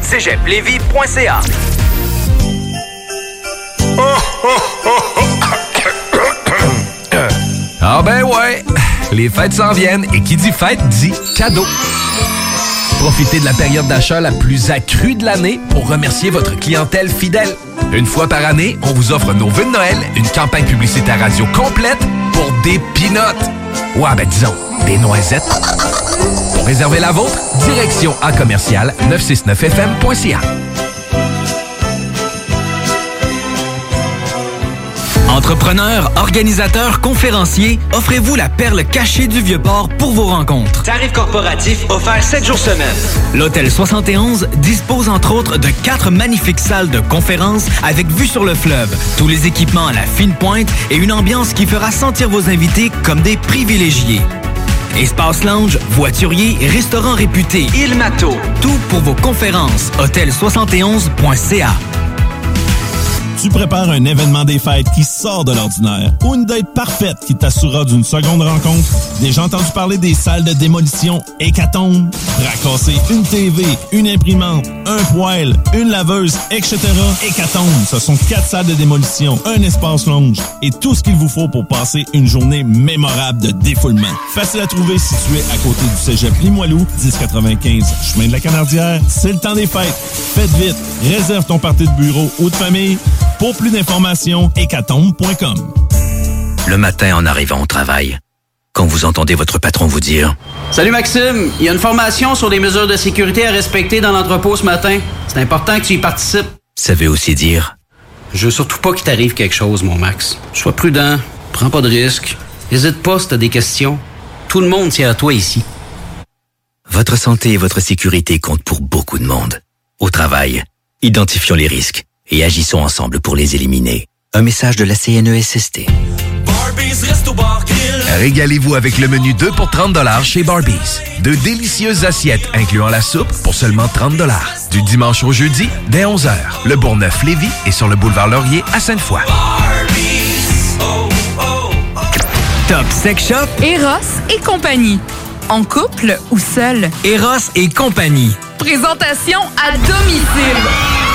S23: cégeplevis.ca
S13: Ah ben ouais, les fêtes s'en viennent et qui dit fête dit cadeau. Profitez de la période d'achat la plus accrue de l'année pour remercier votre clientèle fidèle. Une fois par année, on vous offre nos vœux de Noël, une campagne publicitaire radio complète pour des pinottes. Ouais, ben disons, des noisettes. Pour réserver la vôtre, direction à commercial 969fm.ca.
S23: Entrepreneurs, organisateurs, conférenciers, offrez-vous la perle cachée du Vieux-Port pour vos rencontres.
S25: Tarif corporatif offert 7 jours semaine.
S23: L'Hôtel 71 dispose entre autres de quatre magnifiques salles de conférences avec vue sur le fleuve, tous les équipements à la fine pointe et une ambiance qui fera sentir vos invités comme des privilégiés. Espace lounge, voiturier, restaurant réputé, Il Mato. Tout pour vos conférences. Hôtel71.ca.
S21: Tu prépares un événement des fêtes qui sort de l'ordinaire ou une date parfaite qui t'assurera d'une seconde rencontre. Déjà entendu parler des salles de démolition Hécatombe? Racasser une TV, une imprimante, un poêle, une laveuse, etc. Hécatombe, ce sont quatre salles de démolition, un espace lounge et tout ce qu'il vous faut pour passer une journée mémorable de défoulement. Facile à trouver situé à côté du cégep Limoilou, 1095 chemin de la Canardière. C'est le temps des fêtes. Faites vite. Réserve ton parti de bureau ou de famille. Pour plus d'informations, hécatombe.com.
S35: Le matin en arrivant au travail, quand vous entendez votre patron vous dire
S36: Salut Maxime, il y a une formation sur les mesures de sécurité à respecter dans l'entrepôt ce matin. C'est important que tu y participes.
S35: Ça veut aussi dire
S36: Je veux surtout pas qu'il t'arrive quelque chose, mon Max. Sois prudent, prends pas de risques. N'hésite pas si t'as des questions. Tout le monde tient à toi ici.
S35: Votre santé et votre sécurité comptent pour beaucoup de monde. Au travail, identifions les risques et agissons ensemble pour les éliminer. Un message de la E CNESST.
S13: Régalez-vous avec le menu 2 pour 30 chez Barbies. De délicieuses assiettes incluant la soupe pour seulement 30 Du dimanche au jeudi, dès 11h. Le Bourgneuf-Lévis est sur le boulevard Laurier à Sainte-Foy.
S23: Top Sex Shop,
S37: Eros et compagnie. En couple ou seul?
S23: Eros et compagnie.
S37: Présentation à domicile.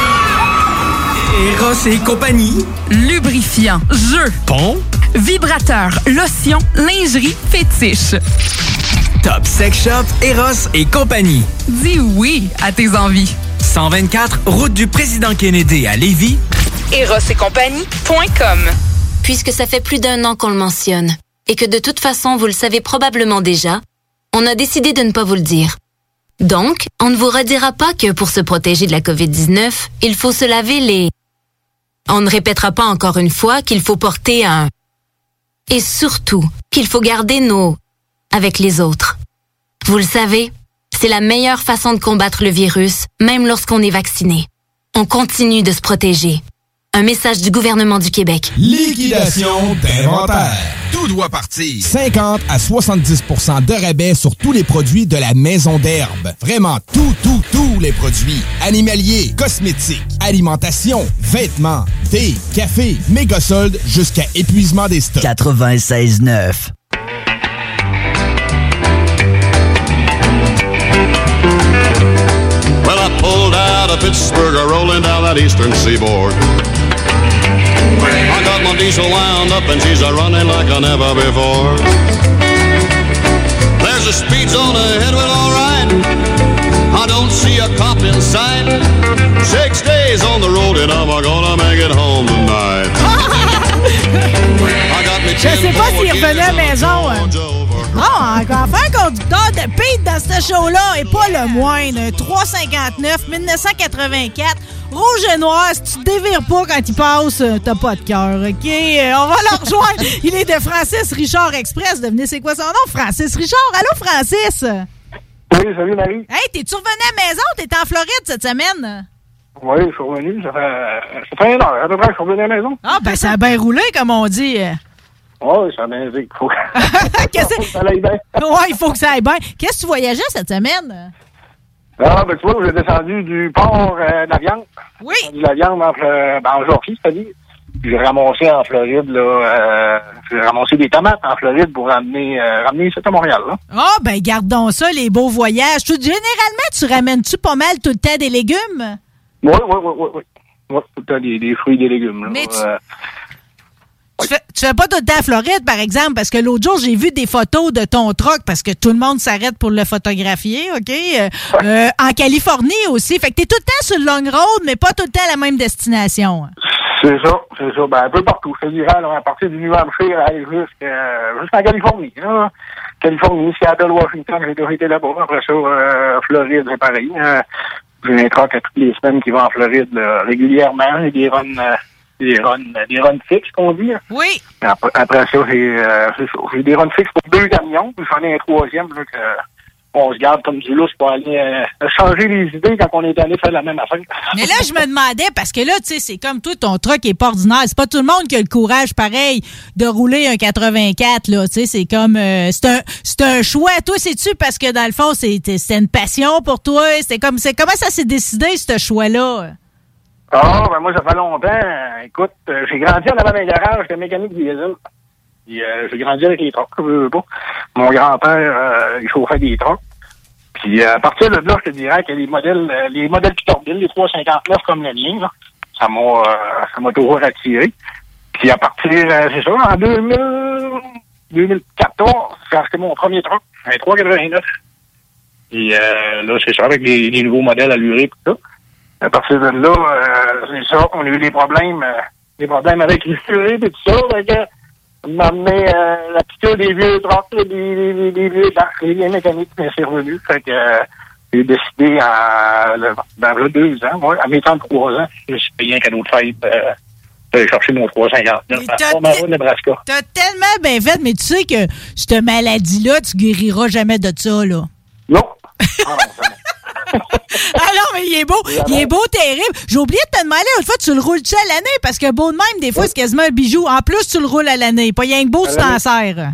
S23: Eros et compagnie.
S37: Lubrifiant, jeu,
S23: Pont.
S37: vibrateur, lotion, lingerie, fétiche.
S23: Top Sex Shop, Eros et compagnie.
S37: Dis oui à tes envies.
S23: 124, route du président Kennedy à Lévis.
S37: Eros et compagnie.com
S38: Puisque ça fait plus d'un an qu'on le mentionne et que de toute façon vous le savez probablement déjà, on a décidé de ne pas vous le dire. Donc, on ne vous redira pas que pour se protéger de la COVID-19, il faut se laver les... On ne répétera pas encore une fois qu'il faut porter un... Et surtout, qu'il faut garder nos... avec les autres. Vous le savez, c'est la meilleure façon de combattre le virus, même lorsqu'on est vacciné. On continue de se protéger. Un message du gouvernement du Québec.
S27: Liquidation d'inventaire. Tout doit partir. 50 à 70% de rabais sur tous les produits de la maison d'herbe. Vraiment tout, tout, tous les produits. Animaliers, cosmétiques, alimentation, vêtements, thé, café, méga soldes jusqu'à épuisement des stocks.
S39: 96.9.
S40: Well, I pulled out of Pittsburgh, rolling down that eastern seaboard. I got my diesel wound up and she's a running like I never before. There's a speed zone ahead, well, all right. I don't see a cop in sight. Six days on the road and I'm gonna make it home tonight. I got me
S8: Je sais pas s'il revenait à maison. hein. Encore faire un conducteur de Pete dans ce show-là est pas le moindre. 359, 1984. Rouge et noir, si tu te dévires pas quand il passe, euh, t'as pas de cœur, OK? Euh, On va le rejoindre. Il est de Francis Richard Express. Devinez c'est quoi son nom? Francis Richard. Allô, Francis?
S41: Oui, salut Marie.
S8: Hey, t'es-tu revenu à la maison? T'es en Floride cette semaine?
S41: Oui, je suis revenu. Ça fait, ça fait une heure à peu près que je suis revenu à la maison.
S8: Ah, ben ça a bien roulé, comme on dit.
S41: Oui, ça été. Faut...
S8: Qu'est-ce que...
S41: ça aille bien.
S8: ouais, il faut que ça aille bien. Qu'est-ce que tu voyageais cette semaine?
S41: Ah, ben tu vois, j'ai descendu du port euh, de la viande.
S8: Oui.
S41: De la viande en, Fl- ben, en Georgie, c'est-à-dire. Puis J'ai ramassé en Floride, là, euh, j'ai ramassé des tomates en Floride pour ramener, euh, ramener ça à Montréal, là.
S8: Ah, ben gardons ça, les beaux voyages. Tout- généralement, tu ramènes-tu pas mal tout le temps des légumes?
S41: Oui, oui, oui, oui, oui. Tout le temps des, des fruits et des légumes, là.
S8: Mais tu-
S41: Euh,
S8: Tu fais, tu fais pas tout le temps à Floride, par exemple, parce que l'autre jour, j'ai vu des photos de ton truck, parce que tout le monde s'arrête pour le photographier, OK? Euh, euh, en Californie aussi. Fait que t'es tout le temps sur le long road, mais pas tout le temps à la même destination.
S41: C'est ça, c'est ça. Ben, un peu partout. Je dirais, là, à partir du New Hampshire aller jusqu'à jusqu'en Californie. Là. Californie, Seattle, Washington, j'ai déjà été là-bas. Après ça, euh, Floride, c'est pareil. Euh, j'ai un truck à toutes les semaines qui va en Floride là, régulièrement. J'ai des runs, euh, des runs, des runs fixes, qu'on dit.
S8: Oui.
S41: Après, après ça, j'ai euh, c'est. J'ai des runs fixes pour deux camions. Puis j'en ai un troisième là, que on se garde comme du lousse pour aller euh, changer les idées quand on est allé faire la même affaire.
S8: Mais là, je me demandais, parce que là, tu sais, c'est comme toi, ton truck est pas ordinaire. C'est pas tout le monde qui a le courage, pareil, de rouler un 84, là. Tu sais, c'est comme, euh, c'est un, c'est un choix. Toi, c'est-tu parce que, dans le fond, c'était c'était une passion pour toi? C'est comme, c'est comment ça s'est décidé, ce choix-là?
S41: Ah, ben moi, ça fait longtemps. Écoute, euh, j'ai grandi en avant d'un garage, j'étais mécanique diesel. Euh, j'ai grandi avec les trucks, je veux pas. Mon grand-père, euh, il chauffait des trucks. Puis euh, à partir de là, je te dirais que les modèles, euh, les modèles Peterbilt, les 359 comme le mien, là, ça m'a euh, ça m'a toujours attiré. Puis à partir, c'est ça, en 2000, 2014, j'ai acheté mon premier truck, un 389. Puis euh, là, c'est ça, avec les, les nouveaux modèles allurés et tout ça. À partir de là, euh, c'est ça, on a eu des problèmes, euh, des problèmes avec les furets et tout ça. Fait que, m'a amené euh, la piqûre des vieux des, des, des, des vieux dans les vieilles mécaniques, mais c'est revenu. Fait que euh, j'ai décidé à le- ben, là, deux ans, moi, à mes 33 ans, je me suis payé un cadeau de fête euh, chercher mon 359 à Omaha, Nebraska.
S8: T'as tellement bien fait, mais tu sais que cette maladie-là, tu guériras jamais de ça, là.
S41: Non.
S8: ah non, mais il est beau. Il est beau, terrible. J'ai oublié de te demander, une fois, tu le roules-tu à l'année? Parce que beau de même, des fois, c'est quasiment un bijou. En plus, tu le roules à l'année. Pas rien que beau, tu t'en sers.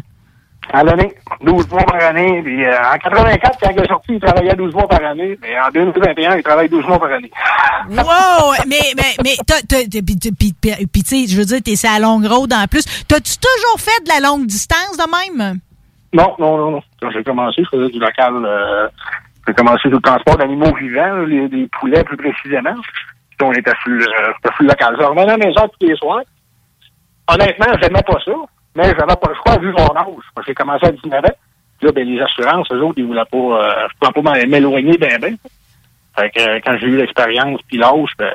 S41: À l'année, 12 mois par année. Puis euh, en 84, quand il est sorti, il travaillait 12 mois par année. Mais en 2021, il travaille 12 mois par année.
S8: Wow! mais, mais, mais, puis, tu sais, je veux dire, t'es sur la longue road en plus. T'as-tu toujours fait de la longue distance de même?
S41: Non, non, non, non. Quand j'ai commencé, je faisais du local. Euh, j'ai commencé le transport d'animaux vivants, des poulets plus précisément. Puis on était sur le, sur le local. Je revenais à la maison tous les soirs. Honnêtement, j'aimais pas ça, mais j'avais pas le choix vu mon âge. J'ai commencé à 19 ans. Puis Là, ben, les assurances, eux autres, ils voulaient pas, euh, pas m'éloigner ben ben. Fait que euh, quand j'ai eu l'expérience puis l'âge, ben,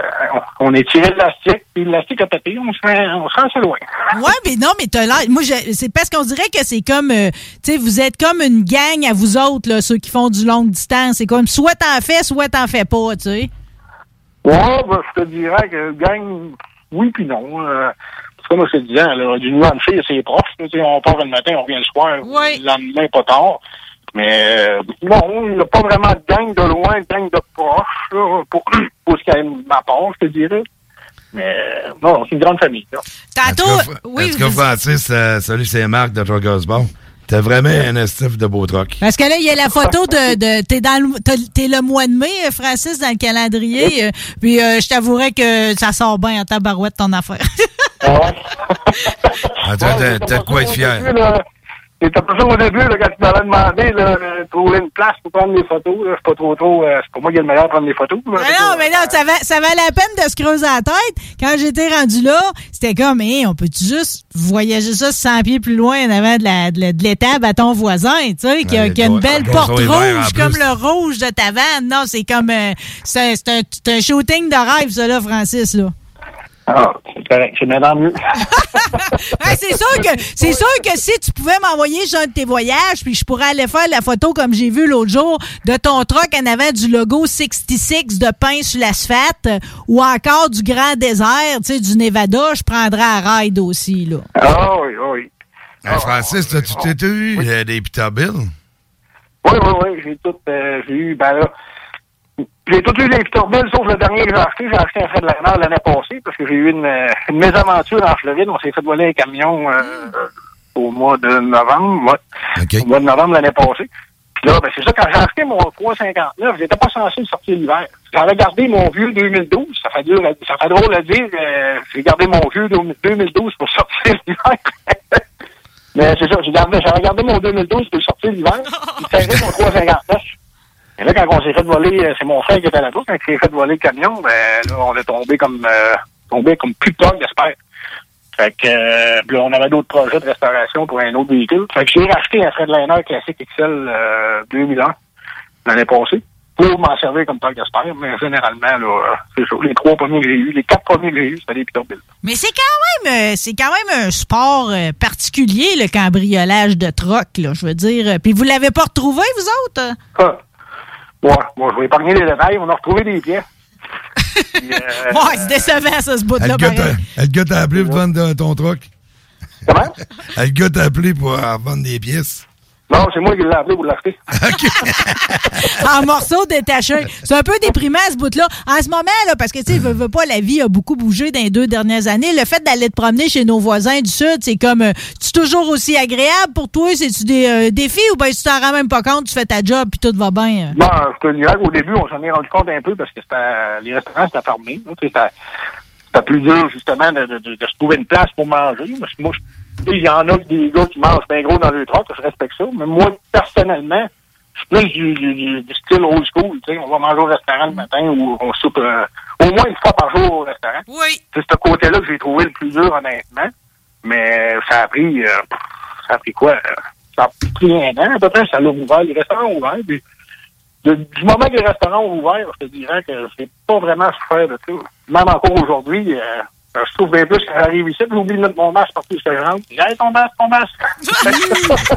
S41: on, est tiré l'élastique, puis l'élastique a pété, on se rend, on se rend assez loin.
S8: Ouais, mais non, mais t'as l'air. Moi, c'est parce qu'on dirait que c'est comme. euh, tu sais, vous êtes comme une gang à vous autres, là, ceux qui font du longue distance. C'est comme soit t'en fais, soit t'en fais pas, tu sais.
S41: Ouais, ben, je te dirais que gang, oui puis non. Euh, c'est comme je te disais, là, du Hampshire, c'est proche. on part le matin, on revient le soir. Le lendemain, pas tard. Mais euh, non, il n'y a pas vraiment de gang de loin, de gang de proche, là, pour, pour ce qui est ma part, je te dirais. Mais euh, non, c'est une grande famille. là.
S8: Tantôt,
S9: oui. Tout cas, Francis, euh, salut, c'est Marc de Truckers Bar. T'as vraiment un estif de beau truck.
S8: Parce que là, il y a la photo de. de t'es, dans le, t'es le mois de mai, Francis, dans le calendrier. euh, puis euh, je t'avouerais que ça sort bien en tabarouette ton affaire.
S9: Attends, t'as t'as de quoi être fier.
S41: C'était pas ça au début, là, quand tu m'avais demandé là, de trouver une place pour prendre des photos. là. C'est pas trop trop. euh, c'est pas moi qui ai le meilleur à prendre des photos. là.
S8: Mais non, mais non, ça, va, ça valait la peine de se creuser la tête. Quand j'étais rendu là, c'était comme, hey, on peut-tu juste voyager ça 100 pieds plus loin en avant de la- de la- de l'étable à ton voisin, tu sais, qui, a- qui a une belle porte rouge comme le rouge de ta vanne. Non, c'est comme, euh, c'est un, c'est un, c'est un shooting de rêve, ça, là, Francis, là.
S41: Ah, c'est correct. C'est maintenant mieux.
S8: Ouais, c'est sûr que c'est sûr que si tu pouvais m'envoyer un de tes voyages, puis je pourrais aller faire la photo comme j'ai vu l'autre jour de ton truck en avant du logo 66 de pain sur l'asphalte ou encore du grand désert, tu sais, du Nevada, je prendrais à ride aussi, là.
S41: Ah oui, oui.
S9: Hey, Francis, t'as-tu t'as eu euh, des Peterbilt?
S41: Oui, oui, oui. J'ai tout, euh, j'ai eu, ben là, j'ai tout eu les Peterbilt, sauf le dernier que j'ai acheté. J'ai acheté un Fred Lerner l'année passée parce que j'ai eu une, euh, une mésaventure en Floride. On s'est fait voler un camion euh, au mois de novembre. ouais. Au mois de novembre l'année passée. Puis là, ben, c'est ça, quand j'ai acheté mon 359, j'étais pas censé le sortir l'hiver. J'avais gardé mon vieux 2012. Ça fait, dur à- ça fait drôle à dire. euh, j'ai gardé mon vieux 2012 pour sortir l'hiver. Mais c'est ça, j'ai gardé, j'avais gardé mon 2012 pour le sortir l'hiver. Il serrait mon 359. Et là, quand on s'est fait voler, euh, c'est mon frère qui était là-bas, quand il s'est fait voler le camion, ben là, on est tombé comme euh, tombé comme plus tard, j'espère. Fait que euh, là, on avait d'autres projets de restauration pour un autre véhicule. Fait que j'ai racheté un Fredliner classique XL euh, 2001 l'année passée pour m'en servir comme tant qu'espère. Mais généralement, là, euh, c'est ça. Les trois premiers que j'ai eus, les quatre premiers que j'ai eus, c'était des Peterbilt.
S8: Mais c'est quand même c'est quand même un sport particulier, le cambriolage de troc, là, je veux dire. Puis vous l'avez pas retrouvé, vous autres?
S41: Ah. Ouais, bon, je vais épargner les détails. On a retrouvé des pièces. Puis, euh,
S8: Ouais, c'est décevant, ça, ce bout-là.
S9: Le gars t'a- appelé pour vendre ton truck.
S41: Comment?
S9: Le gars t'a appelé pour euh, vendre des pièces.
S41: Non, c'est moi qui l'ai appelé pour l'acheter.
S8: en morceaux détachés. C'est un peu déprimant, ce bout-là. En ce moment, là, parce que, tu sais, veux, veux pas, la vie a beaucoup bougé dans les deux dernières années. Le fait d'aller te promener chez nos voisins du Sud, c'est comme, euh, tu toujours aussi agréable pour toi? C'est-tu des euh, défis ou ben tu t'en rends même pas compte, tu fais ta job puis tout va bien? euh?
S41: Bon, je te dirais qu'au début, on s'en est rendu compte un peu parce que les restaurants, c'était fermé. C'était plus dur, justement, de, de, de- de se trouver une place pour manger. Parce que moi, je- il y en a des gars qui mangent bien gros dans le truck, je respecte ça. Mais moi, personnellement, je suis plus du, du, du- du style old school. On va manger au restaurant le matin ou on soupe euh, au moins une fois par jour au restaurant.
S8: Oui.
S41: C'est ce côté-là que j'ai trouvé le plus dur, honnêtement. Mais ça a pris, euh, ça a pris quoi? Ça a pris un an, à peu près, ça l'a ouvert. Les restaurants ont ouvert. Puis, de- du moment que les restaurants ont ouvert, je te dirais que j'ai pas vraiment souffert de ça. Même encore aujourd'hui, euh, je trouve bien plus quand j'arrive ici, puis j'oublie de mettre mon masque partout sur je rentre. J'ai ton masque, ton masque.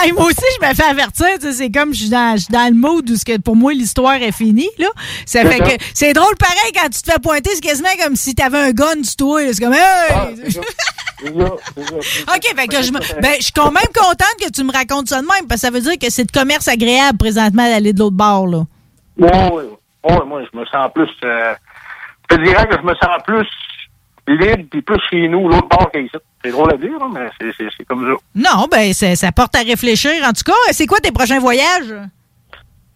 S8: Hey, moi aussi, je me fais avertir. C'est comme je suis dans, je suis dans le mood où que pour moi, l'histoire est finie. Là. Ça fait que c'est drôle pareil quand tu te fais pointer. C'est quasiment comme si tu avais un gun du toi. C'est comme, hey! OK, fait que je, me- ben, je suis quand même contente que tu me racontes ça de même, parce que ça veut dire que c'est de commerce agréable présentement d'aller de l'autre bord. Là.
S41: Oui, oui. Ouais, moi, je me sens plus... euh, je te dirais que je me sens plus libre puis plus chez nous, l'autre bord qu'ici. C'est drôle à dire, hein, mais c'est- comme ça.
S8: Non, ben ça, porte à réfléchir. En tout cas, c'est quoi tes prochains voyages?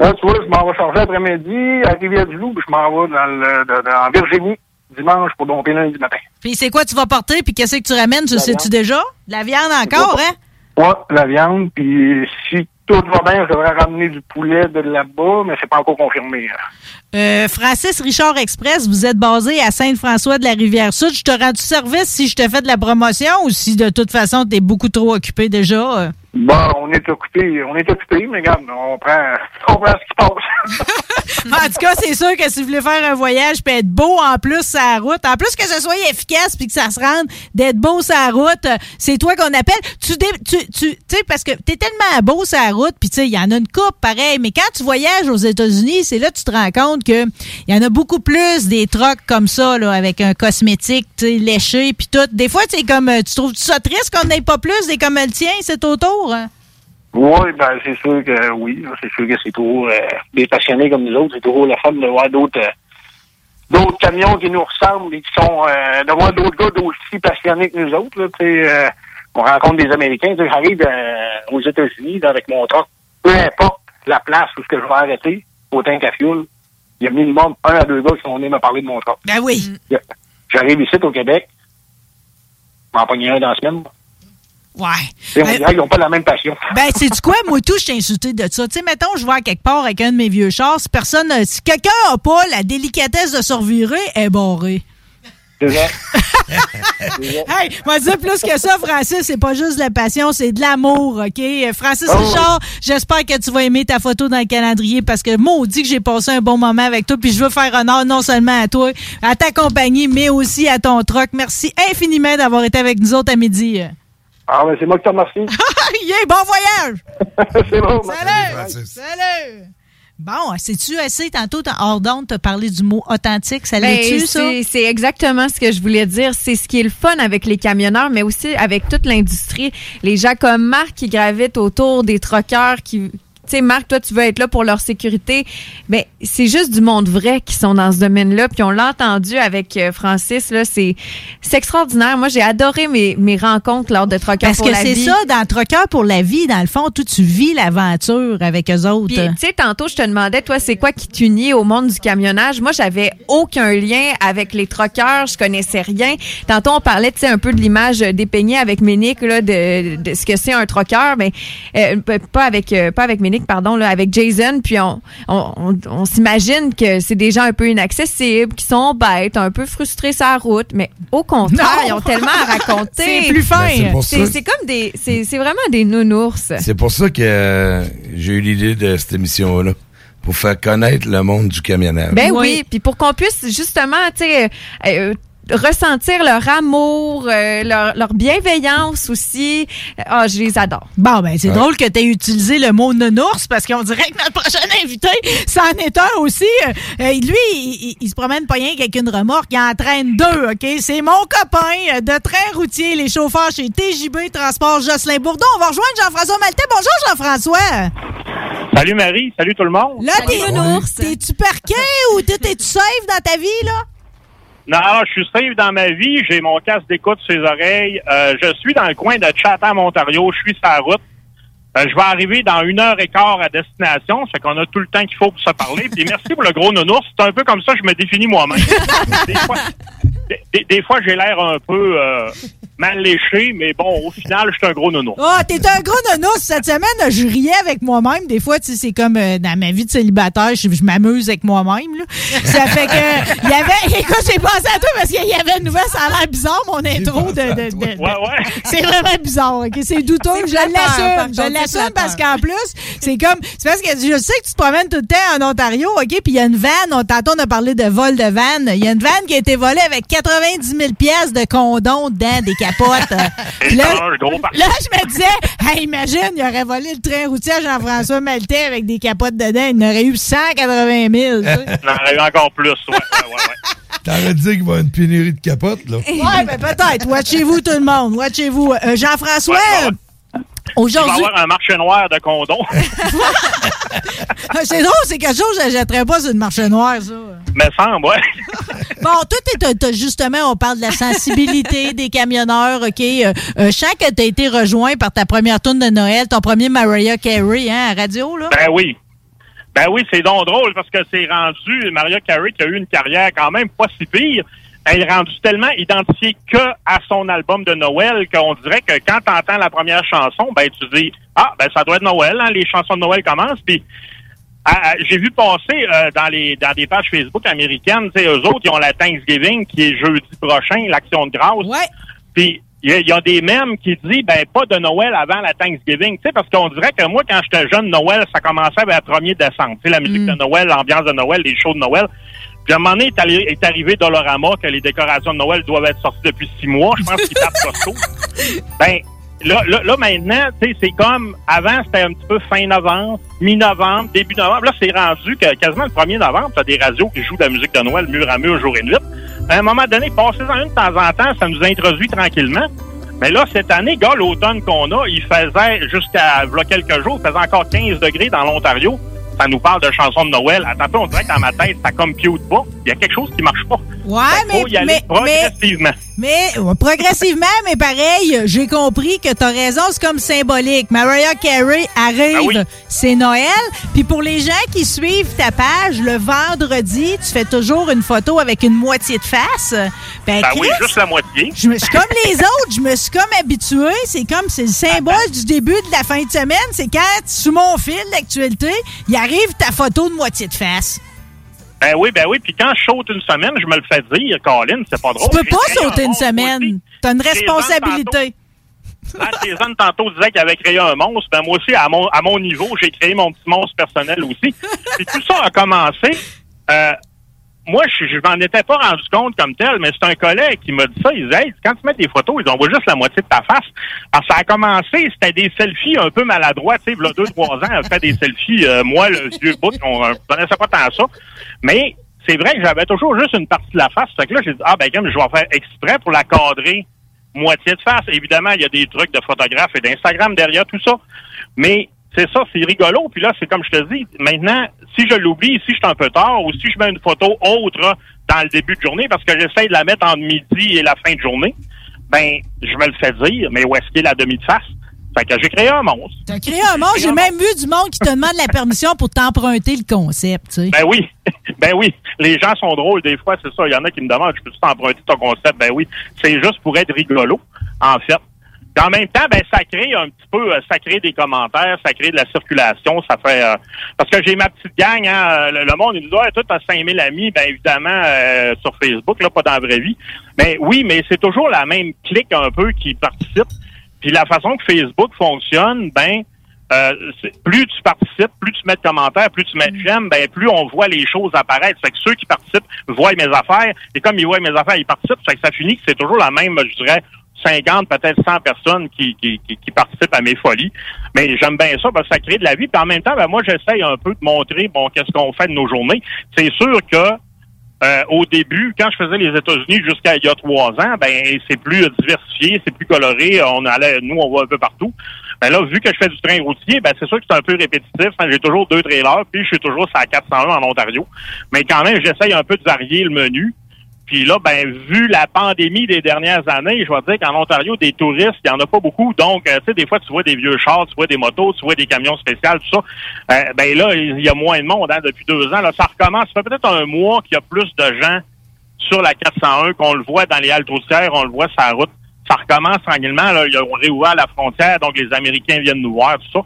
S41: Là, tu vois, je m'en vais charger après-midi à Rivière-du-Loup, puis je m'en vais dans, le, en Virginie dimanche pour domper lundi matin.
S8: Puis c'est quoi tu vas porter, puis qu'est-ce que tu ramènes? Tu sais-tu déjà? De La viande encore, hein?
S41: Ouais, la viande, puis si du poulet de là-bas, mais pas encore confirmé. hein.
S8: Euh, Francis Richard Express, vous êtes basé à Sainte-François de la Rivière-Sud. Je te rends du service si je te fais de la promotion ou si de toute façon tu es beaucoup trop occupé déjà?
S41: Bon, on est occupé, on est occupé, mais regarde, on prend, on prend ce qui passe.
S8: en tout cas, c'est sûr que si vous voulez faire un voyage puis être beau en plus sur la route, en plus que ce soit efficace puis que ça se rende, d'être beau sur la route, euh, c'est toi qu'on appelle. Tu, tu, tu sais, parce que t'es tellement beau sur la route, puis tu sais, il y en a une coupe pareil, mais quand tu voyages aux États-Unis, c'est là que tu te rends compte que il y en a beaucoup plus des trocs comme ça, là, avec un cosmétique, tu léché puis tout. Des fois, c'est comme, euh, tu trouves ça triste qu'on n'ait pas plus des comme le tien, c'est autour? Hein?
S41: Oui, ben c'est sûr que oui, c'est sûr que c'est toujours euh, des passionnés comme nous autres, c'est toujours le fun de voir d'autres euh, d'autres camions qui nous ressemblent et qui sont euh, de voir d'autres gars aussi passionnés que nous autres. Là, euh, on rencontre des Américains. J'arrive aux États-Unis avec mon truck, peu importe la place où ce que je vais arrêter, au tank à fuel, il y a minimum un à deux gars qui sont venus me parler de mon truck.
S8: Ben oui.
S41: J'arrive ici au Québec, je m'en pogne un dans la semaine.
S8: Ouais.
S41: Dirait qu'ils n'ont pas la même passion.
S8: Ben, c'est du quoi? Moi, tout, je t'ai insulté de ça. Tu sais, mettons, je vais à quelque part avec un de mes vieux chars. Si personne, si quelqu'un a pas la délicatesse de elle est barrée.
S41: C'est vrai.
S8: Hey, moi dire plus que ça, Francis, c'est pas juste de la passion, c'est de l'amour, OK? Francis
S41: Oh.
S8: Richard, j'espère que tu vas aimer ta photo dans le calendrier parce que moi, on dit que j'ai passé un bon moment avec toi, puis je veux faire honneur non seulement à toi, à ta compagnie, mais aussi à ton troc. Merci infiniment d'avoir été avec nous autres à midi.
S41: Ah, ben c'est moi qui te remercie.
S8: yeah, bon voyage!
S41: c'est bon.
S8: Salut! Salut! Bon, sais-tu assez tantôt, hors d'onde, t'as parlé du mot authentique, ça
S10: Ben,
S8: l'est-tu, ça?
S10: c'est- C'est exactement ce que je voulais dire. C'est ce qui est le fun avec les camionneurs, mais aussi avec toute l'industrie. Les gens comme Marc qui gravitent autour des troqueurs qui tu sais, Marc, toi, tu veux être là pour leur sécurité. Mais c'est juste du monde vrai qui sont dans ce domaine-là. Puis on l'a entendu avec euh, Francis, là, c'est c'est extraordinaire. Moi, j'ai adoré mes, mes rencontres lors de Troqueur
S8: Parce
S10: pour
S8: que
S10: la
S8: c'est
S10: vie.
S8: ça, dans Troqueur pour la vie, dans le fond, toi, tu vis l'aventure avec eux autres.
S10: Puis, tu sais, tantôt, je te demandais, toi, c'est quoi qui t'unit au monde du camionnage? Moi, j'avais aucun lien avec les troqueurs. Je connaissais rien. Tantôt, on parlait, tu sais, un peu de l'image dépeignée avec Ménic, là, de, de ce que c'est un troqueur, mais euh, pas avec, euh, pas avec Ménic, pardon, là, avec Jason. Puis, on, on, on- on s'imagine que c'est des gens un peu inaccessibles, qui sont bêtes, un peu frustrés sur la route, mais au contraire,
S8: Non!
S10: ils ont tellement à raconter.
S8: C'est plus fin.
S9: Ben, c'est
S10: comme des, c'est c'est vraiment des nounours.
S9: C'est pour ça que euh, j'ai eu l'idée de cette émission-là. Pour faire connaître le monde du camionnage.
S10: Ben oui, puis pour qu'on puisse justement, tu sais, euh, euh, ressentir leur amour, euh, leur, leur bienveillance aussi. Ah, je les adore.
S8: Bon, ben, c'est
S10: Ouais.
S8: drôle que tu aies utilisé le mot nounours parce qu'on dirait que notre prochain invité, c'en est un aussi. Euh, lui, il, il- il se promène pas rien qu'avec une remorque, il en traîne deux, OK? C'est mon copain de train routier, les chauffeurs chez TJB Transport Jocelyn Bourdon. On va rejoindre Jean-François Maltais. Bonjour, Jean-François.
S42: Salut Marie, salut tout le monde.
S8: Là, t'es, t'es-tu parqué ou t'es- t'es-tu safe dans ta vie, là?
S42: Non, je suis safe dans ma vie, j'ai mon casque d'écoute sur les oreilles. Euh, je suis dans le coin de Chatham, Ontario, je suis sur la route. Euh, je vais arriver dans une heure et quart à destination, fait qu'on a tout le temps qu'il faut pour se parler. Puis merci pour le gros nounours, c'est un peu comme ça que je me définis moi-même. des fois, des fois, j'ai l'air un peu euh, mal léché, mais bon, au final, je suis un gros nounours.
S8: Ah, t'es un gros nounours. Cette semaine, je riais avec moi-même. Des fois, tu sais, c'est comme euh, dans ma vie de célibataire, je, je m'amuse avec moi-même. là. Ça fait que, il y avait, écoute, j'ai pensé à toi parce qu'il y avait une nouvelle, ça a l'air bizarre, mon intro de, de- de- de-
S42: Ouais, ouais.
S8: C'est vraiment bizarre, ok? C'est douteux. Je l'assume. Je l'assume parce qu'en plus, c'est comme, c'est parce que je sais que tu te promènes tout le temps en Ontario, ok? Puis il y a une vanne, on, tantôt on a parlé de vol de vanne. Il y a une vanne qui a été volée avec 90 000 pièces de condom dedans, des Puis là, je me disais, hey, imagine, il aurait volé le train routier à Jean-François Maltais avec des capotes dedans. Il en aurait eu 180 000. tu sais.
S42: J'en aurais eu encore plus, ouais, ouais, ouais. ouais.
S9: T'aurais dit qu'il va y avoir une pénurie de capotes, là.
S8: ouais, ben peut-être. Watchez-vous, tout le monde. Watchez-vous. Euh, Jean-François,
S42: Ouais, ouais. Il va
S8: aujourd'hui.
S42: avoir un marché noir de condoms.
S8: c'est drôle, c'est quelque chose que je jetterais pas sur une marché noire, ça.
S42: me semble, ouais.
S8: Bon, t'as- t'as- justement, on parle de la sensibilité des camionneurs, OK? Euh, euh, je sens que t'as été rejoint par ta première tourne de Noël, ton premier Mariah Carey, hein, à radio, là?
S42: Ben oui. Ben oui, c'est donc drôle parce que c'est rendu Maria Carey qui a eu une carrière quand même pas si pire. Elle est rendue tellement identifiée que à son album de Noël qu'on dirait que quand tu entends la première chanson, ben tu dis ah ben ça doit être Noël, hein, les chansons de Noël commencent. Puis j'ai vu passer euh, dans les dans des pages Facebook américaines, tu sais, eux autres ils ont la Thanksgiving qui est jeudi prochain, l'action de grâce.
S8: Ouais.
S42: Puis il y, y a des mèmes qui disent ben pas de Noël avant la Thanksgiving, tu sais parce qu'on dirait que moi quand j'étais jeune Noël ça commençait vers le 1er décembre, tu sais la musique de Noël, l'ambiance de Noël, les shows de Noël. Puis à un moment donné est, arrivé Dolorama que les décorations de Noël doivent être sorties depuis six mois, je pense qu'ils tapent Costco. Ben là, là, là, maintenant, tu sais, c'est comme avant, c'était un petit peu fin novembre, mi-novembre, début novembre. Là, c'est rendu que quasiment le 1er novembre, t'as des radios qui jouent de la musique de Noël mur à mur, jour et nuit. À un moment donné, passez-en une de temps en temps, ça nous introduit tranquillement. Mais là, cette année, gars, l'automne qu'on a, il faisait, jusqu'à quelques jours, il faisait encore 15 degrés dans l'Ontario. Ça nous parle de chansons de Noël. Attends, un peu, on dirait que dans ma tête, ça compute pas. Il y a quelque chose qui marche pas.
S8: Ouais,
S42: qu'il faut
S8: mais-
S42: y aller
S8: mais-
S42: progressivement.
S8: Mais ouais, progressivement, mais pareil, j'ai compris que t'as raison, c'est comme symbolique. Mariah Carey arrive,
S42: Ah oui.
S8: c'est Noël. Puis pour les gens qui suivent ta page, le vendredi, tu fais toujours une photo avec une moitié de face. Ben,
S42: Ben oui, juste la moitié.
S8: je me suis comme les autres, je me suis comme habitué. C'est comme, c'est le symbole du début de la fin de semaine. C'est quand, sous mon fil d'actualité, il arrive ta photo de moitié de face.
S42: Ben oui, ben oui. Puis quand je saute une semaine, je me le fais dire, Colin, c'est pas drôle.
S8: Tu peux pas sauter une semaine. T'as une responsabilité.
S42: Quand Jason tantôt disait qu'il avait créé un monstre, ben moi aussi, à mon, à mon niveau, j'ai créé mon petit monstre personnel aussi. Puis tout ça a commencé. euh, moi, je, je m'en étais pas rendu compte comme tel, mais c'est un collègue qui m'a dit ça. Il disait, hey, quand tu mets des photos, ils envoient juste la moitié de ta face. Alors, ça a commencé, c'était des selfies un peu maladroits. Tu sais, il y a deux, trois ans, elle fait des selfies, euh, moi, le vieux bout, on ne connaissait pas tant ça. Mais c'est vrai que j'avais toujours juste une partie de la face. Fait que là, j'ai dit, ah, ben, comme je vais faire exprès pour la cadrer moitié de face. Évidemment, il y a des trucs de photographe et d'Instagram derrière tout ça. Mais c'est ça, c'est rigolo. Puis là, c'est comme je te dis, maintenant, si je l'oublie, si je suis un peu tard, ou si je mets une photo autre dans le début de journée, parce que j'essaie de la mettre entre midi et la fin de journée, ben, je me le fais dire, mais où est-ce qu'il est la demi de face? Fait que j'ai créé un monstre.
S8: T'as créé un monstre. J'ai même vu du monde qui te demande la permission pour t'emprunter le concept, tu sais.
S42: Ben oui, ben oui. Les gens sont drôles des fois, c'est ça. Il y en a qui me demandent, je peux t'emprunter ton concept? Ben oui. C'est juste pour être rigolo, en fait. En même temps, ben ça crée un petit peu, euh, ça crée des commentaires, ça crée de la circulation, ça fait euh, parce que j'ai ma petite gang, hein, euh, le, le monde il nous dit ouais, toi t'as 5000 amis, ben évidemment euh, sur Facebook là, pas dans la vraie vie. Mais oui, mais c'est toujours la même clique un peu qui participe. Puis la façon que Facebook fonctionne, ben euh, plus tu participes, plus tu mets de commentaires, plus tu mets de j'aime, ben plus on voit les choses apparaître. Fait que ceux qui participent voient mes affaires, et comme ils voient mes affaires, ils participent. Fait que ça finit que c'est toujours la même, je dirais, 50, peut-être 100 personnes qui, participent à mes folies. Mais j'aime bien ça parce que ça crée de la vie. Puis en même temps, ben moi, j'essaye un peu de montrer, bon, qu'est-ce qu'on fait de nos journées. C'est sûr que euh, au début, quand je faisais les États-Unis jusqu'à il y a trois ans, ben c'est plus diversifié, c'est plus coloré. On allait, nous, on va un peu partout. Ben là, vu que je fais du train routier, ben c'est sûr que c'est un peu répétitif. hein. J'ai toujours deux trailers, puis je suis toujours la 401 en Ontario. Mais quand même, j'essaye un peu de varier le menu. Puis là, ben, vu la pandémie des dernières années, je vais dire qu'en Ontario, des touristes, il n'y en a pas beaucoup. Donc, euh, tu sais, des fois, tu vois des vieux chars, tu vois des motos, tu vois des camions spéciaux, tout ça. Euh, ben là, il y a moins de monde hein, depuis deux ans. Là, ça recommence. Ça fait peut-être un mois qu'il y a plus de gens sur la 401 qu'on le voit dans les haltes routières, on le voit sur la route. Ça recommence tranquillement. Là, ils ont réouvert la frontière, donc les Américains viennent nous voir, tout ça.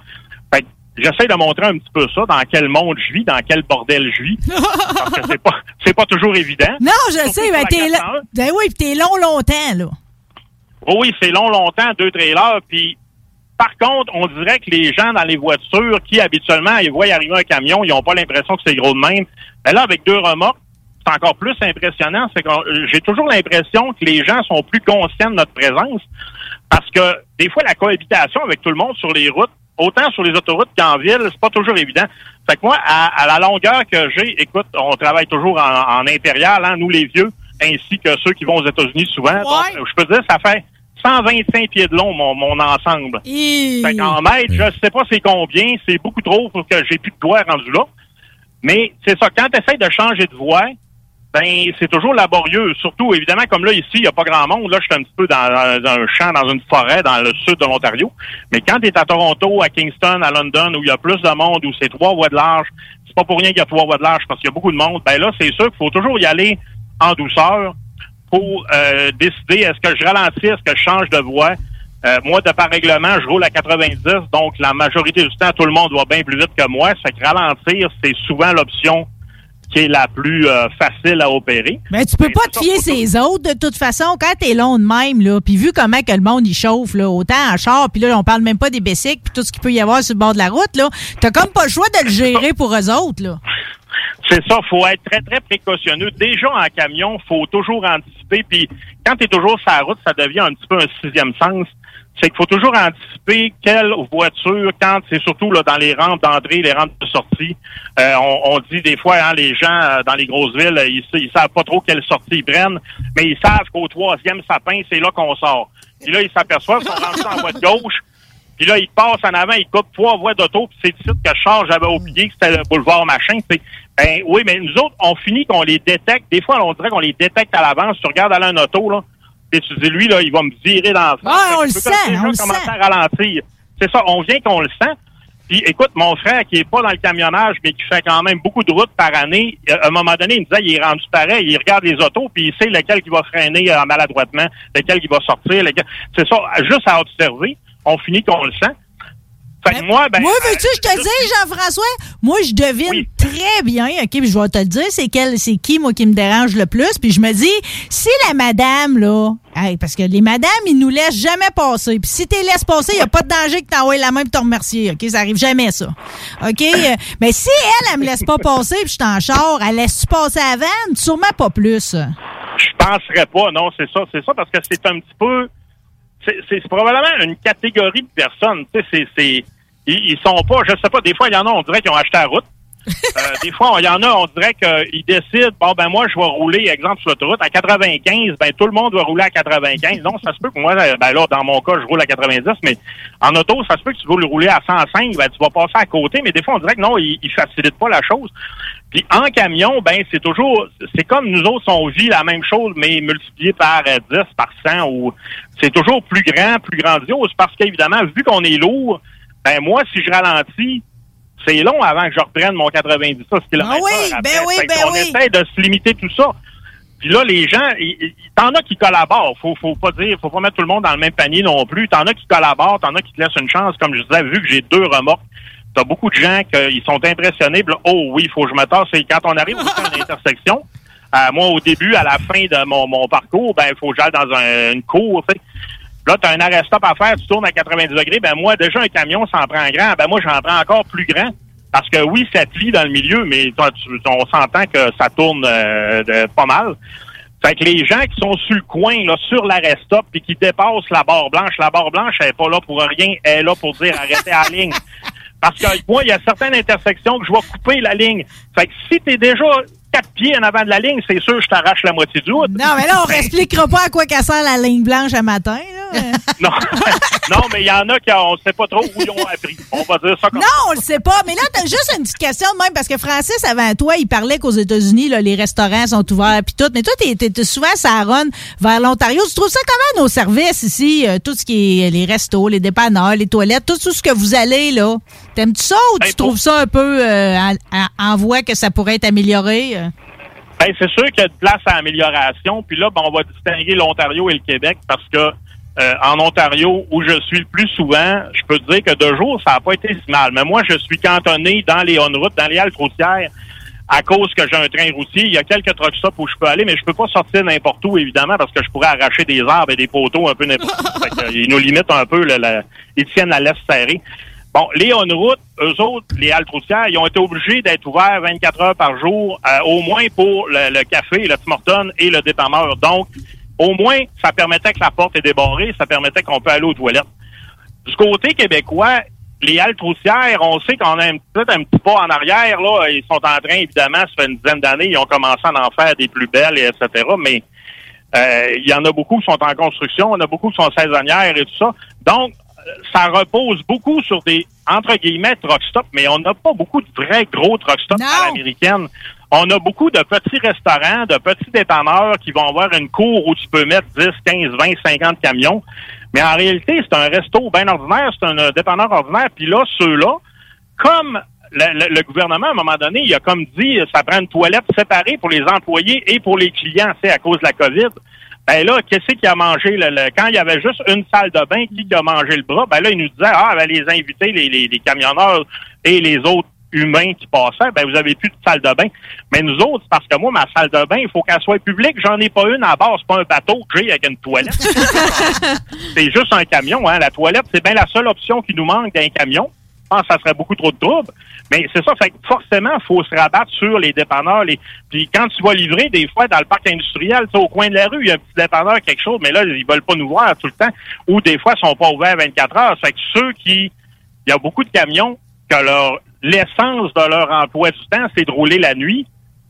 S42: Fait que j'essaie de montrer un petit peu ça, dans quel monde je vis, dans quel bordel je vis. parce que c'est pas, c'est pas toujours évident.
S8: Non, je
S42: Surtout
S8: sais, mais t'es
S42: 401.
S8: là. Ben oui, puis t'es long, longtemps, là.
S42: Oh oui, c'est long, longtemps, deux trailers. Puis, par contre, on dirait que les gens dans les voitures qui, habituellement, ils voient arriver un camion, ils n'ont pas l'impression que c'est gros de même. Mais là, avec deux remorques, c'est encore plus impressionnant. C'est que euh, j'ai toujours l'impression que les gens sont plus conscients de notre présence. Parce que, des fois, la cohabitation avec tout le monde sur les routes, autant sur les autoroutes qu'en ville, c'est pas toujours évident. Fait que moi, à, à la longueur que j'ai, écoute, on travaille toujours en, en impérial, hein, nous les vieux, ainsi que ceux qui vont aux États-Unis souvent. Donc, je peux dire, ça fait 125 pieds de long, mon, mon ensemble. Fait qu'en mètres, je sais pas c'est combien, c'est beaucoup trop pour que j'ai plus de doigts rendu là. Mais c'est ça, quand tu essaies de changer de voie, ben c'est toujours laborieux. Surtout, évidemment, comme là, ici, il n'y a pas grand monde. Là, je suis un petit peu dans, un champ, dans une forêt, dans le sud de l'Ontario. Mais quand tu es à Toronto, à Kingston, à London, où il y a plus de monde, où c'est trois voies de large, c'est pas pour rien qu'il y a trois voies de large, parce qu'il y a beaucoup de monde, ben là, c'est sûr qu'il faut toujours y aller en douceur pour euh, décider est-ce que je ralentis, est-ce que je change de voie? Euh, moi, de par règlement, je roule à 90, donc la majorité du temps, tout le monde va bien plus vite que moi. Ça fait que ralentir, c'est souvent l'option qui est la plus euh, facile à opérer.
S8: Mais tu peux pas te fier ses autres, de toute façon, quand t'es long de même, là, puis vu comment que le monde, il chauffe, là, autant en char, puis là, on parle même pas des basics, puis tout ce qu'il peut y avoir sur le bord de la route, là, t'as comme pas le choix de le gérer pour eux autres, là.
S42: C'est ça, faut être très, très précautionneux. Déjà, en camion, faut toujours anticiper. Puis, quand tu es toujours sur la route, ça devient un petit peu un sixième sens. C'est qu'il faut toujours anticiper quelle voiture, quand c'est surtout là, dans les rampes d'entrée, les rampes de sortie. Euh, on, on dit des fois, hein, les gens euh, dans les grosses villes, ils, ils savent pas trop quelle sortie ils prennent, mais ils savent qu'au troisième sapin, c'est là qu'on sort. Puis là, ils s'aperçoivent qu'on rentre en voie de gauche. Puis là, ils passent en avant, ils coupent trois voies d'auto, puis c'est ici que je charge, j'avais oublié que c'était le boulevard machin. c'est- Ben oui, mais nous autres, on finit qu'on les détecte. Des fois, on dirait qu'on les détecte à l'avance. Tu regardes aller un auto, là, tu dis, lui, là, il va me virer dans le
S8: Ah, on le sent, on le sent.
S42: à ralentir. C'est ça, on vient qu'on le sent. Puis écoute, mon frère qui est pas dans le camionnage, mais qui fait quand même beaucoup de routes par année, euh, à un moment donné, il me disait, il est rendu pareil, il regarde les autos, puis il sait lequel qui va freiner euh, maladroitement, lequel qui va sortir, lequel... C'est ça, juste à observer, on finit qu'on le sent. Fait que moi, ben...
S8: Moi, veux-tu que je te dise, Jean-François? Moi, je devine très bien, OK, puis je vais te le dire, c'est quel, c'est qui, moi, qui me dérange le plus. Puis je me dis, si la madame, là, hey, parce que les madames, ils nous laissent jamais passer. Puis si tu les laisses passer, il n'y a pas de danger que t'envoies la main pour te remercier, OK? Ça arrive jamais, ça. OK? Euh, Mais si elle, elle me laisse pas passer, puis je suis en char, elle laisse-tu passer avant? Sûrement pas plus.
S42: Je penserais pas, non, c'est ça, c'est ça, parce que c'est un petit peu, c'est probablement une catégorie de personnes, tu sais, c'est, ils, ils sont pas, je sais pas, des fois, il y en a, on dirait qu'ils ont acheté la route, Euh, des fois, il y en a, on dirait qu'ils décident, bon, ben moi, je vais rouler, exemple, sur l'autoroute à 95, ben tout le monde va rouler à 95. Non, ça se peut que moi, euh, ben là, dans mon cas, je roule à 90, mais en auto, ça se peut que tu veux le rouler à 105, ben tu vas passer à côté, mais des fois, on dirait que non, ils, ils facilitent pas la chose. Puis en camion, ben c'est toujours, c'est comme nous autres, on vit la même chose, mais multiplié par euh, 10, par 100, ou c'est toujours plus grand, plus grandiose, parce qu'évidemment, vu qu'on est lourd, ben moi, si je ralentis, c'est long avant que je reprenne mon 90 km
S8: Ah oui,
S42: après.
S8: ben oui, ben
S42: qu'on
S8: oui.
S42: essaie de se limiter tout ça. Puis là, les gens, t'en as qui collaborent. Faut, faut pas dire, faut pas mettre tout le monde dans le même panier non plus. T'en as qui collaborent, t'en as qui te laissent une chance. Comme je disais, vu que j'ai deux remorques, t'as beaucoup de gens qui sont impressionnés. Là, oh oui, il faut que je me tasse. Et quand on arrive à une intersection, euh, moi, au début, à la fin de mon, mon parcours, ben, il faut que j'aille dans un- une cour, tu sais. Là, tu as un arrêt-stop à faire, tu tournes à 90 degrés. Ben moi, déjà, un camion s'en prend grand. Ben moi, j'en prends encore plus grand. Parce que oui, ça plie dans le milieu, mais toi, tu- on s'entend que ça tourne euh, de- pas mal. Fait que les gens qui sont sur le coin, là, sur l'arrêt stop, puis qui dépassent la barre blanche, la barre blanche, elle est pas là pour rien, elle est là pour dire arrêtez à la ligne. Parce que moi, il y a certaines intersections que je vais couper la ligne. Fait que si t'es déjà quatre pieds en avant de la ligne, c'est sûr que je t'arrache la moitié du route.
S8: Non, mais là, on réexpliquera pas à quoi qu'elle sert la ligne blanche à matin.
S42: Non, non, mais il y en a qui on sait pas trop où ils ont appris. On va dire ça comme
S8: Non, on le sait pas. Mais là, t'as juste une petite question de même, parce que Francis, avant toi, il parlait qu'aux États-Unis, les restaurants sont ouverts puis tout. Mais toi, t'es- t'es souvent à Saronne, vers l'Ontario. Tu trouves ça comment, nos services ici? euh, tout ce qui est les restos, les dépanneurs, les toilettes, tout, tout ce que vous allez, là? T'aimes-tu ça ou tu trouves ça un peu euh, en voie que ça pourrait être amélioré? euh?
S42: Ben, c'est sûr qu'il y a de place à amélioration. Puis là, ben, on va distinguer l'Ontario et le Québec parce que euh, en Ontario, où je suis le plus souvent, je peux te dire que de jour, ça n'a pas été si mal. Mais moi, je suis cantonné dans les on-routes, dans les haltes routières, à cause que j'ai un train routier. Il y a quelques truck stops où je peux aller, mais je peux pas sortir n'importe où, évidemment, parce que je pourrais arracher des arbres et des poteaux un peu n'importe où. Que, ils nous limitent un peu, ils tiennent la laisse serrée. Bon, les on-route, eux autres, les haltes routières, ils ont été obligés d'être ouverts 24 heures par jour, euh, au moins pour le, le café, le Tim et le dépanneur. Donc, au moins, ça permettait que la porte est débarrée, ça permettait qu'on peut aller aux toilettes. Du côté québécois, les haltes routières, on sait qu'on a un- peut-être un petit pas en arrière. Là, ils sont en train, évidemment, ça fait une dizaine d'années, ils ont commencé à en faire des plus belles, et etc. Mais euh, il y en a beaucoup qui sont en construction, il y en a beaucoup qui sont saisonnières et tout ça. Donc, ça repose beaucoup sur des, entre guillemets, truck stop, mais on n'a pas beaucoup de vrais gros truck stop à l'américaine. On a beaucoup de petits restaurants, de petits dépanneurs qui vont avoir une cour où tu peux mettre 10, 15, 20, 50 camions. Mais en réalité, c'est un resto bien ordinaire, c'est un euh, dépanneur ordinaire. Puis là, ceux-là, comme le, gouvernement, à un moment donné, il a comme dit, ça prend une toilette séparée pour les employés et pour les clients, c'est à cause de la COVID. Ben là, qu'est-ce qui a mangé? Quand il y avait juste une salle de bain, qui a mangé le bras? Ben là, il nous disait, ah, ben les invités, les, les camionneurs et les autres humains qui passaient, ben vous avez plus de salle de bain. Mais nous autres, parce que moi, ma salle de bain, il faut qu'elle soit publique. J'en ai pas une à base, c'est pas un bateau que j'ai avec une toilette. c'est juste un camion, hein. La toilette, c'est bien la seule option qui nous manque d'un camion. Je pense que ça serait beaucoup trop de trouble. Mais c'est ça, fait que forcément, il faut se rabattre sur les dépanneurs. Les... Puis quand tu vas livrer, des fois, dans le parc industriel, tu sais, au coin de la rue, il y a un petit dépanneur, quelque chose, mais là, ils veulent pas nous voir tout le temps. Ou des fois, ils sont pas ouverts 24 heures. Fait que ceux qui... Il y a beaucoup de camions que leur l'essence de leur emploi du temps, c'est de rouler la nuit.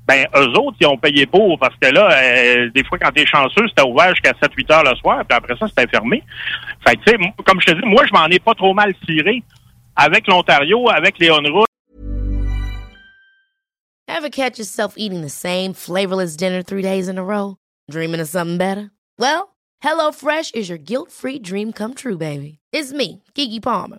S42: Ben, eux autres, ils ont payé pour, parce que là, euh, des fois, quand t'es chanceux, c'était ouvert jusqu'à 7-8 heures le soir, puis après ça, c'était fermé. Fait que, tu sais, comme je te dis, moi, je m'en ai pas trop mal tiré avec l'Ontario, avec les on-route.
S43: Ever catch yourself eating the same flavorless dinner three days in a row? Dreaming of something better? Well, HelloFresh is your guilt-free dream come true, baby. It's me, Kiki Palmer.